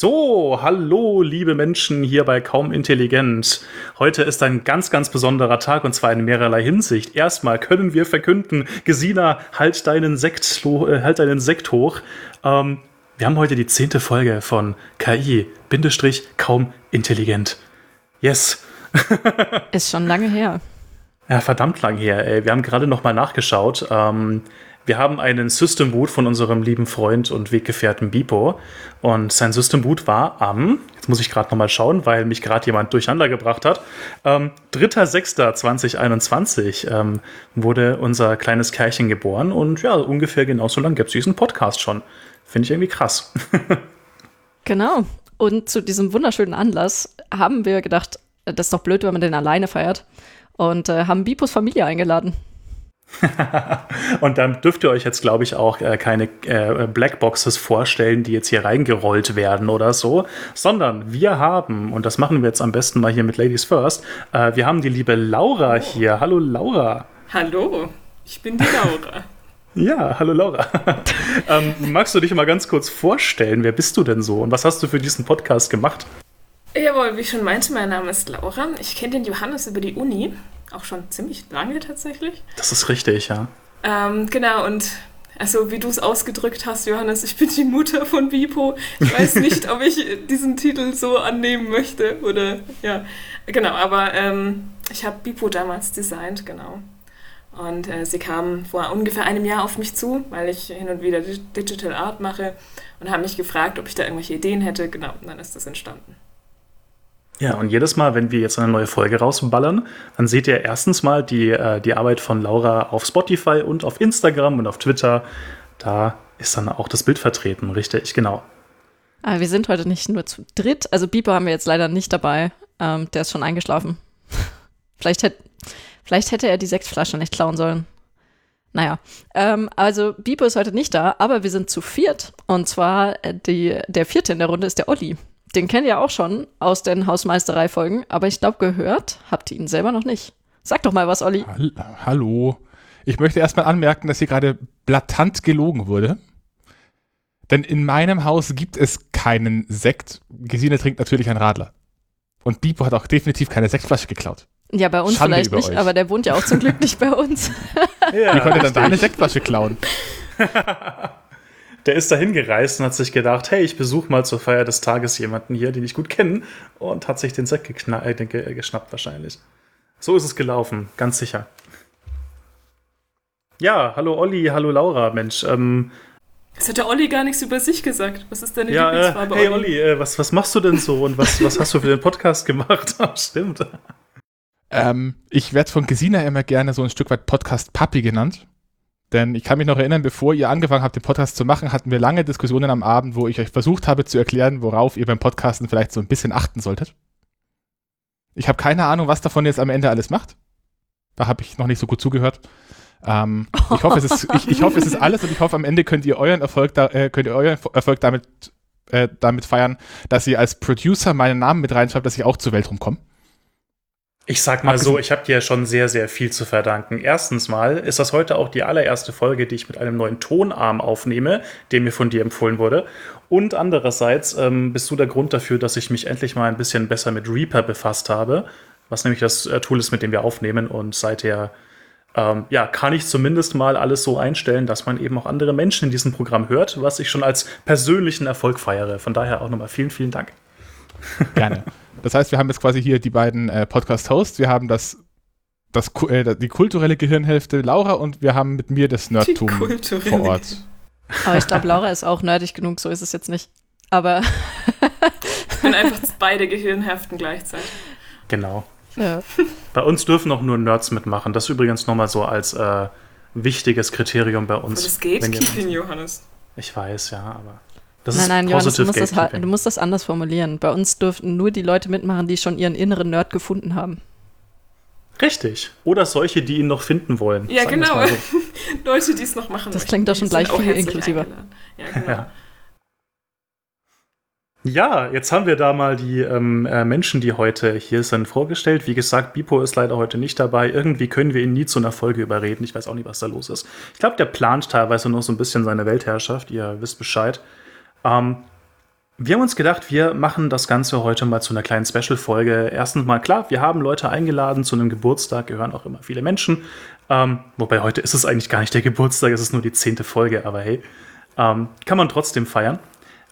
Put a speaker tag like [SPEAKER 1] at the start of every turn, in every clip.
[SPEAKER 1] So, hallo liebe Menschen hier bei Kaum Intelligent. Heute ist ein ganz, ganz besonderer Tag und zwar in mehrerlei Hinsicht. Erstmal können wir verkünden, Gesina, halt deinen Sekt, äh, halt deinen Sekt hoch. Ähm, wir haben heute die zehnte Folge von KI, Bindestrich, kaum intelligent. Yes.
[SPEAKER 2] ist schon lange her.
[SPEAKER 1] Ja, verdammt lang her, ey. Wir haben gerade noch mal nachgeschaut. Ähm, wir haben einen System Boot von unserem lieben Freund und Weggefährten Bipo. Und sein System Boot war am, jetzt muss ich gerade nochmal schauen, weil mich gerade jemand durcheinander gebracht hat, ähm, 3.6.2021 ähm, wurde unser kleines Kerlchen geboren. Und ja, ungefähr genauso lang gibt es diesen Podcast schon. Finde ich irgendwie krass.
[SPEAKER 2] genau. Und zu diesem wunderschönen Anlass haben wir gedacht, das ist doch blöd, wenn man den alleine feiert. Und äh, haben Bipos Familie eingeladen.
[SPEAKER 1] und dann dürft ihr euch jetzt, glaube ich, auch äh, keine äh, Blackboxes vorstellen, die jetzt hier reingerollt werden oder so, sondern wir haben, und das machen wir jetzt am besten mal hier mit Ladies First, äh, wir haben die liebe Laura oh. hier. Hallo Laura.
[SPEAKER 3] Hallo, ich bin die Laura.
[SPEAKER 1] ja, hallo Laura. ähm, magst du dich mal ganz kurz vorstellen? Wer bist du denn so und was hast du für diesen Podcast gemacht?
[SPEAKER 3] Jawohl, wie ich schon meinte, mein Name ist Laura. Ich kenne den Johannes über die Uni auch schon ziemlich lange tatsächlich.
[SPEAKER 1] Das ist richtig, ja.
[SPEAKER 3] Ähm, genau, und also wie du es ausgedrückt hast, Johannes, ich bin die Mutter von Bipo. Ich weiß nicht, ob ich diesen Titel so annehmen möchte oder ja, genau, aber ähm, ich habe Bipo damals designt, genau. Und äh, sie kam vor ungefähr einem Jahr auf mich zu, weil ich hin und wieder Digital Art mache und haben mich gefragt, ob ich da irgendwelche Ideen hätte. Genau, und dann ist das entstanden.
[SPEAKER 1] Ja, und jedes Mal, wenn wir jetzt eine neue Folge rausballern, dann seht ihr erstens mal die, äh, die Arbeit von Laura auf Spotify und auf Instagram und auf Twitter. Da ist dann auch das Bild vertreten, richtig, genau.
[SPEAKER 2] Aber wir sind heute nicht nur zu dritt. Also Bipo haben wir jetzt leider nicht dabei. Ähm, der ist schon eingeschlafen. vielleicht, hätt, vielleicht hätte er die Sektflasche nicht klauen sollen. Naja, ähm, also Bipo ist heute nicht da, aber wir sind zu viert. Und zwar äh, die, der vierte in der Runde ist der Olli. Den kennt ihr auch schon aus den Hausmeisterei-Folgen, aber ich glaube, gehört habt ihr ihn selber noch nicht. Sag doch mal was, Olli.
[SPEAKER 4] Hallo. Ich möchte erstmal anmerken, dass hier gerade blatant gelogen wurde. Denn in meinem Haus gibt es keinen Sekt. Gesine trinkt natürlich einen Radler. Und Bipo hat auch definitiv keine Sektflasche geklaut.
[SPEAKER 2] Ja, bei uns Schande vielleicht nicht, euch. aber der wohnt ja auch zum Glück nicht bei uns.
[SPEAKER 4] ja, Wie konnte dann da eine Sektflasche klauen?
[SPEAKER 1] der ist dahin gereist und hat sich gedacht, hey, ich besuche mal zur Feier des Tages jemanden hier, den ich gut kenne, und hat sich den Sack äh, ge geschnappt wahrscheinlich. So ist es gelaufen, ganz sicher. Ja, hallo Olli, hallo Laura, Mensch. Ähm,
[SPEAKER 3] Jetzt hat der Olli gar nichts über sich gesagt. Was ist deine
[SPEAKER 1] ja, Lieblingsfarbe, äh, hey Olli, äh, was, was machst du denn so und was, was hast du für den Podcast gemacht? Stimmt.
[SPEAKER 4] Ähm, ich werde von Gesina immer gerne so ein Stück weit Podcast Papi genannt. Denn ich kann mich noch erinnern, bevor ihr angefangen habt, den Podcast zu machen, hatten wir lange Diskussionen am Abend, wo ich euch versucht habe zu erklären, worauf ihr beim Podcasten vielleicht so ein bisschen achten solltet. Ich habe keine Ahnung, was davon jetzt am Ende alles macht. Da habe ich noch nicht so gut zugehört. Ähm, ich, hoffe, es ist, ich, ich, hoffe, es ist alles und ich hoffe, am Ende könnt ihr euren Erfolg, da, äh, könnt ihr euren Erfolg damit, äh, damit feiern, dass ihr als Producer meinen Namen mit reinschreibt, dass ich auch zur Welt rumkomme.
[SPEAKER 1] Ich sag mal so, ich habe dir schon sehr, sehr viel zu verdanken. Erstens mal ist das heute auch die allererste Folge, die ich mit einem neuen Tonarm aufnehme, der mir von dir empfohlen wurde. Und andererseits ähm, bist du der Grund dafür, dass ich mich endlich mal ein bisschen besser mit Reaper befasst habe, was nämlich das äh, Tool ist, mit dem wir aufnehmen. Und seither ähm, ja, kann ich zumindest mal alles so einstellen, dass man eben auch andere Menschen in diesem Programm hört, was ich schon als persönlichen Erfolg feiere. Von daher auch nochmal vielen, vielen Dank.
[SPEAKER 4] Gerne. Das heißt, wir haben jetzt quasi hier die beiden äh, Podcast-Hosts. Wir haben das, das, äh, die kulturelle Gehirnhälfte Laura und wir haben mit mir das Nerdtum vor Ort.
[SPEAKER 2] Aber ich glaube, Laura ist auch nerdig genug, so ist es jetzt nicht. Aber.
[SPEAKER 3] ich bin einfach beide Gehirnhälften gleichzeitig.
[SPEAKER 1] Genau. Ja. Bei uns dürfen auch nur Nerds mitmachen. Das ist übrigens nochmal so als äh, wichtiges Kriterium bei uns.
[SPEAKER 3] Das geht, Keeping Johannes.
[SPEAKER 1] Ich weiß, ja, aber.
[SPEAKER 2] Das nein, nein, Johannes, du musst, das, du musst das anders formulieren. Bei uns dürften nur die Leute mitmachen, die schon ihren inneren Nerd gefunden haben.
[SPEAKER 1] Richtig. Oder solche, die ihn noch finden wollen.
[SPEAKER 3] Ja, genau. So. Leute, die es noch machen.
[SPEAKER 2] Das klingt doch schon gleich viel inklusiver.
[SPEAKER 3] Ja, genau. Ja.
[SPEAKER 1] Ja, jetzt haben wir da mal die ähm, äh, Menschen, die heute hier sind, vorgestellt. Wie gesagt, Bipo ist leider heute nicht dabei. Irgendwie können wir ihn nie zu einer Folge überreden. Ich weiß auch nicht, was da los ist. Ich glaube, der plant teilweise noch so ein bisschen seine Weltherrschaft. Ihr wisst Bescheid. Ähm, Wir haben uns gedacht, wir machen das Ganze heute mal zu einer kleinen Special-Folge. Erstens mal klar, wir haben Leute eingeladen zu einem Geburtstag, gehören auch immer viele Menschen. Ähm, wobei heute ist es eigentlich gar nicht der Geburtstag, es ist nur die zehnte Folge, aber hey, ähm, kann man trotzdem feiern.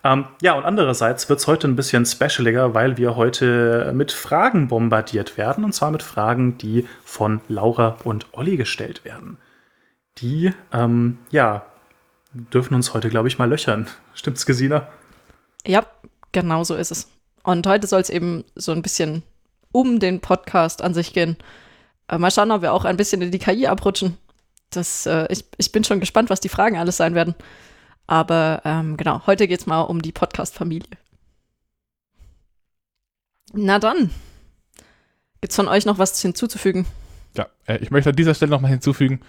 [SPEAKER 1] Ähm, ja, und andererseits wird es heute ein bisschen specialiger, weil wir heute mit Fragen bombardiert werden. Und zwar mit Fragen, die von Laura und Olli gestellt werden. Die, ähm, ja, dürfen uns heute, glaube ich, mal löchern. Stimmt's, Gesina?
[SPEAKER 2] Ja, genau so ist es. Und heute soll es eben so ein bisschen um den Podcast an sich gehen. Äh, mal schauen, ob wir auch ein bisschen in die KI abrutschen. Das, äh, ich, ich bin schon gespannt, was die Fragen alles sein werden. Aber ähm, genau, heute geht es mal um die Podcast-Familie. Na dann, gibt's von euch noch was hinzuzufügen?
[SPEAKER 4] Ja, äh, ich möchte an dieser Stelle nochmal hinzufügen,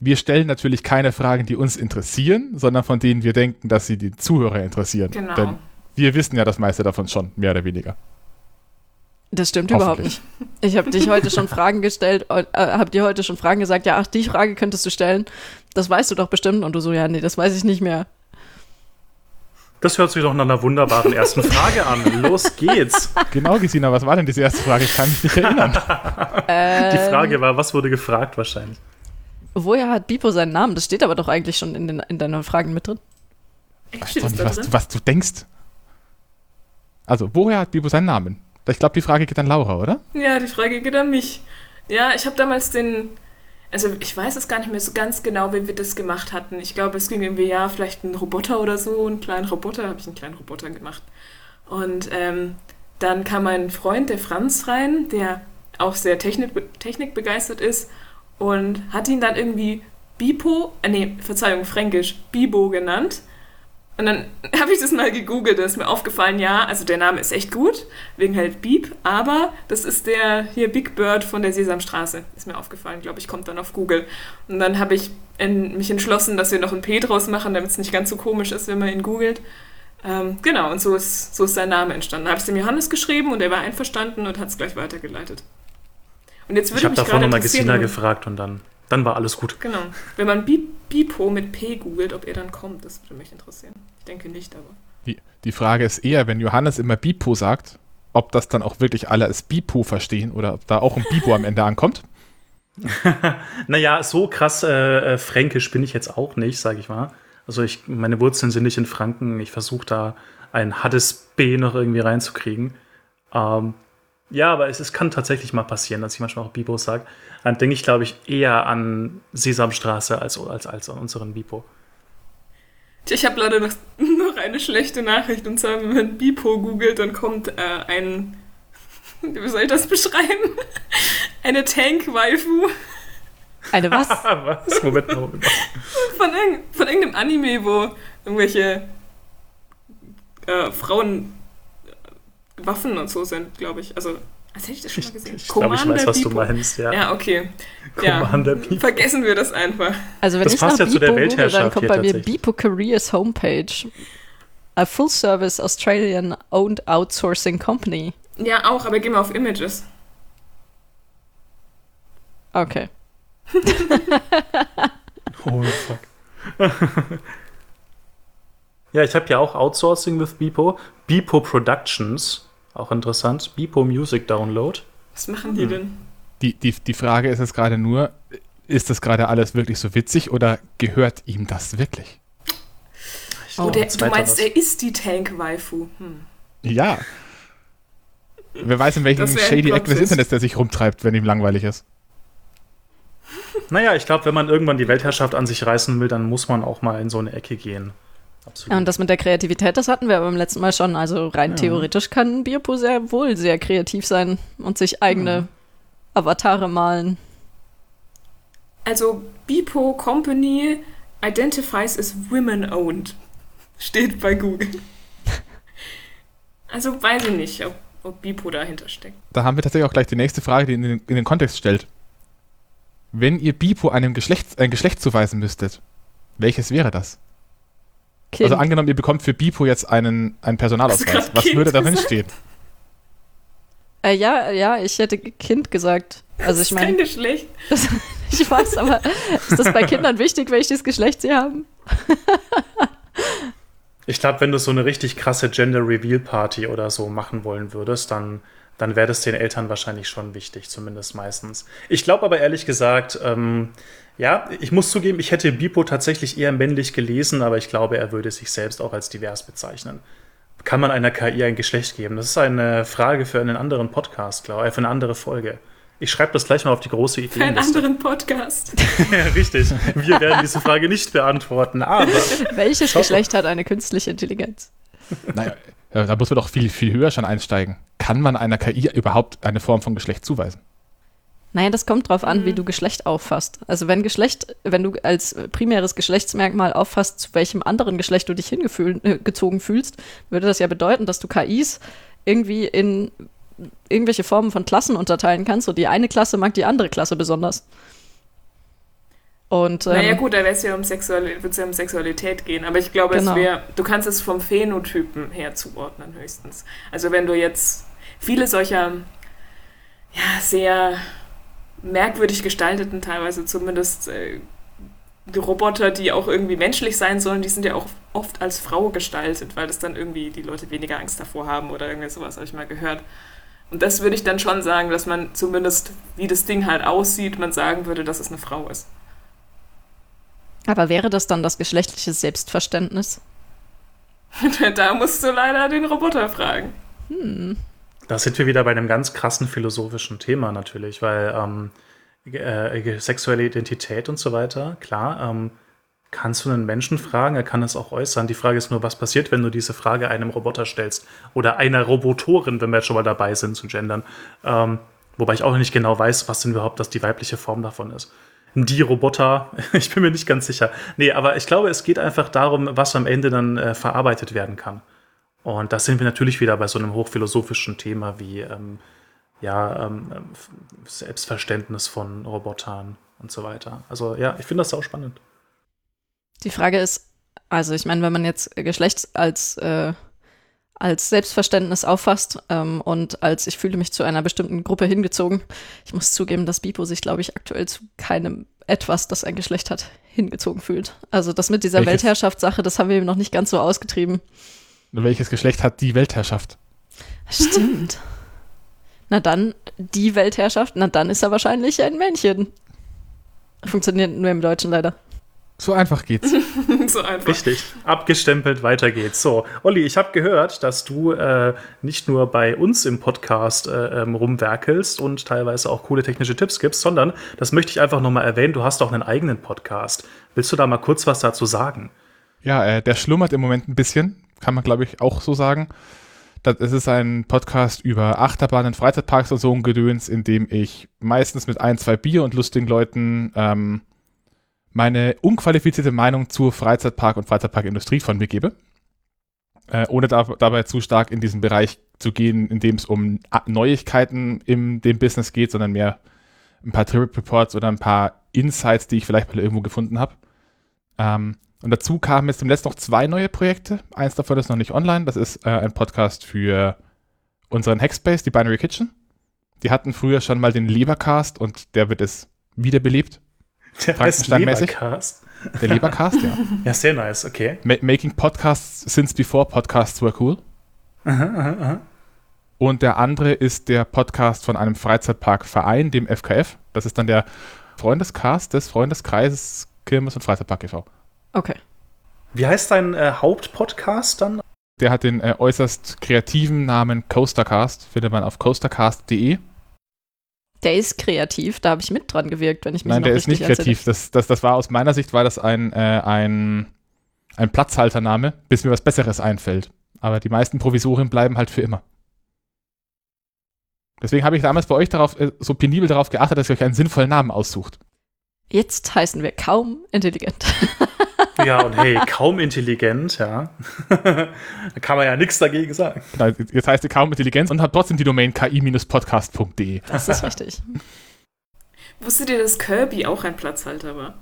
[SPEAKER 4] wir stellen natürlich keine Fragen, die uns interessieren, sondern von denen wir denken, dass sie die Zuhörer interessieren.
[SPEAKER 3] Genau.
[SPEAKER 4] Denn wir wissen ja das meiste davon schon, mehr oder weniger.
[SPEAKER 2] Das stimmt überhaupt nicht. Ich habe dich heute schon Fragen gestellt, äh, habe dir heute schon Fragen gesagt, ja, ach, die Frage könntest du stellen. Das weißt du doch bestimmt. Und du so, ja, nee, das weiß ich nicht mehr.
[SPEAKER 1] Das hört sich doch nach einer wunderbaren ersten Frage an. Los geht's.
[SPEAKER 4] Genau, Gesina, was war denn diese erste Frage? Ich kann mich nicht erinnern.
[SPEAKER 2] Ähm,
[SPEAKER 1] Die Frage war, was wurde gefragt wahrscheinlich?
[SPEAKER 2] Woher hat Bipo seinen Namen? Das steht aber doch eigentlich schon in, den, in deinen Fragen mit drin.
[SPEAKER 3] Echt,
[SPEAKER 4] Weiß doch nicht, was, du- was du denkst. Also, woher hat Bibo seinen Namen? Ich glaube, die Frage geht an Laura, oder?
[SPEAKER 3] Ja, die Frage geht an mich. Ja, ich habe damals den. Also, ich weiß es gar nicht mehr so ganz genau, wie wir das gemacht hatten. Ich glaube, es ging irgendwie, ja, vielleicht ein Roboter oder so, einen kleinen Roboter, habe ich einen kleinen Roboter gemacht. Und ähm, dann kam mein Freund, der Franz, rein, der auch sehr technik, technikbegeistert ist und hat ihn dann irgendwie Bipo, äh, nee, Verzeihung, Fränkisch, Bibo genannt. Und dann habe ich das mal gegoogelt, da ist mir aufgefallen, ja, also der Name ist echt gut, wegen halt Beep, aber das ist der hier Big Bird von der Sesamstraße, ist mir aufgefallen, glaube ich, kommt dann auf Google. Und dann habe ich en mich entschlossen, dass wir noch ein P draus machen, damit es nicht ganz so komisch ist, wenn man ihn googelt. Ähm, genau, und so ist, so ist sein Name entstanden. Da habe ich es dem Johannes geschrieben und er war einverstanden und hat es gleich weitergeleitet. Und jetzt würde
[SPEAKER 1] Ich habe davor nochmal Gesina gefragt und dann, dann war alles gut.
[SPEAKER 3] Genau. Wenn man Bi- Bipo mit P googelt, ob er dann kommt, das würde mich interessieren. Ich denke nicht, aber.
[SPEAKER 4] Die, die Frage ist eher, wenn Johannes immer Bipo sagt, ob das dann auch wirklich alle als Bipo verstehen oder ob da auch ein Bipo am Ende ankommt.
[SPEAKER 1] Naja, so krass äh, äh, fränkisch bin ich jetzt auch nicht, sage ich mal. Also ich, meine Wurzeln sind nicht in Franken. Ich versuche da ein hartes B noch irgendwie reinzukriegen. Ähm, ja, aber es, es kann tatsächlich mal passieren, dass ich manchmal auch Bibo sage. Dann denke ich, glaube ich, eher an Sesamstraße als, als, als an unseren Bipo.
[SPEAKER 3] Tja, Ich habe leider noch, noch eine schlechte Nachricht. Und zwar, wenn man Bipo googelt, dann kommt äh, ein. Wie soll ich das beschreiben? Eine Tank-Waifu
[SPEAKER 2] Eine was?
[SPEAKER 1] Ah, was? Moment, Moment.
[SPEAKER 3] von, irgend, von irgendeinem Anime, wo irgendwelche äh, Frauen Waffen und so sind, glaube ich. Also, als hätte ich das schon mal
[SPEAKER 1] Ich,
[SPEAKER 3] gesehen.
[SPEAKER 1] ich glaube, ich weiß, was du
[SPEAKER 3] Bipo.
[SPEAKER 1] meinst, ja.
[SPEAKER 3] Ja, okay.
[SPEAKER 1] Commander
[SPEAKER 3] ja,
[SPEAKER 1] Bipo.
[SPEAKER 3] Vergessen wir das einfach.
[SPEAKER 2] Also wenn
[SPEAKER 1] Das
[SPEAKER 2] ich
[SPEAKER 1] passt ja zu der
[SPEAKER 2] Bipo google, dann
[SPEAKER 1] Weltherrschaft
[SPEAKER 2] kommt bei mir. Bipo Careers Homepage. A full-service Australian owned outsourcing company.
[SPEAKER 3] Ja, auch, aber geh mal auf Images.
[SPEAKER 2] Okay.
[SPEAKER 1] Oh, fuck. ja, ich habe ja auch Outsourcing with Bipo. Bipo Productions, auch interessant. Bipo Music Download.
[SPEAKER 3] Was machen die
[SPEAKER 1] Hm.
[SPEAKER 3] denn?
[SPEAKER 4] Die, die, die Frage ist jetzt gerade nur, ist das gerade alles wirklich so witzig oder gehört ihm das wirklich?
[SPEAKER 1] Ich
[SPEAKER 2] Oh,
[SPEAKER 3] Der, du meinst, er ist die Tank-Waifu. Hm.
[SPEAKER 4] Ja. Wer weiß, in
[SPEAKER 3] ein
[SPEAKER 4] shady Ecken des. Internets der sich rumtreibt, wenn ihm langweilig ist.
[SPEAKER 1] Naja, ich glaube, wenn man irgendwann die Weltherrschaft an sich reißen will, dann muss man auch mal in so eine Ecke gehen. Absolut.
[SPEAKER 2] Ja, und das mit der Kreativität, das hatten wir beim letzten Mal schon. Also rein
[SPEAKER 1] Ja.
[SPEAKER 2] theoretisch kann Bipo sehr wohl sehr kreativ sein und sich eigene Avatare malen.
[SPEAKER 3] Also, Bipo Company identifies as women-owned. Steht bei Google. Also, weiß ich nicht, ob, ob Bipo dahinter steckt.
[SPEAKER 4] Da haben wir tatsächlich auch gleich die nächste Frage, die in den, in den Kontext stellt. Wenn ihr Bipo einem Geschlecht, ein Geschlecht zuweisen müsstet, welches wäre das?
[SPEAKER 2] Kind.
[SPEAKER 4] Also angenommen, ihr bekommt für Bipo jetzt einen, einen Personalausweis.
[SPEAKER 3] Grad
[SPEAKER 4] Was
[SPEAKER 3] Kind
[SPEAKER 4] würde darin
[SPEAKER 3] gesagt?
[SPEAKER 4] stehen?
[SPEAKER 2] äh, ja, ja, ich hätte Kind gesagt. Also ich
[SPEAKER 3] ist kein
[SPEAKER 2] meine,
[SPEAKER 3] Geschlecht.
[SPEAKER 2] ich weiß, aber ist das bei Kindern wichtig, welches Geschlecht sie haben?
[SPEAKER 1] Ich glaube, wenn du so eine richtig krasse Gender Reveal Party oder so machen wollen würdest, dann, dann wäre das den Eltern wahrscheinlich schon wichtig, zumindest meistens. Ich glaube aber ehrlich gesagt, ähm, ja, ich muss zugeben, ich hätte Bipo tatsächlich eher männlich gelesen, aber ich glaube, er würde sich selbst auch als divers bezeichnen. Kann man einer KI ein Geschlecht geben? Das ist eine Frage für einen anderen Podcast, glaube ich, für eine andere Folge. Ich schreibe das gleich mal auf die große Idee.
[SPEAKER 3] Für einen anderen Podcast.
[SPEAKER 1] ja, richtig. Wir werden diese Frage nicht beantworten, aber.
[SPEAKER 2] Welches Geschlecht hat eine künstliche Intelligenz?
[SPEAKER 4] Naja, da muss man doch viel, viel höher schon einsteigen. Kann man einer KI überhaupt eine Form von Geschlecht zuweisen?
[SPEAKER 2] Naja, das kommt drauf an, mhm. wie du Geschlecht auffasst. Also wenn Geschlecht, wenn du als primäres Geschlechtsmerkmal auffasst, zu welchem anderen Geschlecht du dich hingezogen äh, fühlst, würde das ja bedeuten, dass du KIs irgendwie in irgendwelche Formen von Klassen unterteilen kannst und die eine Klasse mag die andere Klasse besonders. Und,
[SPEAKER 3] ähm, naja gut, da wird es ja um, Sexual ja um Sexualität gehen, aber ich glaube, genau. es wäre, du kannst es vom Phänotypen her zuordnen höchstens. Also wenn du jetzt viele solcher ja, sehr merkwürdig gestalteten, teilweise zumindest äh, Roboter, die auch irgendwie menschlich sein sollen, die sind ja auch oft als Frau gestaltet, weil das dann irgendwie die Leute weniger Angst davor haben oder irgendwie sowas, habe ich mal gehört. Und das würde ich dann schon sagen, dass man zumindest, wie das Ding halt aussieht, man sagen würde, dass es eine Frau ist.
[SPEAKER 2] Aber wäre das dann das geschlechtliche Selbstverständnis?
[SPEAKER 3] da musst du leider den Roboter fragen. Hm.
[SPEAKER 1] Da sind wir wieder bei einem ganz krassen philosophischen Thema natürlich, weil ähm, äh, sexuelle Identität und so weiter, klar, ähm, kannst du einen Menschen fragen, er kann es auch äußern. Die Frage ist nur, was passiert, wenn du diese Frage einem Roboter stellst oder einer Robotorin, wenn wir jetzt schon mal dabei sind zu gendern. Ähm, wobei ich auch nicht genau weiß, was denn überhaupt das die weibliche Form davon ist. Die Roboter, ich bin mir nicht ganz sicher. Nee, aber ich glaube, es geht einfach darum, was am Ende dann äh, verarbeitet werden kann. Und da sind wir natürlich wieder bei so einem hochphilosophischen Thema wie ähm, ja, ähm, Selbstverständnis von Robotern und so weiter. Also ja, ich finde das auch spannend.
[SPEAKER 2] Die Frage ist, also ich meine, wenn man jetzt Geschlecht als, äh, als Selbstverständnis auffasst ähm, und als ich fühle mich zu einer bestimmten Gruppe hingezogen, ich muss zugeben, dass Bipo sich, glaube ich, aktuell zu keinem etwas, das ein Geschlecht hat, hingezogen fühlt. Also das mit dieser Weltherrschaftssache, das haben wir ihm noch nicht ganz so ausgetrieben.
[SPEAKER 4] Welches Geschlecht hat die Weltherrschaft?
[SPEAKER 2] Stimmt. na dann, die Weltherrschaft, na dann ist er wahrscheinlich ein Männchen. Funktioniert nur im Deutschen leider.
[SPEAKER 4] So einfach geht's.
[SPEAKER 1] so einfach. Richtig. Abgestempelt, weiter geht's. So, Olli, ich habe gehört, dass du äh, nicht nur bei uns im Podcast äh, ähm, rumwerkelst und teilweise auch coole technische Tipps gibst, sondern, das möchte ich einfach nochmal erwähnen, du hast auch einen eigenen Podcast. Willst du da mal kurz was dazu sagen?
[SPEAKER 4] Ja, äh, der schlummert im Moment ein bisschen, kann man glaube ich auch so sagen. Das ist ein Podcast über Achterbahnen, Freizeitparks und so ein Gedöns, in dem ich meistens mit ein, zwei Bier und lustigen Leuten ähm, meine unqualifizierte Meinung zur Freizeitpark- und Freizeitparkindustrie von mir gebe, äh, ohne da, dabei zu stark in diesen Bereich zu gehen, in dem es um Neuigkeiten in dem Business geht, sondern mehr ein paar Trip Reports oder ein paar Insights, die ich vielleicht mal irgendwo gefunden habe. Ähm, und dazu kamen jetzt im letzten noch zwei neue Projekte. Eins davon ist noch nicht online. Das ist äh, ein Podcast für unseren Hackspace, die Binary Kitchen. Die hatten früher schon mal den Lebercast und der wird es wiederbelebt.
[SPEAKER 1] Der heißt Lebercast.
[SPEAKER 4] Der Lebercast, ja.
[SPEAKER 1] Ja, sehr nice, okay.
[SPEAKER 4] Ma making Podcasts since before podcasts were cool. Aha, aha, aha. Und der andere ist der Podcast von einem Freizeitparkverein, dem FKF. Das ist dann der Freundescast des Freundeskreises Kirmes und Freizeitpark e.V.
[SPEAKER 2] Okay.
[SPEAKER 1] Wie heißt dein äh, Hauptpodcast dann?
[SPEAKER 4] Der hat den äh, äußerst kreativen Namen Coastercast, findet man auf coastercast.de.
[SPEAKER 2] Der ist kreativ, da habe ich mit dran gewirkt, wenn ich mich
[SPEAKER 4] Nein, der ist nicht kreativ. Das, das, das war aus meiner Sicht war das ein, äh, ein, ein Platzhaltername, bis mir was Besseres einfällt. Aber die meisten Provisorien bleiben halt für immer. Deswegen habe ich damals bei euch darauf, äh, so penibel darauf geachtet, dass ihr euch einen sinnvollen Namen aussucht.
[SPEAKER 2] Jetzt heißen wir kaum intelligent.
[SPEAKER 1] Ja, und hey, kaum intelligent, ja. da kann man ja nichts dagegen sagen.
[SPEAKER 4] Genau, jetzt heißt ihr kaum Intelligenz und hat trotzdem die Domain ki-podcast.de.
[SPEAKER 2] Das ist richtig.
[SPEAKER 3] Wusstet ihr, dass Kirby auch ein Platzhalter war?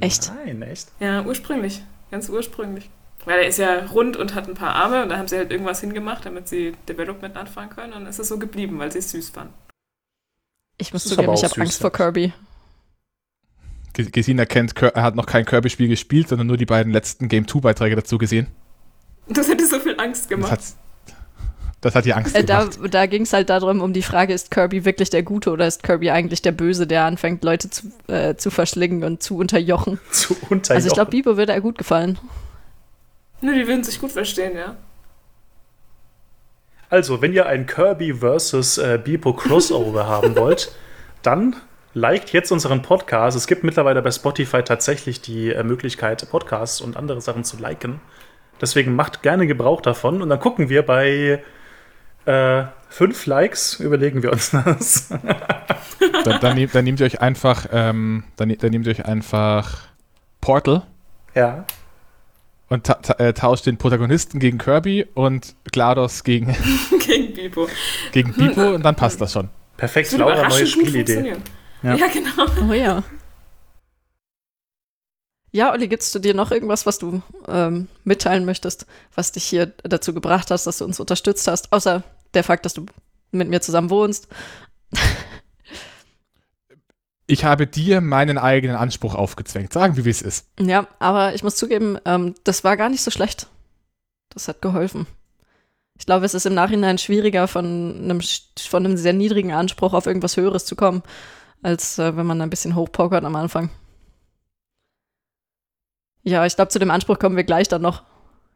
[SPEAKER 2] Echt?
[SPEAKER 1] Nein, echt?
[SPEAKER 3] Ja, ursprünglich. Ganz ursprünglich. Weil er ist ja rund und hat ein paar Arme und da haben sie halt irgendwas hingemacht, damit sie Development anfangen können und es ist so geblieben, weil sie es süß fanden.
[SPEAKER 2] Ich muss zugeben, ich habe Angst vor Kirby.
[SPEAKER 4] Gesina kennt, er hat noch kein Kirby-Spiel gespielt, sondern nur die beiden letzten Game 2-Beiträge dazu gesehen.
[SPEAKER 3] Das hätte so viel Angst gemacht.
[SPEAKER 4] Das, das hat die Angst
[SPEAKER 2] äh, Da,
[SPEAKER 4] gemacht.
[SPEAKER 2] da ging es halt darum, um die Frage, ist Kirby wirklich der Gute oder ist Kirby eigentlich der Böse, der anfängt, Leute zu, äh, zu verschlingen und zu unterjochen?
[SPEAKER 1] Zu unterjochen.
[SPEAKER 2] Also ich glaube, Bibo würde er gut gefallen.
[SPEAKER 3] Ne, die würden sich gut verstehen, ja.
[SPEAKER 1] Also, wenn ihr ein Kirby vs. Äh, Bipo Crossover haben wollt, dann liked jetzt unseren Podcast. Es gibt mittlerweile bei Spotify tatsächlich die äh, Möglichkeit, Podcasts und andere Sachen zu liken. Deswegen macht gerne Gebrauch davon und dann gucken wir bei äh, fünf Likes, überlegen wir uns das.
[SPEAKER 4] dann, dann, nehmt, dann, nehmt ihr euch einfach, ähm, dann, dann nehmt ihr euch einfach Portal.
[SPEAKER 1] Ja.
[SPEAKER 4] Und ta ta äh, tauscht den Protagonisten gegen Kirby und GLaDOS gegen,
[SPEAKER 3] gegen Bipo.
[SPEAKER 4] Gegen Bipo und dann passt das schon.
[SPEAKER 1] Perfekt, das Laura, neue Spielidee.
[SPEAKER 3] Ja. ja, genau.
[SPEAKER 2] Oh ja. Ja, Olli, gibst du dir noch irgendwas, was du ähm, mitteilen möchtest, was dich hier dazu gebracht hast, dass du uns unterstützt hast, außer der Fakt, dass du mit mir zusammen wohnst?
[SPEAKER 4] ich habe dir meinen eigenen Anspruch aufgezwängt. Sagen wir, wie es ist.
[SPEAKER 2] Ja, aber ich muss zugeben, ähm, das war gar nicht so schlecht. Das hat geholfen. Ich glaube, es ist im Nachhinein schwieriger, von einem, von einem sehr niedrigen Anspruch auf irgendwas Höheres zu kommen, als äh, wenn man ein bisschen hochpokert am Anfang. Ja, ich glaube, zu dem Anspruch kommen wir gleich dann noch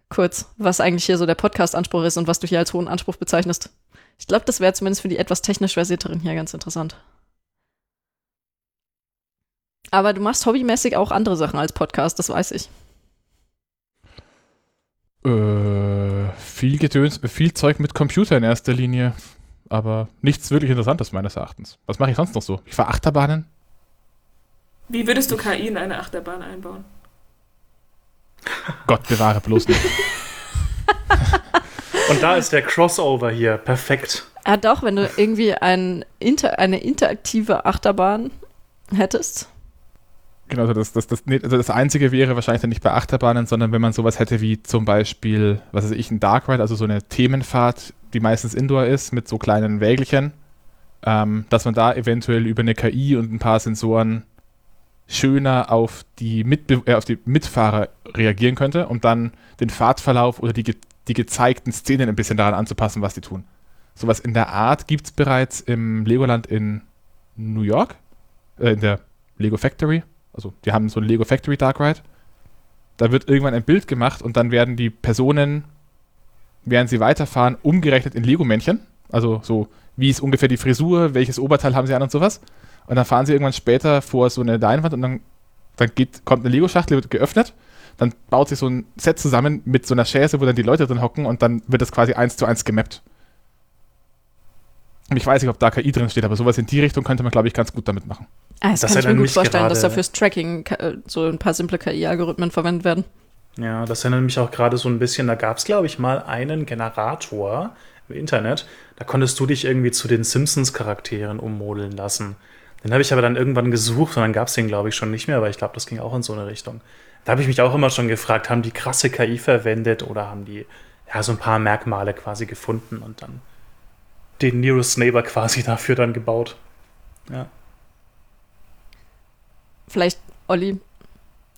[SPEAKER 2] kurz, was eigentlich hier so der Podcast-Anspruch ist und was du hier als hohen Anspruch bezeichnest. Ich glaube, das wäre zumindest für die etwas technisch versierteren hier ganz interessant. Aber du machst hobbymäßig auch andere Sachen als Podcast, das weiß ich.
[SPEAKER 4] Äh, viel Gedöns, viel Zeug mit Computer in erster Linie. Aber nichts wirklich Interessantes meines Erachtens. Was mache ich sonst noch so? Ich fahre Achterbahnen.
[SPEAKER 3] Wie würdest du KI in eine Achterbahn einbauen?
[SPEAKER 4] Gott bewahre bloß nicht.
[SPEAKER 1] Und da ist der Crossover hier. Perfekt.
[SPEAKER 2] Ja, doch, wenn du irgendwie ein Inter eine interaktive Achterbahn hättest.
[SPEAKER 4] Genau, also das, das, das, also das Einzige wäre wahrscheinlich dann nicht bei Achterbahnen, sondern wenn man sowas hätte wie zum Beispiel, was weiß ich, ein Dark Ride, also so eine Themenfahrt, die meistens Indoor ist, mit so kleinen Wägelchen, ähm, dass man da eventuell über eine KI und ein paar Sensoren schöner auf die, Mitbe äh, auf die Mitfahrer reagieren könnte, um dann den Fahrtverlauf oder die, ge die gezeigten Szenen ein bisschen daran anzupassen, was die tun. Sowas in der Art gibt es bereits im Legoland in New York, äh, in der Lego Factory. Also die haben so ein Lego Factory Dark Ride. Da wird irgendwann ein Bild gemacht und dann werden die Personen, während sie weiterfahren, umgerechnet in Lego-Männchen. Also so, wie ist ungefähr die Frisur, welches Oberteil haben sie an und sowas. Und dann fahren sie irgendwann später vor so eine Leinwand und dann, dann geht, kommt eine Lego-Schachtel, wird geöffnet. Dann baut sich so ein Set zusammen mit so einer Chaise, wo dann die Leute drin hocken und dann wird das quasi eins zu eins gemappt. Und ich weiß nicht, ob da KI drin steht, aber sowas in die Richtung könnte man, glaube ich, ganz gut damit machen.
[SPEAKER 2] Ah, das, das kann ich mir gut vorstellen, dass da fürs Tracking äh, so ein paar simple KI-Algorithmen verwendet werden.
[SPEAKER 1] Ja, das erinnert mich auch gerade so ein bisschen, da gab es, glaube ich, mal einen Generator im Internet, da konntest du dich irgendwie zu den Simpsons-Charakteren ummodeln lassen. Den habe ich aber dann irgendwann gesucht und dann gab es den, glaube ich, schon nicht mehr, aber ich glaube, das ging auch in so eine Richtung. Da habe ich mich auch immer schon gefragt, haben die krasse KI verwendet oder haben die ja so ein paar Merkmale quasi gefunden und dann den Nearest Neighbor quasi dafür dann gebaut. Ja.
[SPEAKER 2] Vielleicht, Olli,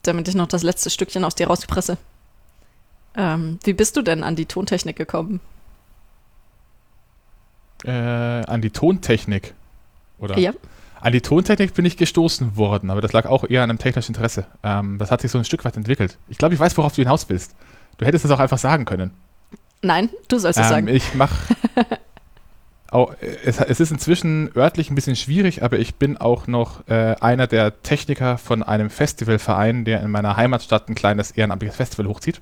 [SPEAKER 2] damit ich noch das letzte Stückchen aus dir rauspresse. Ähm, wie bist du denn an die Tontechnik gekommen?
[SPEAKER 4] Äh, an die Tontechnik? Oder?
[SPEAKER 2] Ja.
[SPEAKER 4] An die Tontechnik bin ich gestoßen worden, aber das lag auch eher an einem technischen Interesse. Ähm, das hat sich so ein Stück weit entwickelt. Ich glaube, ich weiß, worauf du hinaus willst. Du hättest es auch einfach sagen können.
[SPEAKER 2] Nein, du sollst es
[SPEAKER 4] ähm,
[SPEAKER 2] sagen.
[SPEAKER 4] Ich mache auch, es, es, ist inzwischen örtlich ein bisschen schwierig, aber ich bin auch noch äh, einer der Techniker von einem Festivalverein, der in meiner Heimatstadt ein kleines ehrenamtliches Festival hochzieht.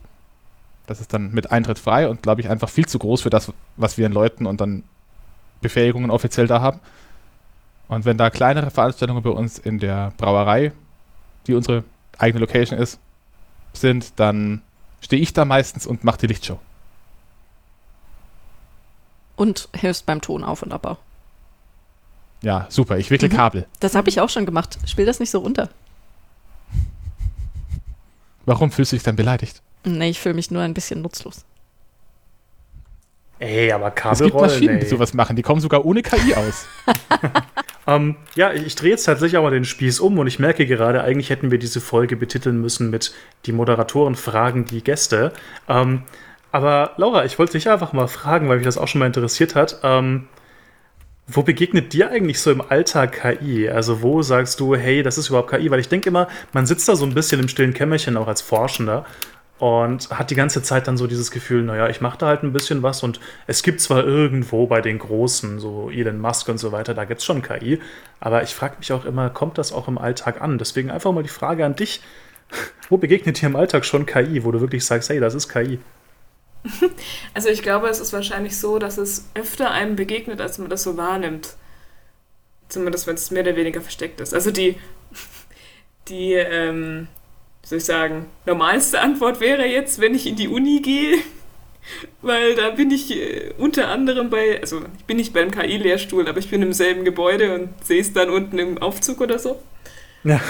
[SPEAKER 4] Das ist dann mit Eintritt frei und glaube ich einfach viel zu groß für das, was wir in Leuten und dann Befähigungen offiziell da haben. Und wenn da kleinere Veranstaltungen bei uns in der Brauerei, die unsere eigene Location ist, sind, dann stehe ich da meistens und mache die Lichtshow.
[SPEAKER 2] Und hilfst beim Ton auf und abbau.
[SPEAKER 4] Ja, super. Ich wickle mhm. Kabel.
[SPEAKER 2] Das habe ich auch schon gemacht. Spiel das nicht so runter.
[SPEAKER 4] Warum fühlst du dich dann beleidigt?
[SPEAKER 2] Nee, ich fühle mich nur ein bisschen nutzlos.
[SPEAKER 1] Ey, aber Kabelrollen,
[SPEAKER 4] Es gibt Maschinen, ey. die sowas machen. Die kommen sogar ohne KI aus.
[SPEAKER 1] Ähm, ja, ich, ich drehe jetzt tatsächlich auch mal den Spieß um und ich merke gerade, eigentlich hätten wir diese Folge betiteln müssen mit die Moderatoren fragen die Gäste. Ähm, aber Laura, ich wollte dich einfach mal fragen, weil mich das auch schon mal interessiert hat. Ähm, wo begegnet dir eigentlich so im Alltag KI? Also wo sagst du, hey, das ist überhaupt KI? Weil ich denke immer, man sitzt da so ein bisschen im stillen Kämmerchen auch als Forschender und hat die ganze Zeit dann so dieses Gefühl, naja, ich mache da halt ein bisschen was und es gibt zwar irgendwo bei den Großen, so Elon Musk und so weiter, da gibt es schon KI, aber ich frage mich auch immer, kommt das auch im Alltag an? Deswegen einfach mal die Frage an dich, wo begegnet dir im Alltag schon KI, wo du wirklich sagst, hey, das ist KI?
[SPEAKER 3] Also ich glaube, es ist wahrscheinlich so, dass es öfter einem begegnet, als man das so wahrnimmt. Zumindest wenn es mehr oder weniger versteckt ist. Also die, die, ähm, wie soll ich sagen, normalste Antwort wäre jetzt, wenn ich in die Uni gehe, weil da bin ich äh, unter anderem bei, also ich bin nicht beim KI-Lehrstuhl, aber ich bin im selben Gebäude und sehe es dann unten im Aufzug oder so. Ja.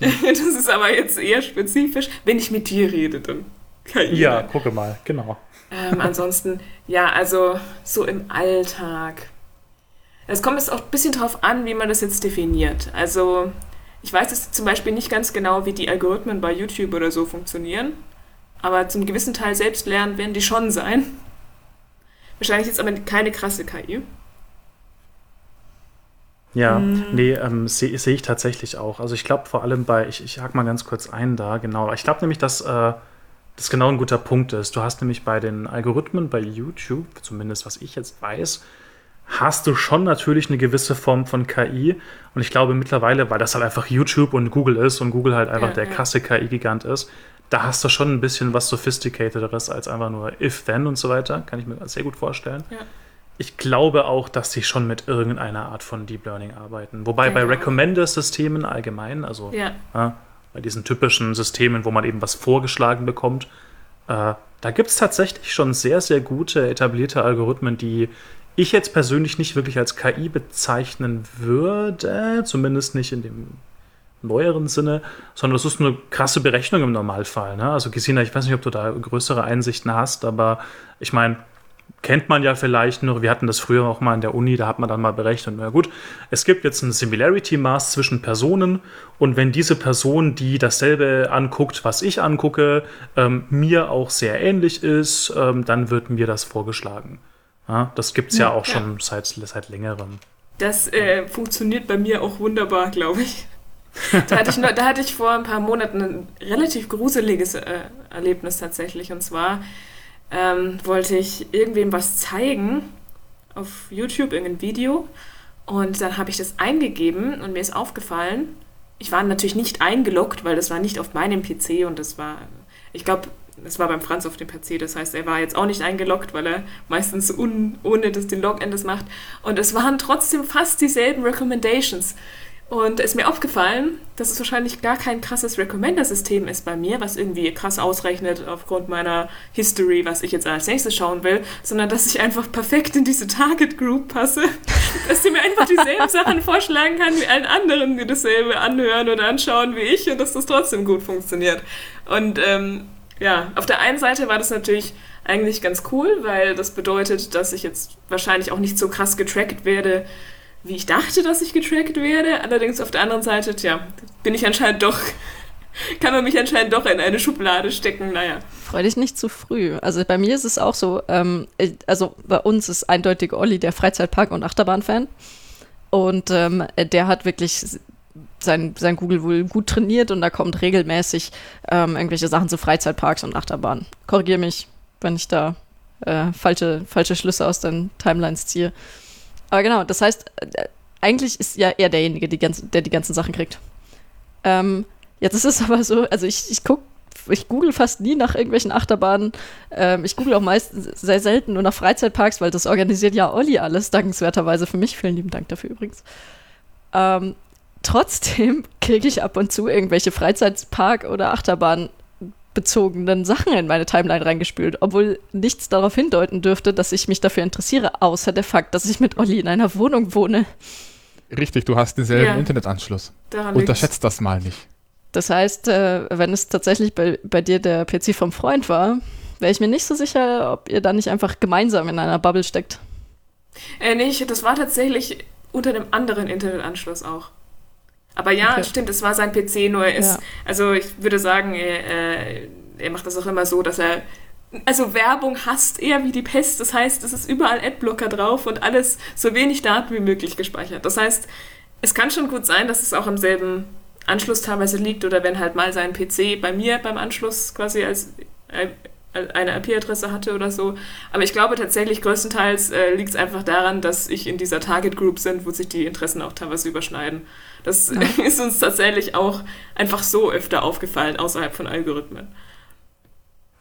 [SPEAKER 3] das ist aber jetzt eher spezifisch, wenn ich mit dir rede, dann
[SPEAKER 1] KI. Ja, gucke mal, genau.
[SPEAKER 3] Ähm, ansonsten, ja, also so im Alltag. Es kommt jetzt auch ein bisschen drauf an, wie man das jetzt definiert. Also, ich weiß jetzt zum Beispiel nicht ganz genau, wie die Algorithmen bei YouTube oder so funktionieren. Aber zum gewissen Teil selbst lernen werden die schon sein. Wahrscheinlich jetzt aber keine krasse KI.
[SPEAKER 1] Ja, mm. nee, ähm, sehe seh ich tatsächlich auch. Also ich glaube vor allem bei, ich, ich hake mal ganz kurz ein da, genau. Ich glaube nämlich, dass äh, das genau ein guter Punkt ist. Du hast nämlich bei den Algorithmen bei YouTube, zumindest was ich jetzt weiß, hast du schon natürlich eine gewisse Form von KI. Und ich glaube mittlerweile, weil das halt einfach YouTube und Google ist und Google halt einfach ja, der krasse KI-Gigant ist, da hast du schon ein bisschen was Sophisticatederes als einfach nur If-Then und so weiter. Kann ich mir sehr gut vorstellen. Ja. Ich glaube auch, dass sie schon mit irgendeiner Art von Deep Learning arbeiten. Wobei genau. bei Recommender-Systemen allgemein, also ja. Ja, bei diesen typischen Systemen, wo man eben was vorgeschlagen bekommt, äh, da gibt es tatsächlich schon sehr, sehr gute etablierte Algorithmen, die ich jetzt persönlich nicht wirklich als KI bezeichnen würde, zumindest nicht in dem neueren Sinne, sondern das ist eine krasse Berechnung im Normalfall. Ne? Also Gesina, ich weiß nicht, ob du da größere Einsichten hast, aber ich meine, kennt man ja vielleicht noch, wir hatten das früher auch mal in der Uni, da hat man dann mal berechnet, na gut, es gibt jetzt ein Similarity-Maß zwischen Personen und wenn diese Person, die dasselbe anguckt, was ich angucke, ähm, mir auch sehr ähnlich ist, ähm, dann wird mir das vorgeschlagen. Ja, das gibt es ja, ja, auch ja. schon seit, seit längerem.
[SPEAKER 3] Das äh, funktioniert bei mir auch wunderbar, glaube ich. Da hatte, ich nur, da hatte ich vor ein paar Monaten ein relativ gruseliges äh, Erlebnis tatsächlich. Und zwar ähm, wollte ich irgendwem was zeigen auf YouTube, irgendein Video. Und dann habe ich das eingegeben und mir ist aufgefallen, ich war natürlich nicht eingeloggt, weil das war nicht auf meinem PC und das war, ich glaube, es war beim Franz auf dem PC, das heißt, er war jetzt auch nicht eingeloggt, weil er meistens un, ohne das den Login das macht. Und es waren trotzdem fast dieselben Recommendations. Und ist mir aufgefallen, dass es wahrscheinlich gar kein krasses Recommender-System ist bei mir, was irgendwie krass ausrechnet aufgrund meiner History, was ich jetzt als nächstes schauen will, sondern dass ich einfach perfekt in diese Target Group passe, dass sie mir einfach dieselben Sachen vorschlagen kann wie allen anderen, die dasselbe anhören oder anschauen wie ich und dass das trotzdem gut funktioniert. Und ähm, ja, auf der einen Seite war das natürlich eigentlich ganz cool, weil das bedeutet, dass ich jetzt wahrscheinlich auch nicht so krass getrackt werde, wie ich dachte, dass ich getrackt werde. Allerdings auf der anderen Seite, tja, bin ich anscheinend doch, kann man mich anscheinend doch in eine Schublade stecken. Naja.
[SPEAKER 2] Freu dich nicht zu früh. Also bei mir ist es auch so, ähm, also bei uns ist eindeutig Olli der Freizeitpark- und Achterbahn-Fan. Und ähm, der hat wirklich sein, sein Google wohl gut trainiert und da kommt regelmäßig ähm, irgendwelche Sachen zu Freizeitparks und Achterbahnen. Korrigiere mich, wenn ich da äh, falsche, falsche Schlüsse aus den Timelines ziehe. Aber genau, das heißt, äh, eigentlich ist ja er derjenige, die ganzen, der die ganzen Sachen kriegt. Ähm, jetzt ist es aber so, also ich, ich gucke, ich google fast nie nach irgendwelchen Achterbahnen. Ähm, ich google auch meist sehr selten nur nach Freizeitparks, weil das organisiert ja Olli alles, dankenswerterweise für mich. Vielen lieben Dank dafür übrigens. Ähm, trotzdem kriege ich ab und zu irgendwelche Freizeitpark- oder Achterbahn bezogenen Sachen in meine Timeline reingespült, obwohl nichts darauf hindeuten dürfte, dass ich mich dafür interessiere, außer der Fakt, dass ich mit Olli in einer Wohnung wohne.
[SPEAKER 4] Richtig, du hast denselben ja. Internetanschluss. Daran Unterschätzt das mal nicht.
[SPEAKER 2] Das heißt, äh, wenn es tatsächlich bei, bei dir der PC vom Freund war, wäre ich mir nicht so sicher, ob ihr da nicht einfach gemeinsam in einer Bubble steckt.
[SPEAKER 3] Äh, nee, das war tatsächlich unter einem anderen Internetanschluss auch. Aber ja,
[SPEAKER 2] Okay.
[SPEAKER 3] stimmt, es war sein PC, nur er ist,
[SPEAKER 2] Ja.
[SPEAKER 3] also ich würde sagen, er, äh, er macht das auch immer so, dass er, also Werbung hasst eher wie die Pest. Das heißt, es ist überall Adblocker drauf und alles so wenig Daten wie möglich gespeichert. Das heißt, es kann schon gut sein, dass es auch im selben Anschluss teilweise liegt oder wenn halt mal sein PC bei mir beim Anschluss quasi als äh, eine IP-Adresse hatte oder so. Aber ich glaube tatsächlich größtenteils äh, liegt es einfach daran, dass ich in dieser Target Group sind, wo sich die Interessen auch teilweise überschneiden. Das ist uns tatsächlich auch einfach so öfter aufgefallen außerhalb von Algorithmen.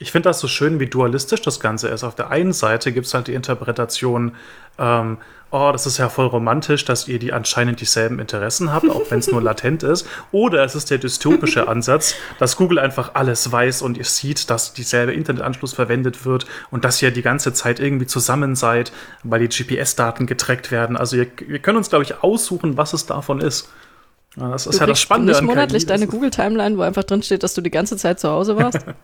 [SPEAKER 1] Ich finde das so schön, wie dualistisch das Ganze ist. Auf der einen Seite gibt es halt die Interpretation, ähm, oh, das ist ja voll romantisch, dass ihr die anscheinend dieselben Interessen habt, auch wenn es nur latent ist. Oder es ist der dystopische Ansatz, dass Google einfach alles weiß und ihr sieht, dass dieselbe Internetanschluss verwendet wird und dass ihr die ganze Zeit irgendwie zusammen seid, weil die GPS-Daten getrackt werden. Also ihr, wir können uns, glaube ich, aussuchen, was es davon ist. Ja, Das ist
[SPEAKER 2] Du
[SPEAKER 1] ja das Spannende
[SPEAKER 2] nicht
[SPEAKER 1] an
[SPEAKER 2] monatlich deine Google-Timeline, wo einfach drin steht, dass du die ganze Zeit zu Hause warst.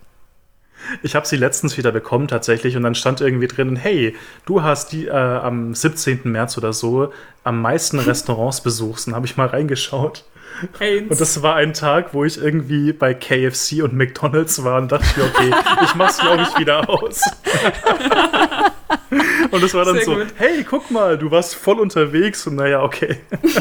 [SPEAKER 1] Ich habe sie letztens wieder bekommen tatsächlich und dann stand irgendwie drin, hey, du hast die äh, am 17. März oder so am meisten Restaurants besucht. Und habe ich mal reingeschaut.
[SPEAKER 3] Heinz.
[SPEAKER 1] Und das war ein Tag, wo ich irgendwie bei KFC und McDonalds war und dachte mir, okay, ich mach's glaube ich wieder aus. und es war dann
[SPEAKER 3] Sehr
[SPEAKER 1] so,
[SPEAKER 3] gut.
[SPEAKER 1] hey, guck mal, du warst voll unterwegs und naja, okay.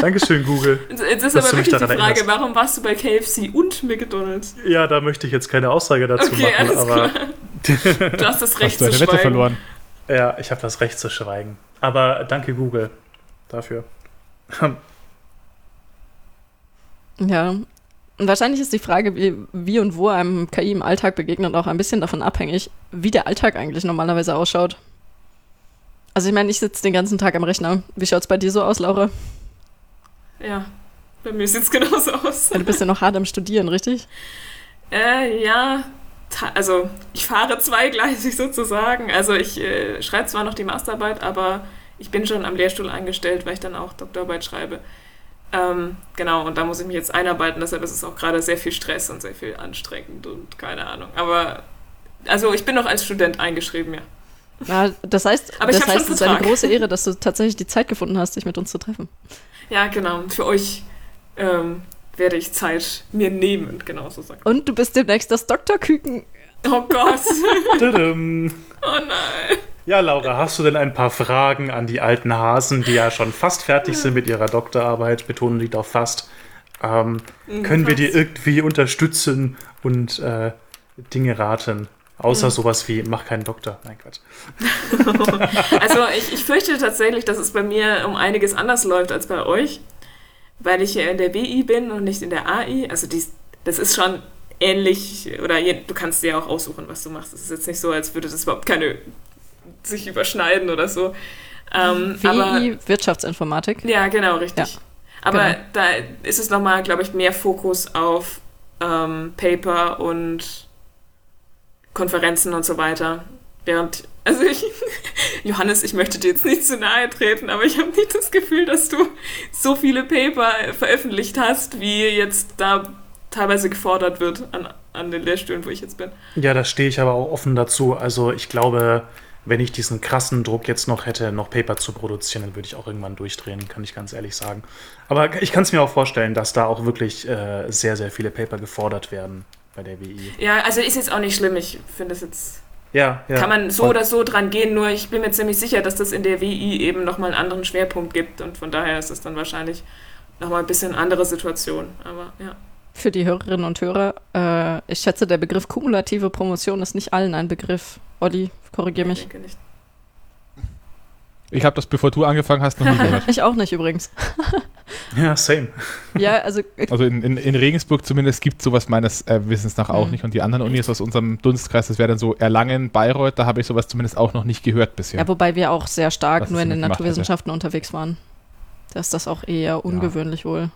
[SPEAKER 1] Dankeschön, Google.
[SPEAKER 3] Jetzt ist aber wirklich die Frage,
[SPEAKER 1] erinnerst.
[SPEAKER 3] warum warst du bei KFC und McDonalds?
[SPEAKER 1] Ja, da möchte ich jetzt keine Aussage dazu
[SPEAKER 3] Okay,
[SPEAKER 1] machen,
[SPEAKER 3] alles
[SPEAKER 1] aber
[SPEAKER 3] klar. Du hast das Recht
[SPEAKER 4] Hast du
[SPEAKER 3] zu
[SPEAKER 4] eine Wette
[SPEAKER 3] schweigen.
[SPEAKER 4] verloren?
[SPEAKER 1] Ja, ich habe das Recht zu schweigen. Aber danke Google dafür.
[SPEAKER 2] ja. Und wahrscheinlich ist die Frage, wie, wie und wo einem KI im Alltag begegnet, auch ein bisschen davon abhängig, wie der Alltag eigentlich normalerweise ausschaut. Also ich meine, ich sitze den ganzen Tag am Rechner. Wie schaut's bei dir so aus, Laura?
[SPEAKER 3] Ja, bei mir sieht es genauso aus.
[SPEAKER 2] Ja, du bist ja noch hart am Studieren, richtig?
[SPEAKER 3] Äh, ja, also ich fahre zweigleisig sozusagen. Also ich äh, schreibe zwar noch die Masterarbeit, aber ich bin schon am Lehrstuhl eingestellt, weil ich dann auch Doktorarbeit schreibe. Ähm, genau, und da muss ich mich jetzt einarbeiten, deshalb ist es auch gerade sehr viel Stress und sehr viel anstrengend und keine Ahnung. Aber also ich bin noch als Student eingeschrieben, ja.
[SPEAKER 2] Ja, das heißt,
[SPEAKER 3] Aber
[SPEAKER 2] das heißt, es ist eine große Ehre, dass du tatsächlich die Zeit gefunden hast, dich mit uns zu treffen.
[SPEAKER 3] Ja, genau. Für euch ähm, werde ich Zeit mir nehmen, genau so sagen.
[SPEAKER 2] Und du bist demnächst das Doktorküken.
[SPEAKER 3] Oh Gott. Oh nein.
[SPEAKER 1] Ja, Laura, hast du denn ein paar Fragen an die alten Hasen, die ja schon fast fertig sind mit ihrer Doktorarbeit? Betonen liegt auf fast. Ähm, können wir dir irgendwie unterstützen und äh, Dinge raten? Außer sowas wie, mach keinen Doktor. Nein, Quatsch.
[SPEAKER 3] Also ich, ich fürchte tatsächlich, dass es bei mir um einiges anders läuft als bei euch, weil ich ja in der WI bin und nicht in der AI. Also dies, das ist schon ähnlich, oder je, du kannst dir auch aussuchen, was du machst. Es ist jetzt nicht so, als würde das überhaupt keine sich überschneiden oder so. Ähm, aber,
[SPEAKER 2] WI Wirtschaftsinformatik.
[SPEAKER 3] ja, genau, richtig.
[SPEAKER 2] Ja,
[SPEAKER 3] aber
[SPEAKER 2] genau.
[SPEAKER 3] da ist es nochmal, glaube ich, mehr Fokus auf ähm, Paper und Konferenzen und so weiter. Während, also ich, Johannes, ich möchte dir jetzt nicht zu nahe treten, aber ich habe nicht das Gefühl, dass du so viele Paper veröffentlicht hast, wie jetzt da teilweise gefordert wird an, an den Lehrstühlen, wo ich jetzt bin.
[SPEAKER 1] Ja, da stehe ich aber auch offen dazu. Also ich glaube, wenn ich diesen krassen Druck jetzt noch hätte, noch Paper zu produzieren, dann würde ich auch irgendwann durchdrehen, kann ich ganz ehrlich sagen. Aber ich kann es mir auch vorstellen, dass da auch wirklich äh, sehr, sehr viele Paper gefordert werden bei der WI.
[SPEAKER 3] Ja, also ist jetzt auch nicht schlimm. Ich finde es jetzt
[SPEAKER 1] Ja, ja.
[SPEAKER 3] kann man so oder so dran gehen, nur ich bin mir ziemlich sicher, dass das in der WI eben nochmal einen anderen Schwerpunkt gibt und von daher ist es dann wahrscheinlich nochmal ein bisschen andere Situation. Aber ja.
[SPEAKER 2] Für die Hörerinnen und Hörer, äh, ich schätze, der Begriff kumulative Promotion ist nicht allen ein Begriff. Olli, korrigier
[SPEAKER 3] Ich
[SPEAKER 2] mich.
[SPEAKER 3] denke nicht.
[SPEAKER 4] Ich habe das, bevor du angefangen hast, noch nie gehört.
[SPEAKER 2] Ich auch nicht übrigens.
[SPEAKER 1] Ja, same.
[SPEAKER 2] Ja, also äh,
[SPEAKER 4] Also in, in, in Regensburg zumindest gibt es sowas meines äh, Wissens nach auch
[SPEAKER 2] Mhm.
[SPEAKER 4] nicht. Und die anderen Unis aus unserem Dunstkreis, das wäre dann so Erlangen, Bayreuth, da habe ich sowas zumindest auch noch nicht gehört bisher.
[SPEAKER 2] Ja, wobei wir auch sehr stark
[SPEAKER 4] Was
[SPEAKER 2] nur in den Naturwissenschaften unterwegs waren. Da ist das auch eher ungewöhnlich wohl.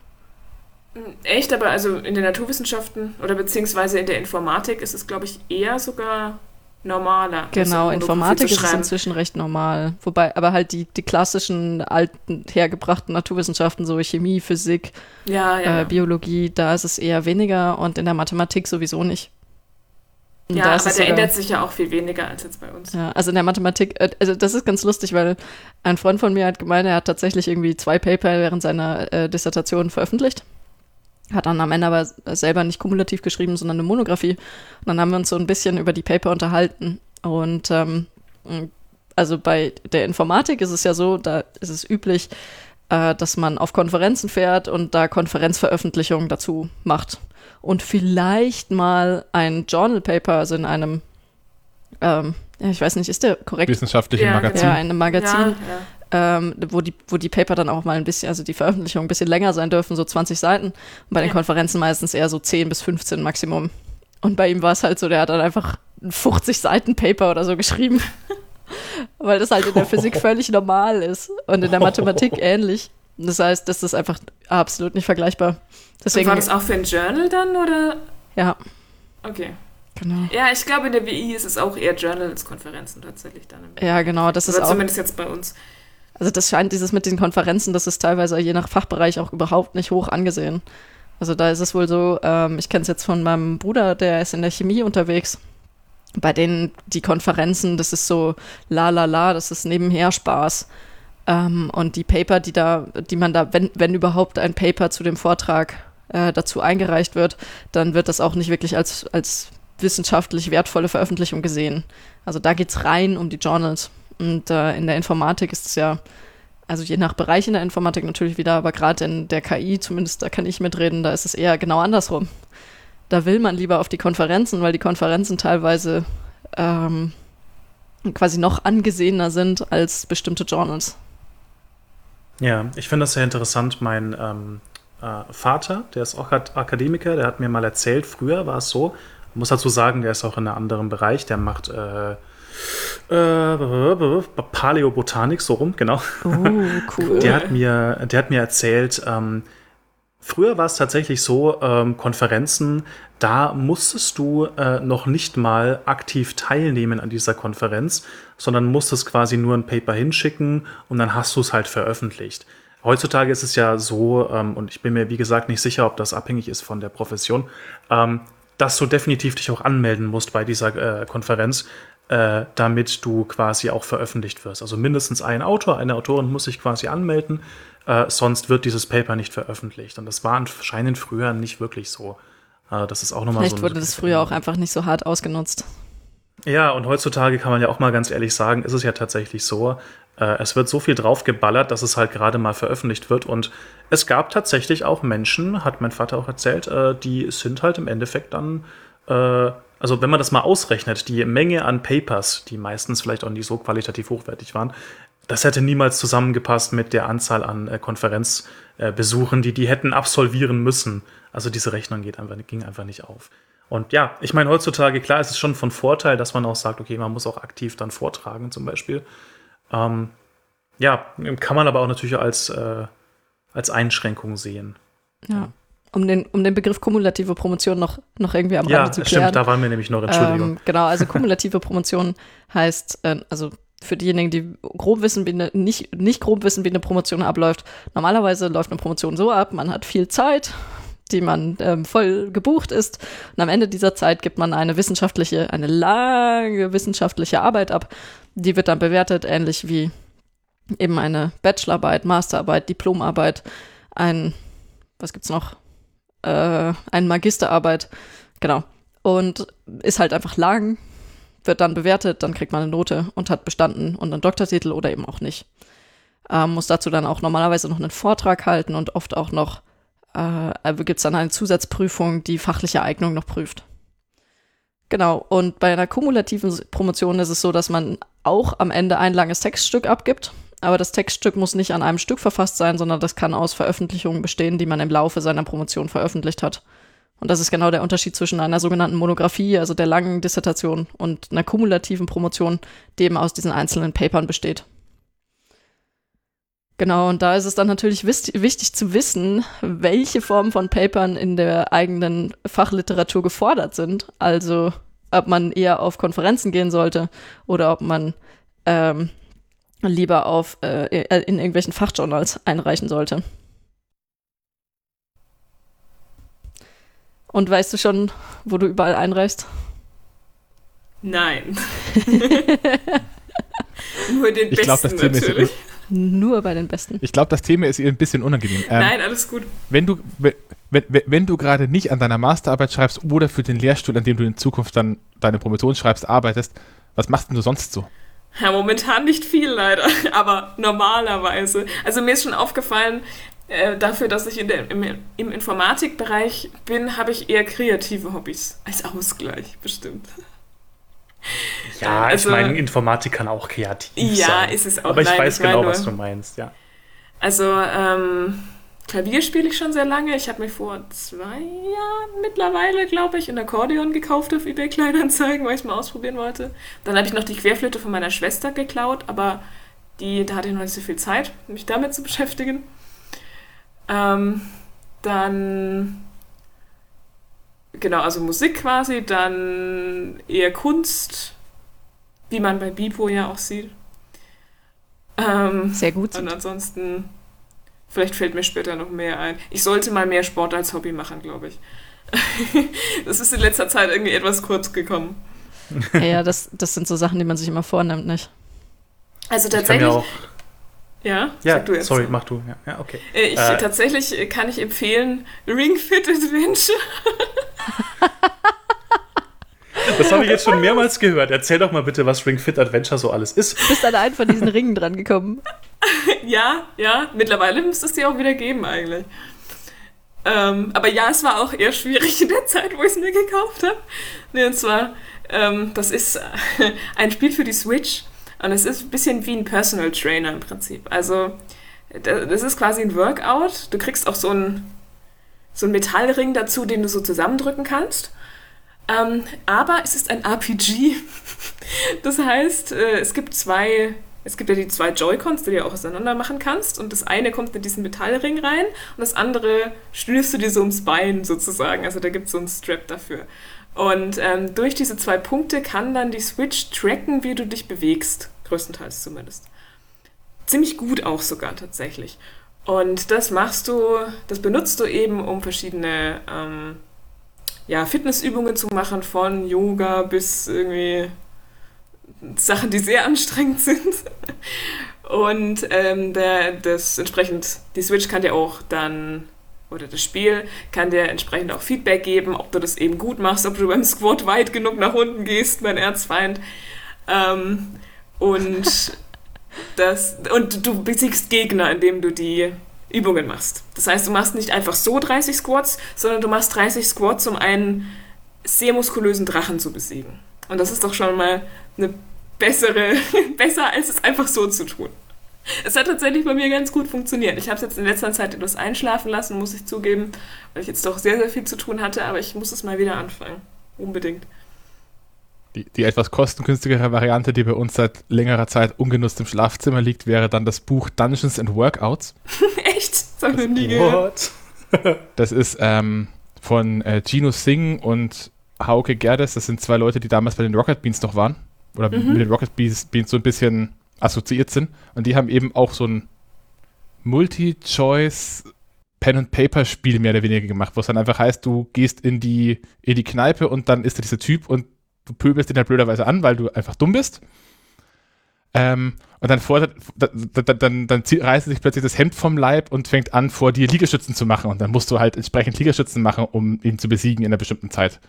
[SPEAKER 3] Echt, aber also in den Naturwissenschaften oder beziehungsweise in der Informatik ist es, glaube ich, eher sogar normaler.
[SPEAKER 2] Genau,
[SPEAKER 3] also
[SPEAKER 2] Informatik ist inzwischen recht normal. Wobei, aber halt die, die klassischen alten, hergebrachten Naturwissenschaften, so Chemie, Physik,
[SPEAKER 3] Ja, ja.
[SPEAKER 2] äh,
[SPEAKER 3] ja.
[SPEAKER 2] Biologie, da ist es eher weniger und in der Mathematik sowieso nicht. Und
[SPEAKER 3] Ja,
[SPEAKER 2] da
[SPEAKER 3] aber der ändert sich ja auch viel weniger als jetzt bei uns.
[SPEAKER 2] Ja, also in der Mathematik, äh, also das ist ganz lustig, weil ein Freund von mir hat gemeint, er hat tatsächlich irgendwie zwei Paper während seiner äh, Dissertation veröffentlicht. Hat dann am Ende aber selber nicht kumulativ geschrieben, sondern eine Monographie. Und dann haben wir uns so ein bisschen über die Paper unterhalten. Und ähm, also bei der Informatik ist es ja so, da ist es üblich, äh, dass man auf Konferenzen fährt und da Konferenzveröffentlichungen dazu macht. Und vielleicht mal ein Journal Paper, also in einem, ähm, ja, ich weiß nicht, ist der korrekt?
[SPEAKER 4] Wissenschaftlichen
[SPEAKER 3] Ja,
[SPEAKER 4] Magazin.
[SPEAKER 2] Ja, in einem Magazin,
[SPEAKER 3] Ja, ja.
[SPEAKER 2] Ähm, wo, die, wo die Paper dann auch mal ein bisschen, also die Veröffentlichungen ein bisschen länger sein dürfen, so 20 Seiten. Und bei den. Konferenzen meistens eher so 10 bis 15 Maximum. Und bei ihm war es halt so, der hat dann einfach ein 50 Seiten Paper oder so geschrieben. Weil das halt in der Physik völlig normal ist und in der Mathematik ähnlich. Das heißt, das ist einfach absolut nicht vergleichbar.
[SPEAKER 3] Und
[SPEAKER 2] Deswegen,
[SPEAKER 3] war das auch für ein Journal dann oder?
[SPEAKER 2] ja,
[SPEAKER 3] Okay.
[SPEAKER 2] genau.
[SPEAKER 3] Ja, ich glaube, in der WI ist es auch eher Journal als Konferenzen tatsächlich dann.
[SPEAKER 2] Ja, genau, das ist
[SPEAKER 3] Oder
[SPEAKER 2] auch.
[SPEAKER 3] zumindest jetzt bei uns.
[SPEAKER 2] Also das scheint dieses mit den Konferenzen, das ist teilweise je nach Fachbereich auch überhaupt nicht hoch angesehen. Also da ist es wohl so, ähm, ich kenne es jetzt von meinem Bruder, der ist in der Chemie unterwegs. Bei denen die Konferenzen, das ist so la la la, das ist nebenher Spaß. Ähm, und die Paper, die da, die man da, wenn, wenn überhaupt ein Paper zu dem Vortrag äh, dazu eingereicht wird, dann wird das auch nicht wirklich als, als wissenschaftlich wertvolle Veröffentlichung gesehen. Also da geht's rein um die Journals. Und äh, in der Informatik ist es ja, also je nach Bereich in der Informatik natürlich wieder, aber gerade in der KI, zumindest da kann ich mitreden, da ist es eher genau andersrum. Da will man lieber auf die Konferenzen, weil die Konferenzen teilweise ähm, quasi noch angesehener sind als bestimmte Journals.
[SPEAKER 1] Ja, ich finde das sehr interessant. Mein ähm, äh, Vater, der ist auch Ak- Akademiker, der hat mir mal erzählt, früher war es so, muss dazu sagen, der ist auch in einem anderen Bereich, der macht äh, äh, Paläobotanik, so rum, genau.
[SPEAKER 2] Oh, cool.
[SPEAKER 1] Der hat mir, der hat mir erzählt, ähm, früher war es tatsächlich so, ähm, Konferenzen, da musstest du äh, noch nicht mal aktiv teilnehmen an dieser Konferenz, sondern musstest quasi nur ein Paper hinschicken und dann hast du es halt veröffentlicht. Heutzutage ist es ja so, ähm, und ich bin mir wie gesagt nicht sicher, ob das abhängig ist von der Profession, ähm, dass du definitiv dich auch anmelden musst bei dieser äh, Konferenz, äh, damit du quasi auch veröffentlicht wirst. Also mindestens ein Autor, eine Autorin muss sich quasi anmelden, äh, sonst wird dieses Paper nicht veröffentlicht. Und das war anscheinend früher nicht wirklich so. Äh, das ist auch nochmal so.
[SPEAKER 2] Vielleicht wurde das früher auch einfach nicht so hart ausgenutzt.
[SPEAKER 1] Ja, und heutzutage kann man ja auch mal ganz ehrlich sagen, ist es ja tatsächlich so, äh, es wird so viel draufgeballert, dass es halt gerade mal veröffentlicht wird. Und es gab tatsächlich auch Menschen, hat mein Vater auch erzählt, äh, die sind halt im Endeffekt dann, also wenn man das mal ausrechnet, die Menge an Papers, die meistens vielleicht auch nicht so qualitativ hochwertig waren, das hätte niemals zusammengepasst mit der Anzahl an äh, Konferenzbesuchen, die die hätten absolvieren müssen. Also diese Rechnung geht einfach, ging einfach nicht auf. Und ja, ich meine, heutzutage, klar, ist es schon von Vorteil, dass man auch sagt, okay, man muss auch aktiv dann vortragen, zum Beispiel. Ähm, ja, kann man aber auch natürlich als, äh, als Einschränkung sehen.
[SPEAKER 2] Ja. Um den, um den Begriff kumulative Promotion noch, noch irgendwie am
[SPEAKER 1] Ja,
[SPEAKER 2] Rande zu klären.
[SPEAKER 1] stimmt, da waren wir nämlich noch, Entschuldigung.
[SPEAKER 2] Ähm, genau, also kumulative Promotion heißt, äh, also für diejenigen, die grob wissen, wie eine, nicht, nicht grob wissen, wie eine Promotion abläuft. Normalerweise läuft eine Promotion so ab, man hat viel Zeit, die man ähm, voll gebucht ist. Und am Ende dieser Zeit gibt man eine wissenschaftliche, eine lange wissenschaftliche Arbeit ab. Die wird dann bewertet, ähnlich wie eben eine Bachelorarbeit, Masterarbeit, Diplomarbeit, ein, was gibt's noch? Äh, eine Magisterarbeit, genau. Und ist halt einfach lang, wird dann bewertet, dann kriegt man eine Note und hat bestanden und einen Doktortitel oder eben auch nicht. Ähm, muss dazu dann auch normalerweise noch einen Vortrag halten und oft auch noch äh, gibt es dann eine Zusatzprüfung, die fachliche Eignung noch prüft. Genau, und bei einer kumulativen Promotion ist es so, dass man auch am Ende ein langes Textstück abgibt, aber das Textstück muss nicht an einem Stück verfasst sein, sondern das kann aus Veröffentlichungen bestehen, die man im Laufe seiner Promotion veröffentlicht hat. Und das ist genau der Unterschied zwischen einer sogenannten Monographie, also der langen Dissertation, und einer kumulativen Promotion, die eben aus diesen einzelnen Papern besteht. Genau, und da ist es dann natürlich wichtig zu wissen, welche Formen von Papern in der eigenen Fachliteratur gefordert sind. Also ob man eher auf Konferenzen gehen sollte oder ob man ähm, lieber auf äh, in irgendwelchen Fachjournals einreichen sollte. Und weißt du schon, wo du überall einreichst?
[SPEAKER 3] Nein. Nur den
[SPEAKER 4] Ich glaub,
[SPEAKER 3] besten
[SPEAKER 4] das Thema ist-
[SPEAKER 3] natürlich.
[SPEAKER 2] Nur bei den Besten.
[SPEAKER 4] Ich glaube, das Thema ist ihr ein bisschen unangenehm. Ähm,
[SPEAKER 3] Nein, alles gut.
[SPEAKER 4] Wenn du, wenn, wenn, wenn du gerade nicht an deiner Masterarbeit schreibst oder für den Lehrstuhl, an dem du in Zukunft dann deine Promotion schreibst, arbeitest, was machst denn du sonst so?
[SPEAKER 3] Ja, momentan nicht viel leider, aber normalerweise. Also mir ist schon aufgefallen, äh, dafür, dass ich in der, im, im Informatikbereich bin, habe ich eher kreative Hobbys als Ausgleich, bestimmt.
[SPEAKER 1] Ja,
[SPEAKER 3] Also-
[SPEAKER 1] ich meine, Informatik kann auch kreativ
[SPEAKER 3] Ja,
[SPEAKER 1] sein.
[SPEAKER 3] ist es auch.
[SPEAKER 1] Aber ich weiß
[SPEAKER 3] ich
[SPEAKER 1] genau, was du meinst, ja.
[SPEAKER 3] Also, ähm, Klavier spiele ich schon sehr lange. Ich habe mir vor zwei Jahren mittlerweile, glaube ich, ein Akkordeon gekauft auf eBay Kleinanzeigen, weil ich es mal ausprobieren wollte. Dann habe ich noch die Querflöte von meiner Schwester geklaut, aber die, da hatte ich noch nicht so viel Zeit, mich damit zu beschäftigen. Ähm, dann, genau, also Musik quasi, dann eher Kunst, wie man bei Bipo ja auch sieht. Ähm,
[SPEAKER 2] Sehr gut.
[SPEAKER 3] und ansonsten, vielleicht fällt mir später noch mehr ein. Ich sollte mal mehr Sport als Hobby machen, glaube ich. das ist in letzter Zeit irgendwie etwas kurz gekommen.
[SPEAKER 2] Ja, ja das, das sind so Sachen, die man sich immer vornimmt, nicht?
[SPEAKER 3] Also tatsächlich, ja,
[SPEAKER 1] ja,
[SPEAKER 3] sag du jetzt.
[SPEAKER 1] sorry, mach du. Ja, ja okay.
[SPEAKER 3] Äh, Ich,
[SPEAKER 1] Äh,
[SPEAKER 3] tatsächlich äh, kann ich empfehlen Ring Fit Adventure.
[SPEAKER 1] Das habe ich jetzt schon mehrmals gehört. Erzähl doch mal bitte, was Ring Fit Adventure so alles ist.
[SPEAKER 2] Du bist an einen von diesen Ringen dran gekommen.
[SPEAKER 3] ja, ja, mittlerweile müsste es die auch wieder geben eigentlich. Ähm, aber ja, es war auch eher schwierig in der Zeit, wo ich es mir gekauft habe. Nee, und zwar, ähm, das ist äh, ein Spiel für die Switch und es ist ein bisschen wie ein Personal Trainer im Prinzip. Also, da- das ist quasi ein Workout. Du kriegst auch so einen, so einen Metallring dazu, den du so zusammendrücken kannst. Ähm, aber es ist ein RPG. Das heißt, äh, es gibt zwei, es gibt ja die zwei Joy-Cons, die du ja auch auseinander machen kannst. Und das eine kommt in diesen Metallring rein und das andere schnürst du dir so ums Bein sozusagen. Also da gibt es so einen Strap dafür. Und ähm, durch diese zwei Punkte kann dann die Switch tracken, wie du dich bewegst. Größtenteils zumindest. Ziemlich gut auch sogar tatsächlich. Und das machst du, das benutzt du eben, um verschiedene ähm, ja, Fitnessübungen zu machen, von Yoga bis irgendwie Sachen, die sehr anstrengend sind. Und ähm, der, das entsprechend, die Switch kann dir auch dann, oder das Spiel kann dir entsprechend auch Feedback geben, ob du das eben gut machst, ob du beim Squat weit genug nach unten gehst, mein Erzfeind. Ähm, und, das, und du besiegst Gegner, indem du die Übungen machst. Das heißt, du machst nicht einfach so 30 Squats, sondern du machst 30 Squats, um einen sehr muskulösen Drachen zu besiegen. Und das ist doch schon mal eine bessere, besser als es einfach so zu tun. Es hat tatsächlich bei mir ganz gut funktioniert. Ich habe es jetzt in letzter Zeit etwas einschlafen lassen, muss ich zugeben, weil ich jetzt doch sehr, sehr viel zu tun hatte, aber ich muss es mal wieder anfangen. Unbedingt.
[SPEAKER 4] Die, die etwas kostengünstigere Variante, die bei uns seit längerer Zeit ungenutzt im Schlafzimmer liegt, wäre dann das Buch Dungeons and Workouts.
[SPEAKER 3] Das habe ich noch nie gehört.
[SPEAKER 4] Das ist ähm, von äh, Gino Singh und Hauke Gerdes. Das sind zwei Leute, die damals bei den Rocket Beans noch waren. Oder
[SPEAKER 3] Mhm.
[SPEAKER 4] mit den Rocket Beans, Beans so ein bisschen assoziiert sind. Und die haben eben auch so ein Multi-Choice Pen-and-Paper-Spiel mehr oder weniger gemacht, wo es dann einfach heißt, du gehst in die, in die Kneipe und dann ist da dieser Typ und du pöbelst ihn halt blöderweise an, weil du einfach dumm bist. Ähm, und dann, fordert, da- da- dann, dann zieht, reißt er sich plötzlich das Hemd vom Leib und fängt an, vor dir Liegestützen zu machen. Und dann musst du halt entsprechend Liegestützen machen, um ihn zu besiegen in einer bestimmten Zeit.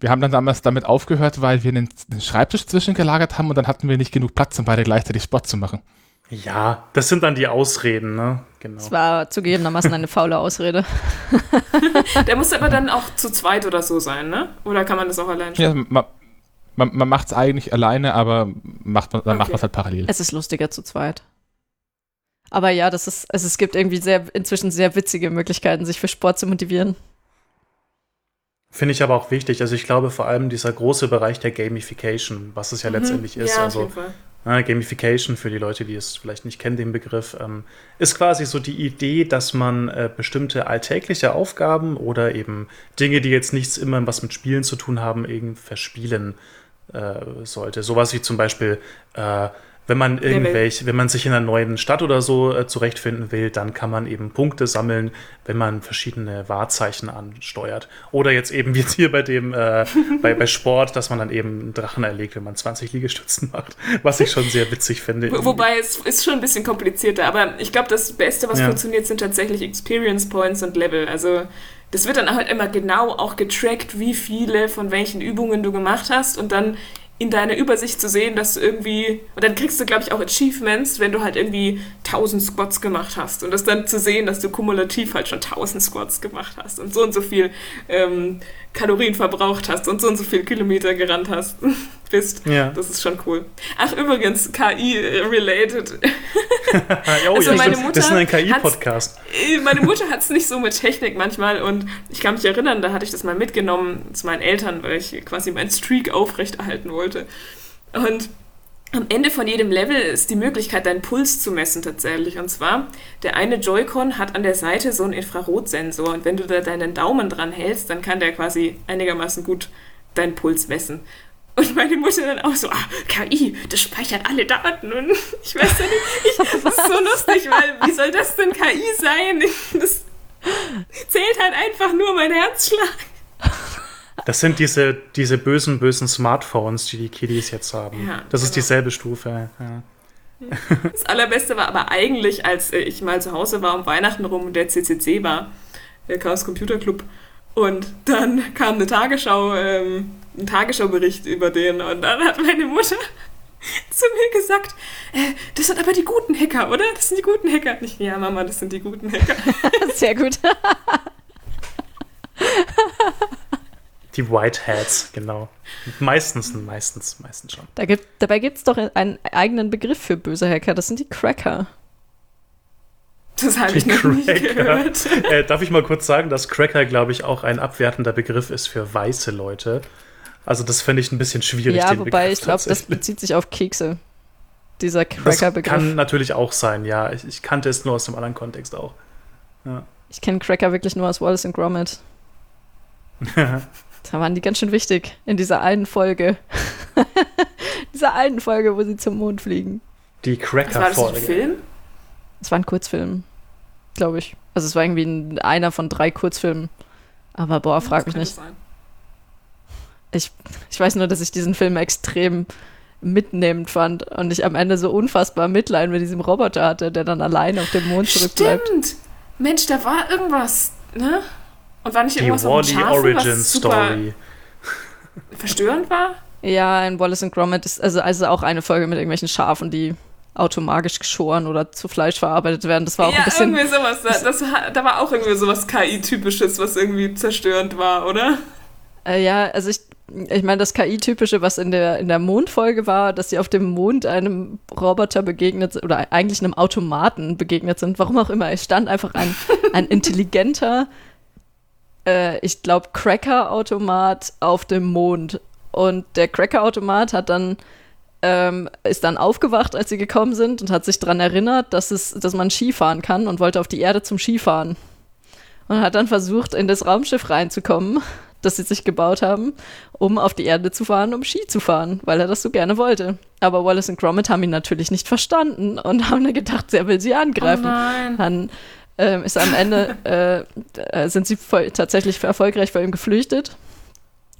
[SPEAKER 4] Wir haben dann damals damit aufgehört, weil wir einen, einen Schreibtisch zwischengelagert haben und dann hatten wir nicht genug Platz, um beide gleichzeitig Sport zu machen.
[SPEAKER 1] Ja, das sind dann die Ausreden, ne? Genau.
[SPEAKER 2] Das war zugegebenermaßen eine faule Ausrede.
[SPEAKER 3] Der muss aber dann auch zu zweit oder so sein, ne? Oder kann man das auch allein
[SPEAKER 4] Ja,
[SPEAKER 3] spielen?
[SPEAKER 4] man man, man macht es eigentlich alleine, aber macht man, dann macht
[SPEAKER 3] Okay.
[SPEAKER 4] man es halt parallel.
[SPEAKER 2] Es ist lustiger zu zweit. Aber ja, das ist, also es gibt irgendwie sehr, inzwischen sehr witzige Möglichkeiten, sich für Sport zu motivieren.
[SPEAKER 1] Finde ich aber auch wichtig. Also ich glaube vor allem dieser große Bereich der Gamification, was es ja letztendlich ist.
[SPEAKER 3] Mhm. Ja, auf
[SPEAKER 1] also
[SPEAKER 3] jeden Fall.
[SPEAKER 1] Ja, Gamification für die Leute, die es vielleicht nicht kennen, den Begriff, ähm, ist quasi so die Idee, dass man äh, bestimmte alltägliche Aufgaben oder eben Dinge, die jetzt nichts immer was mit Spielen zu tun haben, eben verspielen äh, sollte. Sowas wie zum Beispiel äh, Wenn man irgendwelche, wenn man sich in einer neuen Stadt oder so äh, zurechtfinden will, dann kann man eben Punkte sammeln, wenn man verschiedene Wahrzeichen ansteuert. Oder jetzt eben wie jetzt hier bei dem äh, bei, bei Sport, dass man dann eben einen Drachen erlegt, wenn man 20 Liegestützen macht, was ich schon sehr witzig finde.
[SPEAKER 3] Wo, wobei es ist schon ein bisschen komplizierter, aber ich glaube, das Beste, was
[SPEAKER 1] Ja.
[SPEAKER 3] funktioniert, sind tatsächlich Experience Points und Level. Also das wird dann halt immer genau auch getrackt, wie viele von welchen Übungen du gemacht hast und dann in deiner Übersicht zu sehen, dass du irgendwie, und dann kriegst du, glaube ich, auch Achievements, wenn du halt irgendwie 1000 Squats gemacht hast und das dann zu sehen, dass du kumulativ halt schon 1000 Squats gemacht hast und so und so viel ähm, Kalorien verbraucht hast und so und so viel Kilometer gerannt hast bist.
[SPEAKER 1] Ja.
[SPEAKER 3] Das ist schon cool. Ach, übrigens, KI-related.
[SPEAKER 1] oh,
[SPEAKER 3] Also
[SPEAKER 1] ja,
[SPEAKER 3] meine. Mutter
[SPEAKER 1] das ist ein KI-Podcast.
[SPEAKER 3] Äh, Meine Mutter hat es nicht so mit Technik manchmal und ich kann mich erinnern, da hatte ich das mal mitgenommen zu meinen Eltern, weil ich quasi meinen Streak aufrechterhalten wollte. Und am Ende von jedem Level ist die Möglichkeit, deinen Puls zu messen tatsächlich. Und zwar, der eine Joy-Con hat an der Seite so einen Infrarotsensor und wenn du da deinen Daumen dran hältst, dann kann der quasi einigermaßen gut deinen Puls messen. Und meine Mutter dann auch so, ah, KI, das speichert alle Daten. Und ich weiß ja nicht, ich, das ist so lustig, weil wie soll das denn KI sein? Das zählt halt einfach nur mein Herzschlag.
[SPEAKER 1] Das sind diese, diese bösen, bösen Smartphones, die die Kiddies jetzt haben.
[SPEAKER 3] Ja,
[SPEAKER 1] das ist
[SPEAKER 3] genau.
[SPEAKER 1] dieselbe Stufe. Ja.
[SPEAKER 3] Das Allerbeste war aber eigentlich, als äh, ich mal zu Hause war um Weihnachten rum und der CCC war, der Chaos Computer Club. Und dann kam eine Tagesschau, ähm, ein Tagesschaubericht über den und dann hat meine Mutter zu mir gesagt, äh, das sind aber die guten Hacker, oder? Das sind die guten Hacker. Nicht, ja, Mama, das sind die guten Hacker.
[SPEAKER 2] Sehr gut.
[SPEAKER 1] Die Whiteheads, genau. Meistens, meistens, meistens schon.
[SPEAKER 2] Da gibt, dabei gibt es doch einen eigenen Begriff für böse Hacker. Das sind die Cracker.
[SPEAKER 3] Das habe ich
[SPEAKER 1] Die
[SPEAKER 3] noch nie
[SPEAKER 1] Cracker.
[SPEAKER 3] gehört.
[SPEAKER 1] Äh, darf ich mal kurz sagen, dass Cracker, glaube ich, auch ein abwertender Begriff ist für weiße Leute. Also das fände ich ein bisschen schwierig.
[SPEAKER 2] ja,
[SPEAKER 1] den
[SPEAKER 2] wobei
[SPEAKER 1] Begriff
[SPEAKER 2] ich glaube, das bezieht sich auf Kekse. Dieser
[SPEAKER 1] Das
[SPEAKER 2] Cracker-Begriff.
[SPEAKER 1] kann natürlich auch sein, ja. Ich, ich kannte es nur aus einem anderen Kontext auch.
[SPEAKER 2] Ich kenne Cracker wirklich nur aus Wallace and Gromit. Da waren die ganz schön wichtig in dieser einen Folge. dieser einen Folge, wo sie zum Mond fliegen.
[SPEAKER 1] Die
[SPEAKER 3] Was war das ein
[SPEAKER 1] Cracker-Folge.
[SPEAKER 3] Film?
[SPEAKER 2] Es war ein Kurzfilm, glaube ich. Also es war irgendwie ein, einer von drei Kurzfilmen. Aber boah, frag mich nicht. Ich, ich weiß nur, dass ich diesen Film extrem mitnehmend fand und ich am Ende so unfassbar Mitleid mit diesem Roboter hatte, der dann allein auf dem Mond zurückbleibt.
[SPEAKER 3] Stimmt. Mensch, da war irgendwas, ne? Und war nicht
[SPEAKER 1] Die
[SPEAKER 3] irgendwas dem
[SPEAKER 1] Wally
[SPEAKER 3] Schafen,
[SPEAKER 1] Origin
[SPEAKER 3] was super
[SPEAKER 1] Story.
[SPEAKER 3] verstörend war?
[SPEAKER 2] Ja, in Wallace and Gromit ist also, also auch eine Folge mit irgendwelchen Schafen, die automagisch geschoren oder zu Fleisch verarbeitet werden. Das war auch
[SPEAKER 3] ja,
[SPEAKER 2] ein bisschen.
[SPEAKER 3] irgendwie sowas. Da, das, war- da war auch irgendwie sowas KI-typisches, was irgendwie zerstörend war, oder?
[SPEAKER 2] Äh, ja, also ich, ich meine, das KI-typische, was in der, in der Mondfolge war, dass sie auf dem Mond einem Roboter begegnet sind, oder eigentlich einem Automaten begegnet sind, warum auch immer. Es stand einfach ein, ein intelligenter, äh, ich glaube, Cracker-Automat auf dem Mond. Und der Cracker-Automat hat dann ähm, ist dann aufgewacht, als sie gekommen sind und hat sich daran erinnert, dass, es, dass man Skifahren kann und wollte auf die Erde zum Skifahren. Und hat dann versucht, in das Raumschiff reinzukommen, das sie sich gebaut haben, um auf die Erde zu fahren, um Ski zu fahren, weil er das so gerne wollte. Aber Wallace und Gromit haben ihn natürlich nicht verstanden und haben dann gedacht, er will sie angreifen.
[SPEAKER 3] Oh nein.
[SPEAKER 2] Dann ähm, ist am Ende, äh, äh, sind sie voll, tatsächlich erfolgreich vor ihm geflüchtet.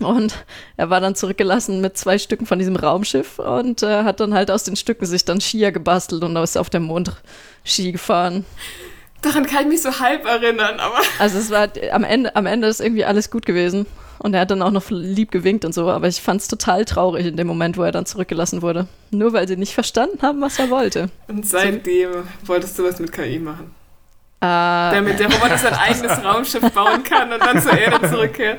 [SPEAKER 2] Und er war dann zurückgelassen mit zwei Stücken von diesem Raumschiff und äh, hat dann halt aus den Stücken sich dann Skier gebastelt und ist auf dem Mond Ski gefahren.
[SPEAKER 3] Daran kann ich mich so halb erinnern, aber
[SPEAKER 2] Also es war am Ende, am Ende ist irgendwie alles gut gewesen. Und er hat dann auch noch lieb gewinkt und so, aber ich fand es total traurig in dem Moment, wo er dann zurückgelassen wurde. Nur weil sie nicht verstanden haben, was er wollte.
[SPEAKER 3] und seitdem wolltest du was mit KI machen.
[SPEAKER 2] Äh,
[SPEAKER 3] Damit der Roboter sein eigenes Raumschiff bauen kann und dann zur Erde zurückkehrt.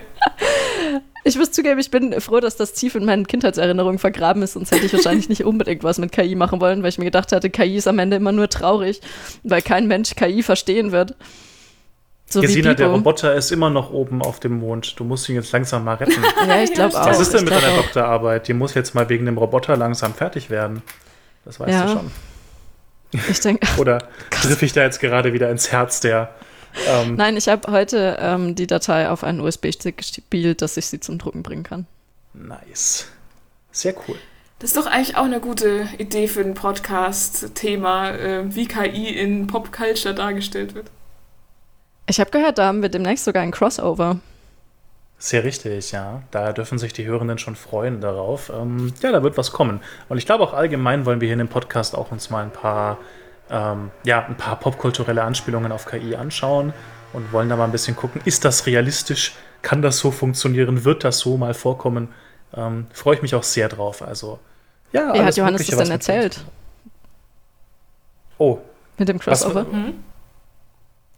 [SPEAKER 2] ich muss zugeben, ich bin froh, dass das tief in meinen Kindheitserinnerungen vergraben ist, sonst hätte ich wahrscheinlich nicht unbedingt was mit KI machen wollen, weil ich mir gedacht hatte, KI ist am Ende immer nur traurig, weil kein Mensch KI verstehen wird. So
[SPEAKER 1] Gesina,
[SPEAKER 2] wie
[SPEAKER 1] der. Roboter ist immer noch oben auf dem Mond. Du musst ihn jetzt langsam mal retten.
[SPEAKER 2] Ja, ich glaube auch.
[SPEAKER 1] Was ist denn mit deiner. Doktorarbeit? Die muss jetzt mal wegen dem Roboter langsam fertig werden. Das weißt
[SPEAKER 2] Ja.
[SPEAKER 1] du schon.
[SPEAKER 2] Ich denke,
[SPEAKER 1] Oder triff ich da jetzt gerade wieder ins Herz der. Ähm,
[SPEAKER 2] nein, ich habe heute ähm, die Datei auf einen USB-Stick gespielt, dass ich sie zum Drucken bringen kann.
[SPEAKER 1] nice. Sehr cool.
[SPEAKER 3] Das ist doch eigentlich auch eine gute Idee für ein Podcast-Thema, äh, wie KI in Popculture dargestellt wird.
[SPEAKER 2] Ich habe gehört, da haben wir demnächst sogar ein Crossover.
[SPEAKER 1] Sehr richtig, ja. Da dürfen sich die Hörenden schon freuen darauf. Ähm, ja, da wird was kommen. Und ich glaube auch allgemein wollen wir hier in dem Podcast auch uns mal ein paar, ähm, ja, ein paar popkulturelle Anspielungen auf KI anschauen und wollen da mal ein bisschen gucken, ist das realistisch? Kann das so funktionieren? Wird das so mal vorkommen? Ähm, Freue ich mich auch sehr drauf. Also, ja.
[SPEAKER 2] Wie hat Johannes das denn erzählt?
[SPEAKER 1] Oh.
[SPEAKER 2] Mit dem Crossover? Hm?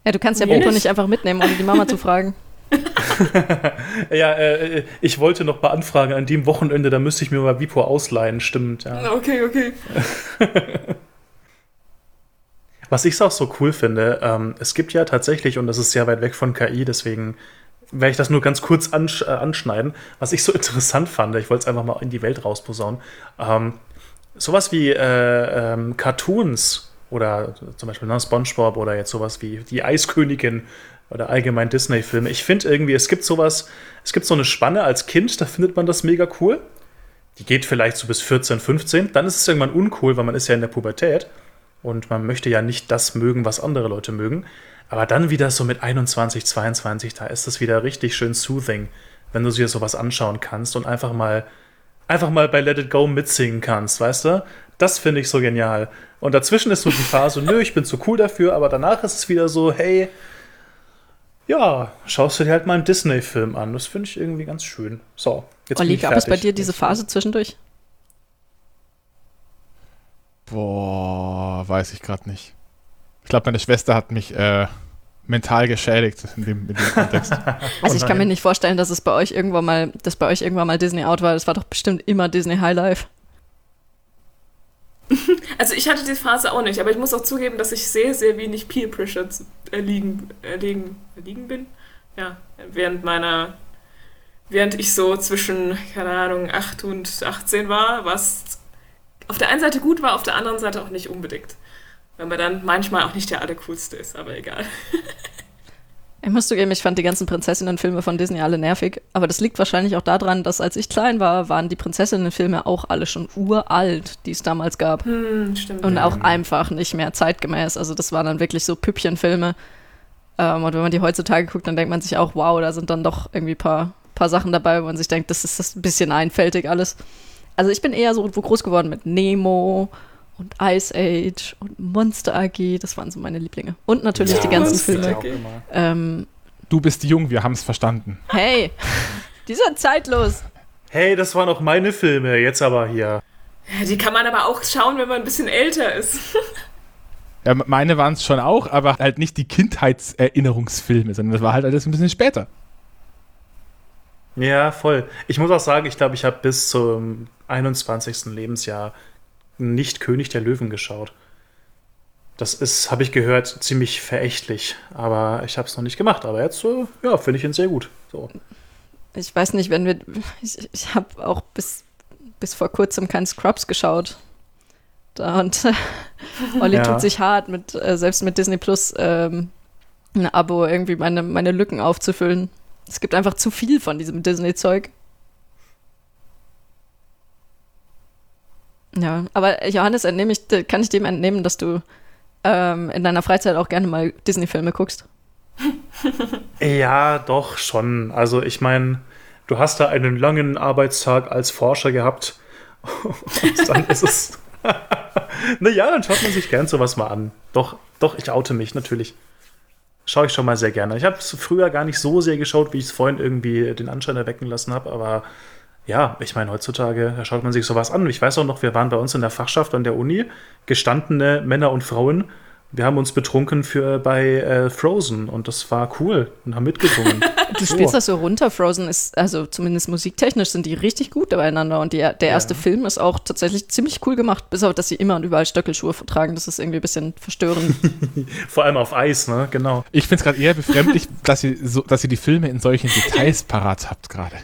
[SPEAKER 2] Ja, du kannst ja Bobo nicht einfach mitnehmen, ohne die Mama zu fragen.
[SPEAKER 1] ja, äh, ich wollte noch bei Anfragen an dem Wochenende, da müsste ich mir mal Vipo ausleihen, stimmt. Ja.
[SPEAKER 3] Okay, okay.
[SPEAKER 1] Was ich auch so cool finde, ähm, es gibt ja tatsächlich, und das ist sehr weit weg von KI, deswegen werde ich das nur ganz kurz ansch äh, anschneiden, was ich so interessant fand, ich wollte es einfach mal in die Welt rausposaunen, ähm, sowas wie äh, ähm, Cartoons oder zum Beispiel ne, SpongeBob oder jetzt sowas wie die Eiskönigin oder allgemein Disney-Filme. Ich finde irgendwie, es gibt sowas, es gibt so eine Spanne als Kind, da findet man das mega cool. Die geht vielleicht so bis 14, 15. Dann ist es irgendwann uncool, weil man ist ja in der Pubertät und man möchte ja nicht das mögen, was andere Leute mögen. Aber dann wieder so mit 21, 22, da ist es wieder richtig schön soothing, wenn du dir sowas anschauen kannst und einfach mal, einfach mal bei Let It Go mitsingen kannst, weißt du? Das finde ich so genial. Und dazwischen ist so die Phase, nö, ich bin zu cool dafür, aber danach ist es wieder so, hey, ja, schaust du dir halt mal einen Disney-Film an. Das finde ich irgendwie ganz schön. So,
[SPEAKER 2] jetzt Olli, gab es bei dir diese Phase zwischendurch?
[SPEAKER 4] Boah, weiß ich gerade nicht. Ich glaube, meine Schwester hat mich äh, mental geschädigt in dem, in dem Kontext.
[SPEAKER 2] also ich kann mir nicht vorstellen, dass es bei euch irgendwann mal, dass bei euch irgendwann mal Disney Out war. Das war doch bestimmt immer Disney High Life.
[SPEAKER 3] Also ich hatte die Phase auch nicht, aber ich muss auch zugeben, dass ich sehr, sehr wenig Peer Pressure erliegen, erliegen, erliegen bin. Ja, während meiner, während ich so zwischen, keine Ahnung, 8 und 18 war, was auf der einen Seite gut war, auf der anderen Seite auch nicht unbedingt. Weil man dann manchmal auch nicht der Allercoolste ist, aber egal.
[SPEAKER 2] Ich muss zugeben, ich fand die ganzen Prinzessinnenfilme von Disney alle nervig. Aber das liegt wahrscheinlich auch daran, dass als ich klein war, waren die Prinzessinnenfilme auch alle schon uralt, die es damals gab.
[SPEAKER 3] Hm, stimmt.
[SPEAKER 2] Und auch einfach nicht mehr zeitgemäß. Also das waren dann wirklich so Püppchenfilme. Ähm, und wenn man die heutzutage guckt, dann denkt man sich auch, wow, da sind dann doch irgendwie ein paar, paar Sachen dabei, wo man sich denkt, das ist das ein bisschen einfältig alles. Also ich bin eher so groß geworden mit Nemo und Ice Age und Monster AG, das waren so meine Lieblinge. Und natürlich ja, die ganzen Filme. Ähm,
[SPEAKER 4] du bist jung, wir haben es verstanden.
[SPEAKER 2] Hey, die sind zeitlos.
[SPEAKER 1] Hey, das waren auch meine Filme, jetzt aber hier.
[SPEAKER 3] Ja, die kann man aber auch schauen, wenn man ein bisschen älter ist.
[SPEAKER 4] ja, meine waren es schon auch, aber halt nicht die Kindheitserinnerungsfilme, sondern das war halt alles ein bisschen später.
[SPEAKER 1] Ja, voll. Ich muss auch sagen, ich glaube, ich habe bis zum 21. Lebensjahr nicht König der Löwen geschaut. Das ist, habe ich gehört, ziemlich verächtlich. Aber ich habe es noch nicht gemacht. Aber jetzt, äh, ja, finde ich ihn sehr gut. So.
[SPEAKER 2] Ich weiß nicht, wenn wir. Ich, ich habe auch bis, bis vor kurzem kein Scrubs geschaut. Da und äh, Olli ja. tut sich hart, mit, äh, selbst mit Disney Plus ähm, ein Abo irgendwie meine, meine Lücken aufzufüllen. Es gibt einfach zu viel von diesem Disney-Zeug. Ja, aber Johannes, entnehme ich, kann ich dem entnehmen, dass du ähm, in deiner Freizeit auch gerne mal Disney-Filme guckst?
[SPEAKER 1] ja, doch, schon. Also ich meine, du hast da einen langen Arbeitstag als Forscher gehabt. Und dann ist es. naja, dann schaut man sich gern sowas mal an. Doch, doch, ich oute mich natürlich. Schaue ich schon mal sehr gerne. Ich habe es früher gar nicht so sehr geschaut, wie ich es vorhin irgendwie den Anschein erwecken lassen habe, aber ja, ich meine, heutzutage schaut man sich sowas an. Ich weiß auch noch, wir waren bei uns in der Fachschaft an der Uni, gestandene Männer und Frauen. Wir haben uns betrunken für bei äh, Frozen und das war cool und haben mitgesungen.
[SPEAKER 2] du spielst das so runter. Frozen ist, also zumindest musiktechnisch sind die richtig gut beieinander und die, der erste ja. Film ist auch tatsächlich ziemlich cool gemacht, bis auf, dass sie immer und überall Stöckelschuhe tragen. Das ist irgendwie ein bisschen verstörend.
[SPEAKER 1] Vor allem auf Eis, ne? Genau.
[SPEAKER 4] Ich finde es gerade eher befremdlich, dass, ihr so, dass ihr die Filme in solchen Details parat habt gerade.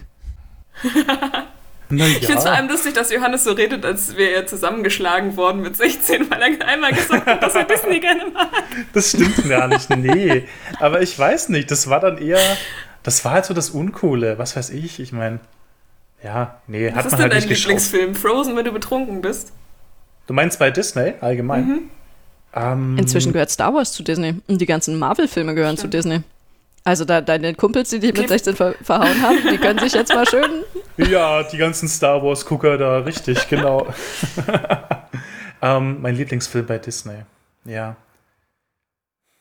[SPEAKER 3] Ja. Ich finde es vor allem lustig, dass Johannes so redet, als wäre er zusammengeschlagen worden mit 16, weil er einmal gesagt hat, dass er Disney gerne mag.
[SPEAKER 1] Das stimmt gar nicht, nee. Aber ich weiß nicht, das war dann eher, das war halt so das Uncoole, was weiß ich, ich meine, Ja, nee,
[SPEAKER 3] Was
[SPEAKER 1] hat
[SPEAKER 3] ist
[SPEAKER 1] man
[SPEAKER 3] denn
[SPEAKER 1] halt
[SPEAKER 3] dein
[SPEAKER 1] nicht.
[SPEAKER 3] Lieblingsfilm? Frozen, wenn du betrunken bist?
[SPEAKER 1] Du meinst bei Disney allgemein?
[SPEAKER 3] Mhm.
[SPEAKER 1] Ähm,
[SPEAKER 2] Inzwischen gehört Star Wars zu Disney und die ganzen Marvel-Filme gehören
[SPEAKER 3] Stimmt.
[SPEAKER 2] zu Disney. Also da, deine Kumpels, die dich mit
[SPEAKER 3] Okay.
[SPEAKER 2] 16 ver verhauen haben, die können sich jetzt mal schön.
[SPEAKER 1] Ja, die ganzen Star Wars-Gucker da, richtig, genau. ähm, mein Lieblingsfilm bei Disney, ja.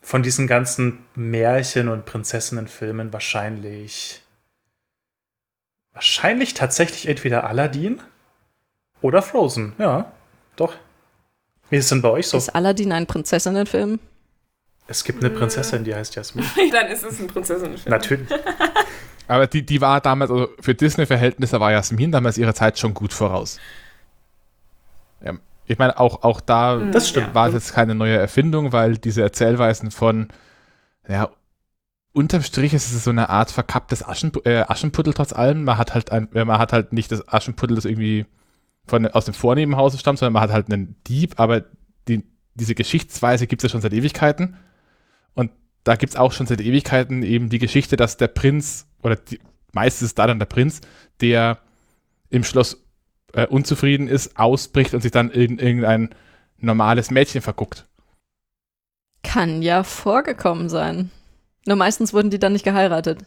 [SPEAKER 1] Von diesen ganzen Märchen- und Prinzessinnenfilmen wahrscheinlich. Wahrscheinlich tatsächlich entweder Aladdin oder Frozen, ja. Doch. Wie ist es denn bei euch so?
[SPEAKER 2] Ist Aladdin ein Prinzessinnenfilm?
[SPEAKER 1] Es gibt eine Prinzessin, die heißt Jasmin.
[SPEAKER 3] Dann ist es ein Prinzessinnenfilm.
[SPEAKER 1] Natürlich.
[SPEAKER 4] Aber die, die war damals, also für Disney-Verhältnisse war Jasmin damals ihrer Zeit schon gut voraus. Ja, ich meine, auch, auch da
[SPEAKER 1] Das stimmt.
[SPEAKER 3] Ja.
[SPEAKER 4] war es jetzt keine neue Erfindung, weil diese Erzählweisen von, ja, unterm Strich ist es so eine Art verkapptes Aschen, äh, Aschenputtel trotz allem. Man hat halt ein, äh, man hat halt nicht das Aschenputtel, das irgendwie von, aus dem vornehmen Hause stammt, sondern man hat halt einen Dieb, aber die, diese Geschichtsweise gibt es ja schon seit Ewigkeiten. Und da gibt es auch schon seit Ewigkeiten eben die Geschichte, dass der Prinz, oder die, meistens ist da dann der Prinz, der im Schloss äh, unzufrieden ist, ausbricht und sich dann in irgendein normales Mädchen verguckt.
[SPEAKER 2] Kann ja vorgekommen sein. Nur meistens wurden die dann nicht geheiratet.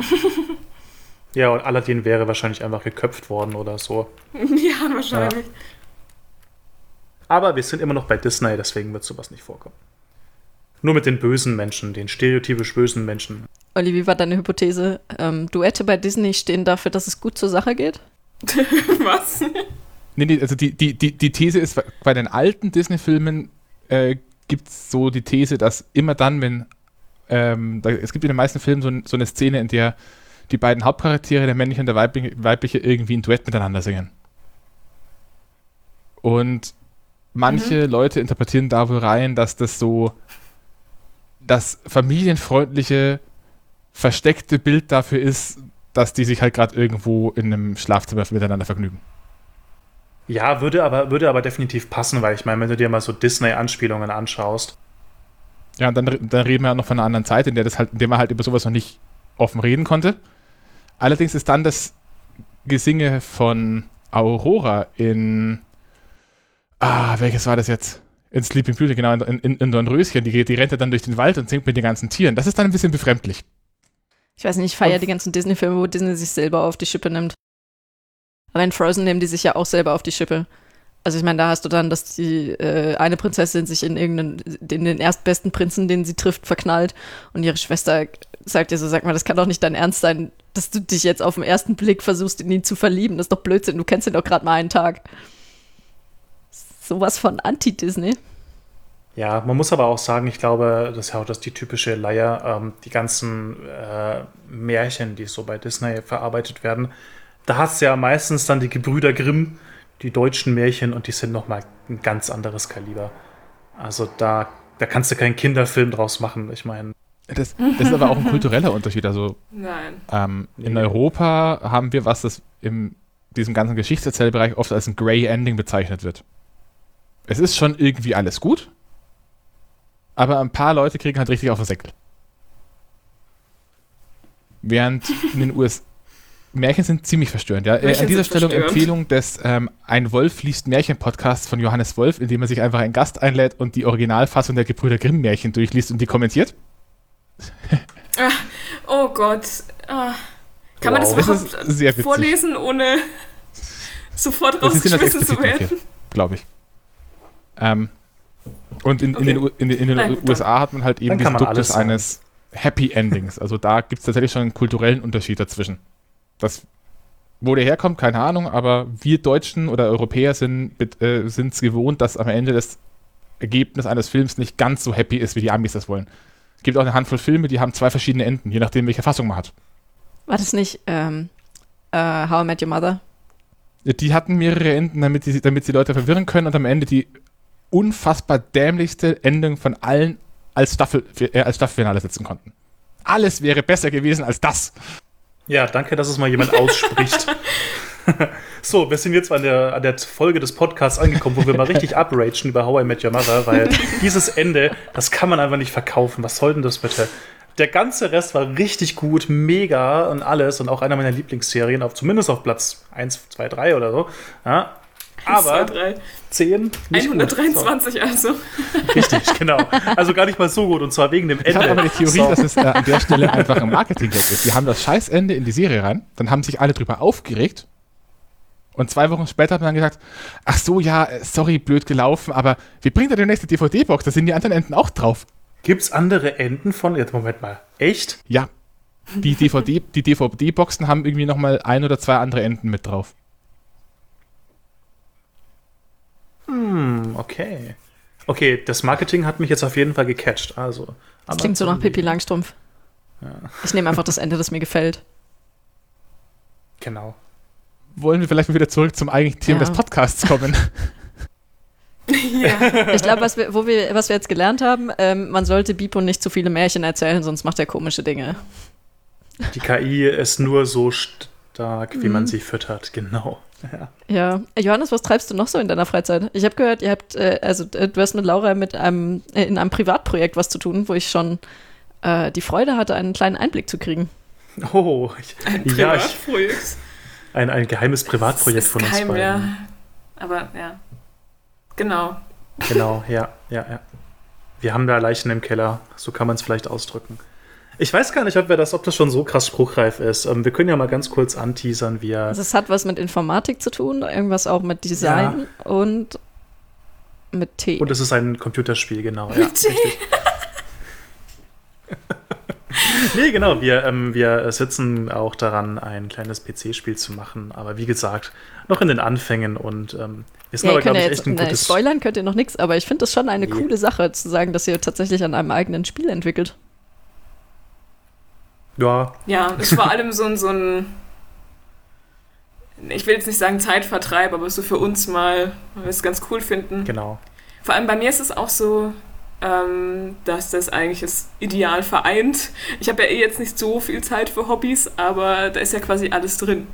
[SPEAKER 1] Ja, und Aladdin wäre wahrscheinlich einfach geköpft worden oder so.
[SPEAKER 3] Ja, wahrscheinlich.
[SPEAKER 1] Aber wir sind immer noch bei Disney, deswegen wird sowas nicht vorkommen. Nur mit den bösen Menschen, den stereotypisch bösen Menschen.
[SPEAKER 2] Olli, wie war deine Hypothese? Ähm, Duette bei Disney stehen dafür, dass es gut zur Sache geht?
[SPEAKER 3] Was?
[SPEAKER 4] Nee, nee, also die, die, die, die These ist, bei den alten Disney-Filmen äh, gibt es so die These, dass immer dann, wenn ähm, da, es gibt in den meisten Filmen so, so eine Szene, in der die beiden Hauptcharaktere, der männliche und der weibliche, weibliche, irgendwie ein Duett miteinander singen. Und manche Leute interpretieren da wohl rein, dass das so das familienfreundliche, versteckte Bild dafür ist, dass die sich halt gerade irgendwo in einem Schlafzimmer miteinander vergnügen.
[SPEAKER 1] Ja, würde aber, würde aber definitiv passen, weil ich meine, wenn du dir mal so Disney-Anspielungen anschaust,
[SPEAKER 4] Ja, und dann, dann reden wir ja noch von einer anderen Zeit, in der, das halt, in der man halt über sowas noch nicht offen reden konnte. Allerdings ist dann das Gesinge von Aurora in. Ah, welches war das jetzt? In Sleeping Beauty, genau, in, in, in Dornröschen. Die, die rennt ja dann durch den Wald und singt mit den ganzen Tieren. Das ist dann ein bisschen befremdlich.
[SPEAKER 2] Ich weiß nicht, ich feiere die ganzen Disney-Filme, wo Disney sich selber auf die Schippe nimmt. Aber in Frozen nehmen die sich ja auch selber auf die Schippe. Also ich meine, da hast du dann, dass die äh, eine Prinzessin sich in irgendeinen, in den erstbesten Prinzen, den sie trifft, verknallt und ihre Schwester sagt ihr so, sag mal, das kann doch nicht dein Ernst sein, dass du dich jetzt auf den ersten Blick versuchst, in ihn zu verlieben. Das ist doch Blödsinn, du kennst ihn doch gerade mal einen Tag. Sowas von Anti-Disney.
[SPEAKER 1] Ja, man muss aber auch sagen, ich glaube, das ist ja auch das die typische Leier, ähm, die ganzen äh, Märchen, die so bei Disney verarbeitet werden. Da hast du ja meistens dann die Gebrüder Grimm, die deutschen Märchen, und die sind nochmal ein ganz anderes Kaliber. Also da, da kannst du keinen Kinderfilm draus machen. Ich meine,
[SPEAKER 4] Das, das ist aber auch ein kultureller Unterschied. Also
[SPEAKER 3] Nein.
[SPEAKER 4] ähm, in
[SPEAKER 1] Nee.
[SPEAKER 4] Europa haben wir, was das in diesem ganzen Geschichtserzählbereich oft als ein Grey Ending bezeichnet wird. Es ist schon irgendwie alles gut, aber ein paar Leute kriegen halt richtig auf den Säckel. Während in den US Märchen sind ziemlich verstörend. Ja? Äh,
[SPEAKER 3] Märchen
[SPEAKER 4] An dieser Stelle. Empfehlung des ähm, Ein Wolf liest Märchen-Podcasts von Johannes Wolf, in dem er sich einfach einen Gast einlädt und die Originalfassung der Gebrüder Grimm-Märchen durchliest und die kommentiert.
[SPEAKER 3] Oh Gott. Ah. Kann man
[SPEAKER 1] Wow.
[SPEAKER 3] das
[SPEAKER 4] Das
[SPEAKER 3] überhaupt
[SPEAKER 4] witzig.
[SPEAKER 3] vorlesen, ohne sofort
[SPEAKER 4] Das das
[SPEAKER 3] rausgeschmissen zu werden?
[SPEAKER 4] glaube ich. Ähm, und in, in den, in, in den
[SPEAKER 3] Nein, dann-
[SPEAKER 4] USA hat man halt eben diesen Duktus eines Happy Endings. Also da gibt es tatsächlich schon einen kulturellen Unterschied dazwischen. Das, wo der herkommt, keine Ahnung, aber wir Deutschen oder Europäer sind äh, es gewohnt, dass am Ende das Ergebnis eines Films nicht ganz so happy ist, wie die Amis das wollen. Es gibt auch eine Handvoll Filme, die haben zwei verschiedene Enden, je nachdem, welche Fassung man hat.
[SPEAKER 2] War das nicht ähm, äh, How I Met Your Mother?
[SPEAKER 4] Die hatten mehrere Enden, damit sie, damit sie Leute verwirren können und am Ende die unfassbar dämlichste Endung von allen als, Staffel, äh, als Staffelfinale setzen konnten. Alles wäre besser gewesen als das.
[SPEAKER 1] ja, danke, dass es mal jemand ausspricht. so, wir sind jetzt an der, an der Folge des Podcasts angekommen, wo wir mal richtig upragen über How I Met Your Mother, weil dieses Ende, das kann man einfach nicht verkaufen. Was soll denn das bitte? der ganze Rest war richtig gut, mega und alles und auch einer meiner Lieblingsserien, auf, zumindest auf Platz 1, 2, 3 oder so. Ja. Aber 10,
[SPEAKER 3] 123 gut. also.
[SPEAKER 1] Richtig, genau. Also gar nicht mal so gut und zwar wegen dem Ende.
[SPEAKER 4] Ich habe aber die Theorie, so. dass es äh, an der Stelle einfach ein Marketing-Gag ist. Die haben das Scheißende in die Serie rein, dann haben sich alle drüber aufgeregt und zwei Wochen später hat man dann gesagt, ach so, ja, äh, sorry, blöd gelaufen, aber wie bringt er die nächste DVD-Box? Da sind die anderen Enden auch drauf.
[SPEAKER 1] Gibt's andere Enden von, jetzt Moment mal, echt?
[SPEAKER 4] Ja. Die DVD, die DVD-Boxen haben irgendwie nochmal ein oder zwei andere Enden mit drauf.
[SPEAKER 1] Hm, okay. Okay, das Marketing hat mich jetzt auf jeden Fall gecatcht. Also,
[SPEAKER 2] das klingt so nach Pippi Langstrumpf. Ja. Ich nehme einfach das Ende, das mir gefällt.
[SPEAKER 1] Genau
[SPEAKER 4] wollen wir vielleicht mal wieder zurück zum eigentlichen Thema ja. des Podcasts kommen.
[SPEAKER 2] ja. Ich glaube, was wir, wir, was wir jetzt gelernt haben, ähm, man sollte Bipo nicht zu viele Märchen erzählen, sonst macht er komische Dinge.
[SPEAKER 1] Die KI ist nur so stark, wie mhm. man sie füttert, genau.
[SPEAKER 2] Ja. ja. Johannes, was treibst du noch so in deiner Freizeit? Ich habe gehört, ihr habt, äh, also äh, du hast mit Laura mit einem, äh, in einem Privatprojekt was zu tun, wo ich schon äh, die Freude hatte, einen kleinen Einblick zu kriegen.
[SPEAKER 1] Oh, ich,
[SPEAKER 3] ein Privatprojekt. Ja,
[SPEAKER 1] ein, ein geheimes Privatprojekt von uns
[SPEAKER 3] beiden. Ja. Aber ja, genau.
[SPEAKER 1] Genau, ja, ja, ja. Wir haben da Leichen im Keller, so kann man es vielleicht ausdrücken. Ich weiß gar nicht, ob, wir das, ob das schon so krass spruchreif ist. Ähm, wir können ja mal ganz kurz anteasern, wir.
[SPEAKER 2] Also es hat was mit Informatik zu tun, irgendwas auch mit Design ja. und mit T.
[SPEAKER 1] Und es ist ein Computerspiel, genau. Mit ja, T. nee, genau. Wir, ähm, wir sitzen auch daran, ein kleines PC-Spiel zu machen. Aber wie gesagt, noch in den Anfängen und ähm,
[SPEAKER 2] ist ja, aber, glaube ich, jetzt, echt ein gutes... Spoilern könnt ihr noch nichts, aber ich finde das schon eine nee. coole Sache, zu sagen, dass ihr tatsächlich an einem eigenen Spiel entwickelt.
[SPEAKER 1] Ja.
[SPEAKER 3] Ja, ist vor allem so ein, so ein ich will jetzt nicht sagen Zeitvertreib, aber so für uns mal, weil wir es ganz cool finden.
[SPEAKER 1] Genau.
[SPEAKER 3] Vor allem bei mir ist es auch so, ähm, dass das eigentlich das Ideal vereint. Ich habe ja eh jetzt nicht so viel Zeit für Hobbys, aber da ist ja quasi alles drin.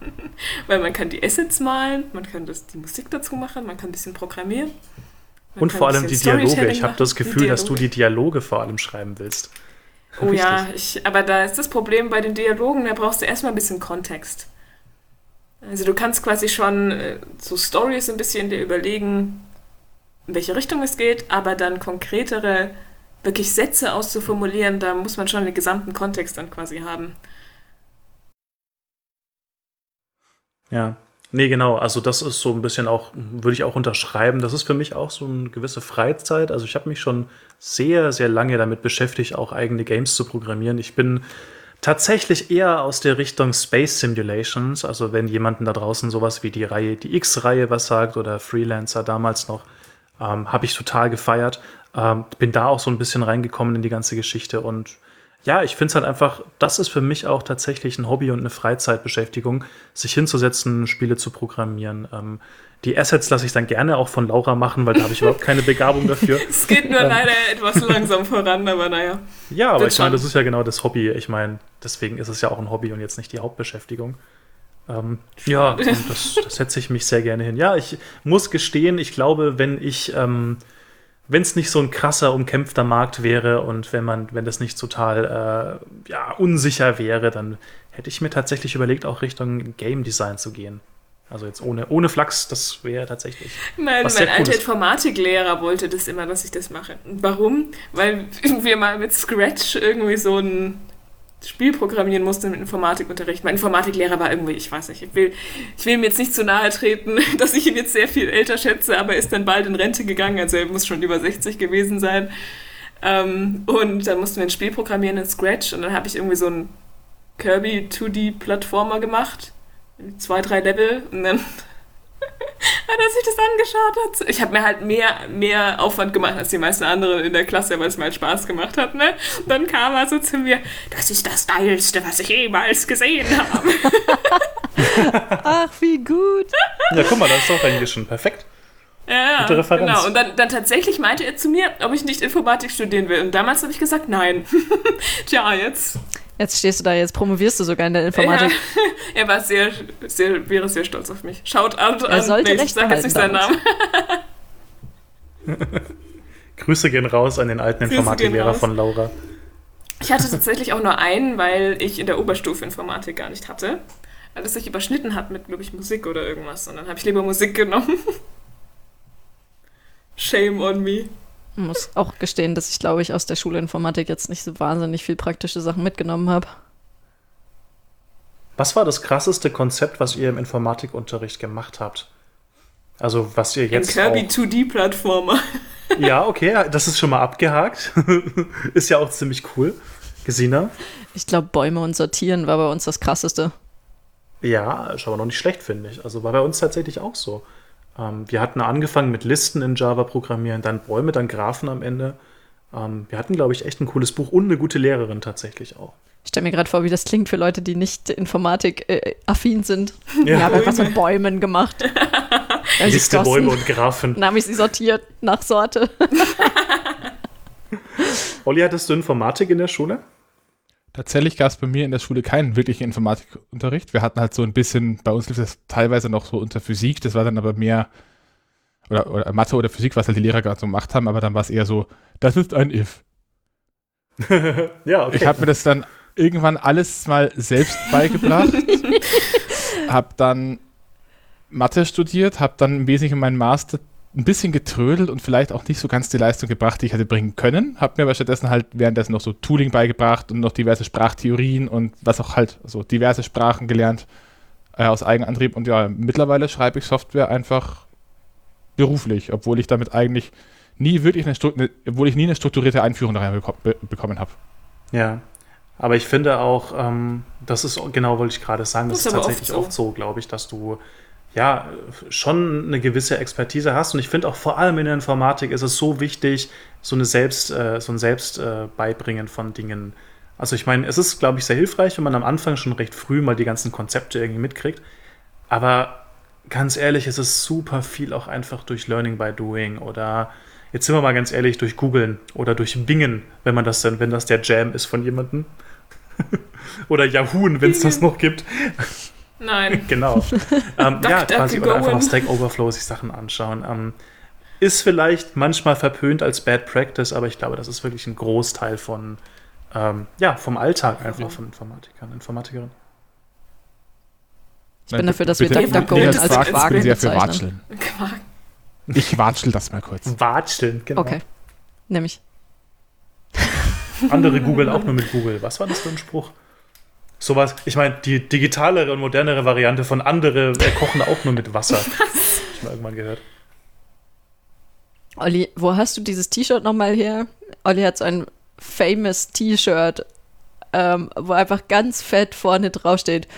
[SPEAKER 3] Weil man kann die Assets malen, man kann das, die Musik dazu machen, man kann ein bisschen programmieren.
[SPEAKER 1] Und vor allem die Dialoge. Ich habe das Gefühl, dass du die Dialoge vor allem schreiben willst.
[SPEAKER 3] Oh Richtig. ja, ich, aber da ist das Problem bei den Dialogen, da brauchst du erstmal ein bisschen Kontext. Also du kannst quasi schon äh, so Stories ein bisschen dir überlegen, in welche Richtung es geht, aber dann konkretere, wirklich Sätze auszuformulieren, da muss man schon den gesamten Kontext dann quasi haben.
[SPEAKER 1] Ja, nee, genau. Also das ist so ein bisschen auch, würde ich auch unterschreiben. Das ist für mich auch so eine gewisse Freizeit. Also ich habe mich schon sehr, sehr lange damit beschäftigt, auch eigene Games zu programmieren. Ich bin tatsächlich eher aus der Richtung Space Simulations. Also wenn jemanden da draußen sowas wie die Reihe, die X-Reihe was sagt oder Freelancer damals noch, ähm, Habe ich total gefeiert. Ähm, bin da auch so ein bisschen reingekommen in die ganze Geschichte und ja, ich finde es halt einfach, das ist für mich auch tatsächlich ein Hobby und eine Freizeitbeschäftigung, sich hinzusetzen, Spiele zu programmieren. Ähm, die Assets lasse ich dann gerne auch von Laura machen, weil da habe ich überhaupt keine Begabung dafür.
[SPEAKER 3] es geht nur ähm, leider etwas langsam voran, aber naja.
[SPEAKER 1] Ja, aber ich meine, das ist ja genau das Hobby. Ich meine, deswegen ist es ja auch ein Hobby und jetzt nicht die Hauptbeschäftigung. Ähm, ja, das, das setze ich mich sehr gerne hin. Ja, ich muss gestehen, ich glaube, wenn ich, ähm, wenn es nicht so ein krasser, umkämpfter Markt wäre und wenn man, wenn das nicht total äh, ja, unsicher wäre, dann hätte ich mir tatsächlich überlegt, auch Richtung Game Design zu gehen. Also jetzt ohne, ohne Flachs, das wäre tatsächlich.
[SPEAKER 3] Mein, mein alter Informatiklehrer wollte das immer, dass ich das mache. Warum? Weil wir mal mit Scratch irgendwie so ein Spiel programmieren musste mit Informatikunterricht. Mein Informatiklehrer war irgendwie, ich weiß nicht, ich will, ich will mir jetzt nicht zu nahe treten, dass ich ihn jetzt sehr viel älter schätze, aber er ist dann bald in Rente gegangen, also er muss schon über 60 gewesen sein. Ähm, und dann mussten wir ein Spiel programmieren in Scratch und dann habe ich irgendwie so einen Kirby 2D-Plattformer gemacht. Zwei, drei Level und dann hat er sich das angeschaut hat. Ich habe mir halt mehr, mehr Aufwand gemacht als die meisten anderen in der Klasse, weil es mir halt Spaß gemacht hat. Ne? Und dann kam er so zu mir, das ist das Geilste, was ich jemals gesehen habe.
[SPEAKER 2] Ach, wie gut.
[SPEAKER 1] Ja, guck mal, das ist doch eigentlich schon perfekt.
[SPEAKER 3] Ja, genau. Und dann, dann tatsächlich meinte er zu mir, ob ich nicht Informatik studieren will. Und damals habe ich gesagt, nein. Tja, jetzt
[SPEAKER 2] Jetzt stehst du da, jetzt promovierst du sogar in der Informatik.
[SPEAKER 3] Ja, er war sehr, sehr, wäre sehr stolz auf mich. Schaut out
[SPEAKER 2] er an. Sollte nee,
[SPEAKER 3] ich sage jetzt nicht seinen Namen.
[SPEAKER 1] Grüße gehen raus an den alten Informatiklehrer von Laura.
[SPEAKER 3] Ich hatte tatsächlich auch nur einen, weil ich in der Oberstufe Informatik gar nicht hatte. Weil es sich überschnitten hat mit, glaube ich, Musik oder irgendwas. Und dann habe ich lieber Musik genommen. Shame on me.
[SPEAKER 2] Ich muss auch gestehen, dass ich, glaube ich, aus der Schule Informatik jetzt nicht so wahnsinnig viel praktische Sachen mitgenommen habe.
[SPEAKER 1] Was war das krasseste Konzept, was ihr im Informatikunterricht gemacht habt? Also, was ihr jetzt.
[SPEAKER 3] Ein Kirby 2D-Plattformer.
[SPEAKER 1] Ja, okay, das ist schon mal abgehakt. ist ja auch ziemlich cool. Gesina?
[SPEAKER 2] Ich glaube, Bäume und Sortieren war bei uns das krasseste.
[SPEAKER 1] Ja, ist aber noch nicht schlecht, finde ich. Also war bei uns tatsächlich auch so. Ähm, wir hatten angefangen mit Listen in Java programmieren, dann Bäume, dann Graphen am Ende. Ähm, wir hatten, glaube ich, echt ein cooles Buch und eine gute Lehrerin tatsächlich auch.
[SPEAKER 2] Ich stelle mir gerade vor, wie das klingt für Leute, die nicht Informatik-affin äh, sind. Ja. Wir haben einfach so Bäumen gemacht.
[SPEAKER 1] Liste, Bäume und Graphen.
[SPEAKER 2] Dann habe ich sie sortiert nach Sorte.
[SPEAKER 1] Olli, hattest du Informatik in der Schule?
[SPEAKER 4] Tatsächlich gab es bei mir in der Schule keinen wirklichen Informatikunterricht. Wir hatten halt so ein bisschen, bei uns lief das teilweise noch so unter Physik, das war dann aber mehr, oder, oder Mathe oder Physik, was halt die Lehrer gerade so gemacht haben, aber dann war es eher so, das ist ein If. ja, okay. Ich habe mir das dann irgendwann alles mal selbst beigebracht, habe dann Mathe studiert, habe dann im Wesentlichen meinen Master ein bisschen getrödelt und vielleicht auch nicht so ganz die Leistung gebracht, die ich hätte bringen können. Habe mir aber stattdessen halt währenddessen noch so Tooling beigebracht und noch diverse Sprachtheorien und was auch halt, so diverse Sprachen gelernt äh, aus Eigenantrieb. Und ja, mittlerweile schreibe ich Software einfach beruflich, obwohl ich damit eigentlich nie wirklich eine, eine obwohl ich nie eine strukturierte Einführung da rein be bekommen habe.
[SPEAKER 1] Ja. Aber ich finde auch, ähm, das ist genau, wollte ich gerade sagen, das, das ist tatsächlich oft so, so glaube ich, dass du ja, schon eine gewisse Expertise hast. Und ich finde auch vor allem in der Informatik ist es so wichtig, so, eine Selbst, äh, so ein Selbstbeibringen äh, von Dingen. Also ich meine, es ist, glaube ich, sehr hilfreich, wenn man am Anfang schon recht früh mal die ganzen Konzepte irgendwie mitkriegt. Aber ganz ehrlich, es ist super viel auch einfach durch Learning by Doing oder jetzt sind wir mal ganz ehrlich, durch Googlen oder durch Bingen, wenn man das dann, wenn das der Jam ist von jemandem. oder Yahoo, wenn es das noch gibt.
[SPEAKER 3] Nein.
[SPEAKER 1] genau. Ähm, ja, quasi oder einfach auf Stack Overflow sich Sachen anschauen. Ähm, ist vielleicht manchmal verpönt als Bad Practice, aber ich glaube, das ist wirklich ein Großteil von, ähm, ja, vom Alltag einfach von Informatikern, Informatikerinnen.
[SPEAKER 2] Ich bin dafür, dass wir DuckDuckGo als
[SPEAKER 4] Quark Ich bin sehr für Watscheln. Ich watschel das mal kurz.
[SPEAKER 1] Watscheln, genau.
[SPEAKER 2] Okay, nämlich.
[SPEAKER 1] Andere googeln auch nur mit Google. Was war das für ein Spruch? Sowas, ich meine, die digitalere und modernere Variante von andere äh, kochen auch nur mit Wasser. Was? ich mal irgendwann gehört.
[SPEAKER 2] Olli, wo hast du dieses T-Shirt nochmal her? Olli hat so ein famous T-Shirt, ähm, wo einfach ganz fett vorne draufsteht.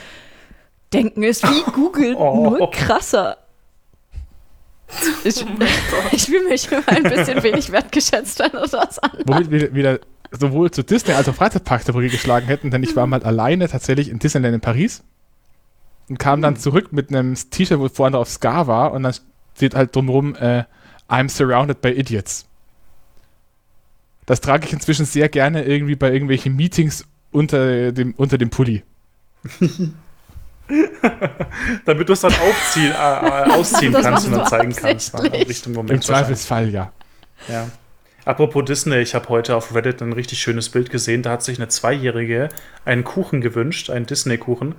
[SPEAKER 2] Denken ist wie Google, oh. nur krasser. Ich, ich fühle mich immer ein bisschen wenig wertgeschätzt, wenn du das an.
[SPEAKER 4] Womit wieder sowohl zu Disney als auch Freizeitpark der Brücke geschlagen hätten, denn ich war mal alleine tatsächlich in Disneyland in Paris und kam dann zurück mit einem T-Shirt, wo vorne auf Scar war und dann steht halt drumherum äh, I'm surrounded by idiots. Das trage ich inzwischen sehr gerne irgendwie bei irgendwelchen Meetings unter dem, unter dem Pulli.
[SPEAKER 1] Damit du es dann aufziehen, äh, äh ausziehen kannst und dann zeigen kannst.
[SPEAKER 4] Richtung Moment Im Zweifelsfall, ja.
[SPEAKER 1] Ja. Apropos Disney, ich habe heute auf Reddit ein richtig schönes Bild gesehen. Da hat sich eine Zweijährige einen Kuchen gewünscht, einen Disney-Kuchen.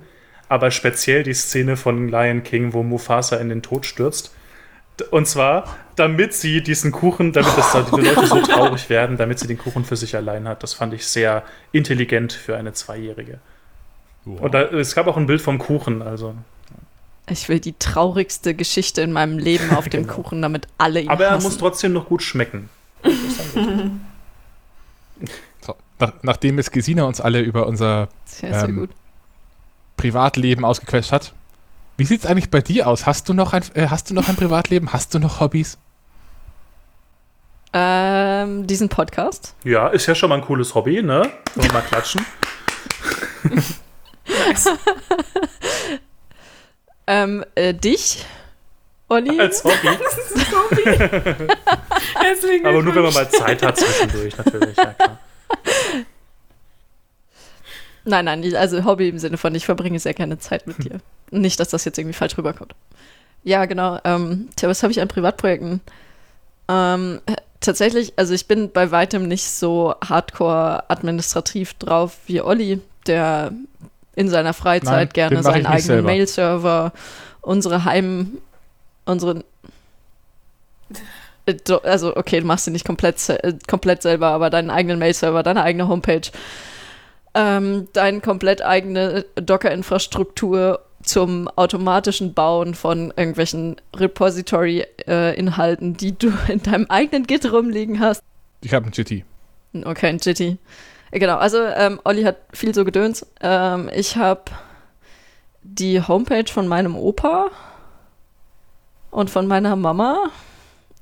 [SPEAKER 1] Aber speziell die Szene von Lion King, wo Mufasa in den Tod stürzt. Und zwar, damit sie diesen Kuchen, damit das, die Leute so traurig werden, damit sie den Kuchen für sich allein hat. Das fand ich sehr intelligent für eine Zweijährige. Wow. Und da, es gab auch ein Bild vom Kuchen, also.
[SPEAKER 2] Ich will die traurigste Geschichte in meinem Leben auf dem genau. Kuchen, damit alle ihn
[SPEAKER 1] Aber er hassen. muss trotzdem noch gut schmecken.
[SPEAKER 4] so, nach, nachdem es Gesina uns alle über unser ähm, Privatleben ausgequetscht hat, wie sieht es eigentlich bei dir aus? Hast du noch ein, äh, hast du noch ein Privatleben? Hast du noch Hobbys?
[SPEAKER 2] Ähm, diesen Podcast?
[SPEAKER 1] Ja, ist ja schon mal ein cooles Hobby, ne? Wollen wir mal klatschen?
[SPEAKER 2] ähm, äh, dich? Olli?
[SPEAKER 1] Als Hobby. Hobby. Aber nur, wenn man mal Zeit hat zwischendurch, natürlich. Ja, klar.
[SPEAKER 2] Nein, nein, also Hobby im Sinne von, ich verbringe sehr gerne Zeit mit dir. Nicht, dass das jetzt irgendwie falsch rüberkommt. Ja, genau. Ähm, tja, was habe ich an Privatprojekten? Ähm, tatsächlich, also ich bin bei weitem nicht so hardcore administrativ drauf wie Olli, der in seiner Freizeit
[SPEAKER 4] Nein,
[SPEAKER 2] gerne seinen eigenen. Mail-Server, unsere Heim, unsere Äh, also okay, du machst sie nicht komplett, äh, komplett selber, aber deinen eigenen Mail-Server, deine eigene Homepage, ähm, deine komplett eigene Docker-Infrastruktur zum automatischen Bauen von irgendwelchen Repository-Inhalten, die du in deinem eigenen Git rumliegen hast.
[SPEAKER 4] Ich habe einen GT.
[SPEAKER 2] Okay, ein Jitty. Äh, Genau, also ähm, Olli hat viel so Gedöns. Ähm, ich habe die Homepage von meinem Opa und von meiner Mama.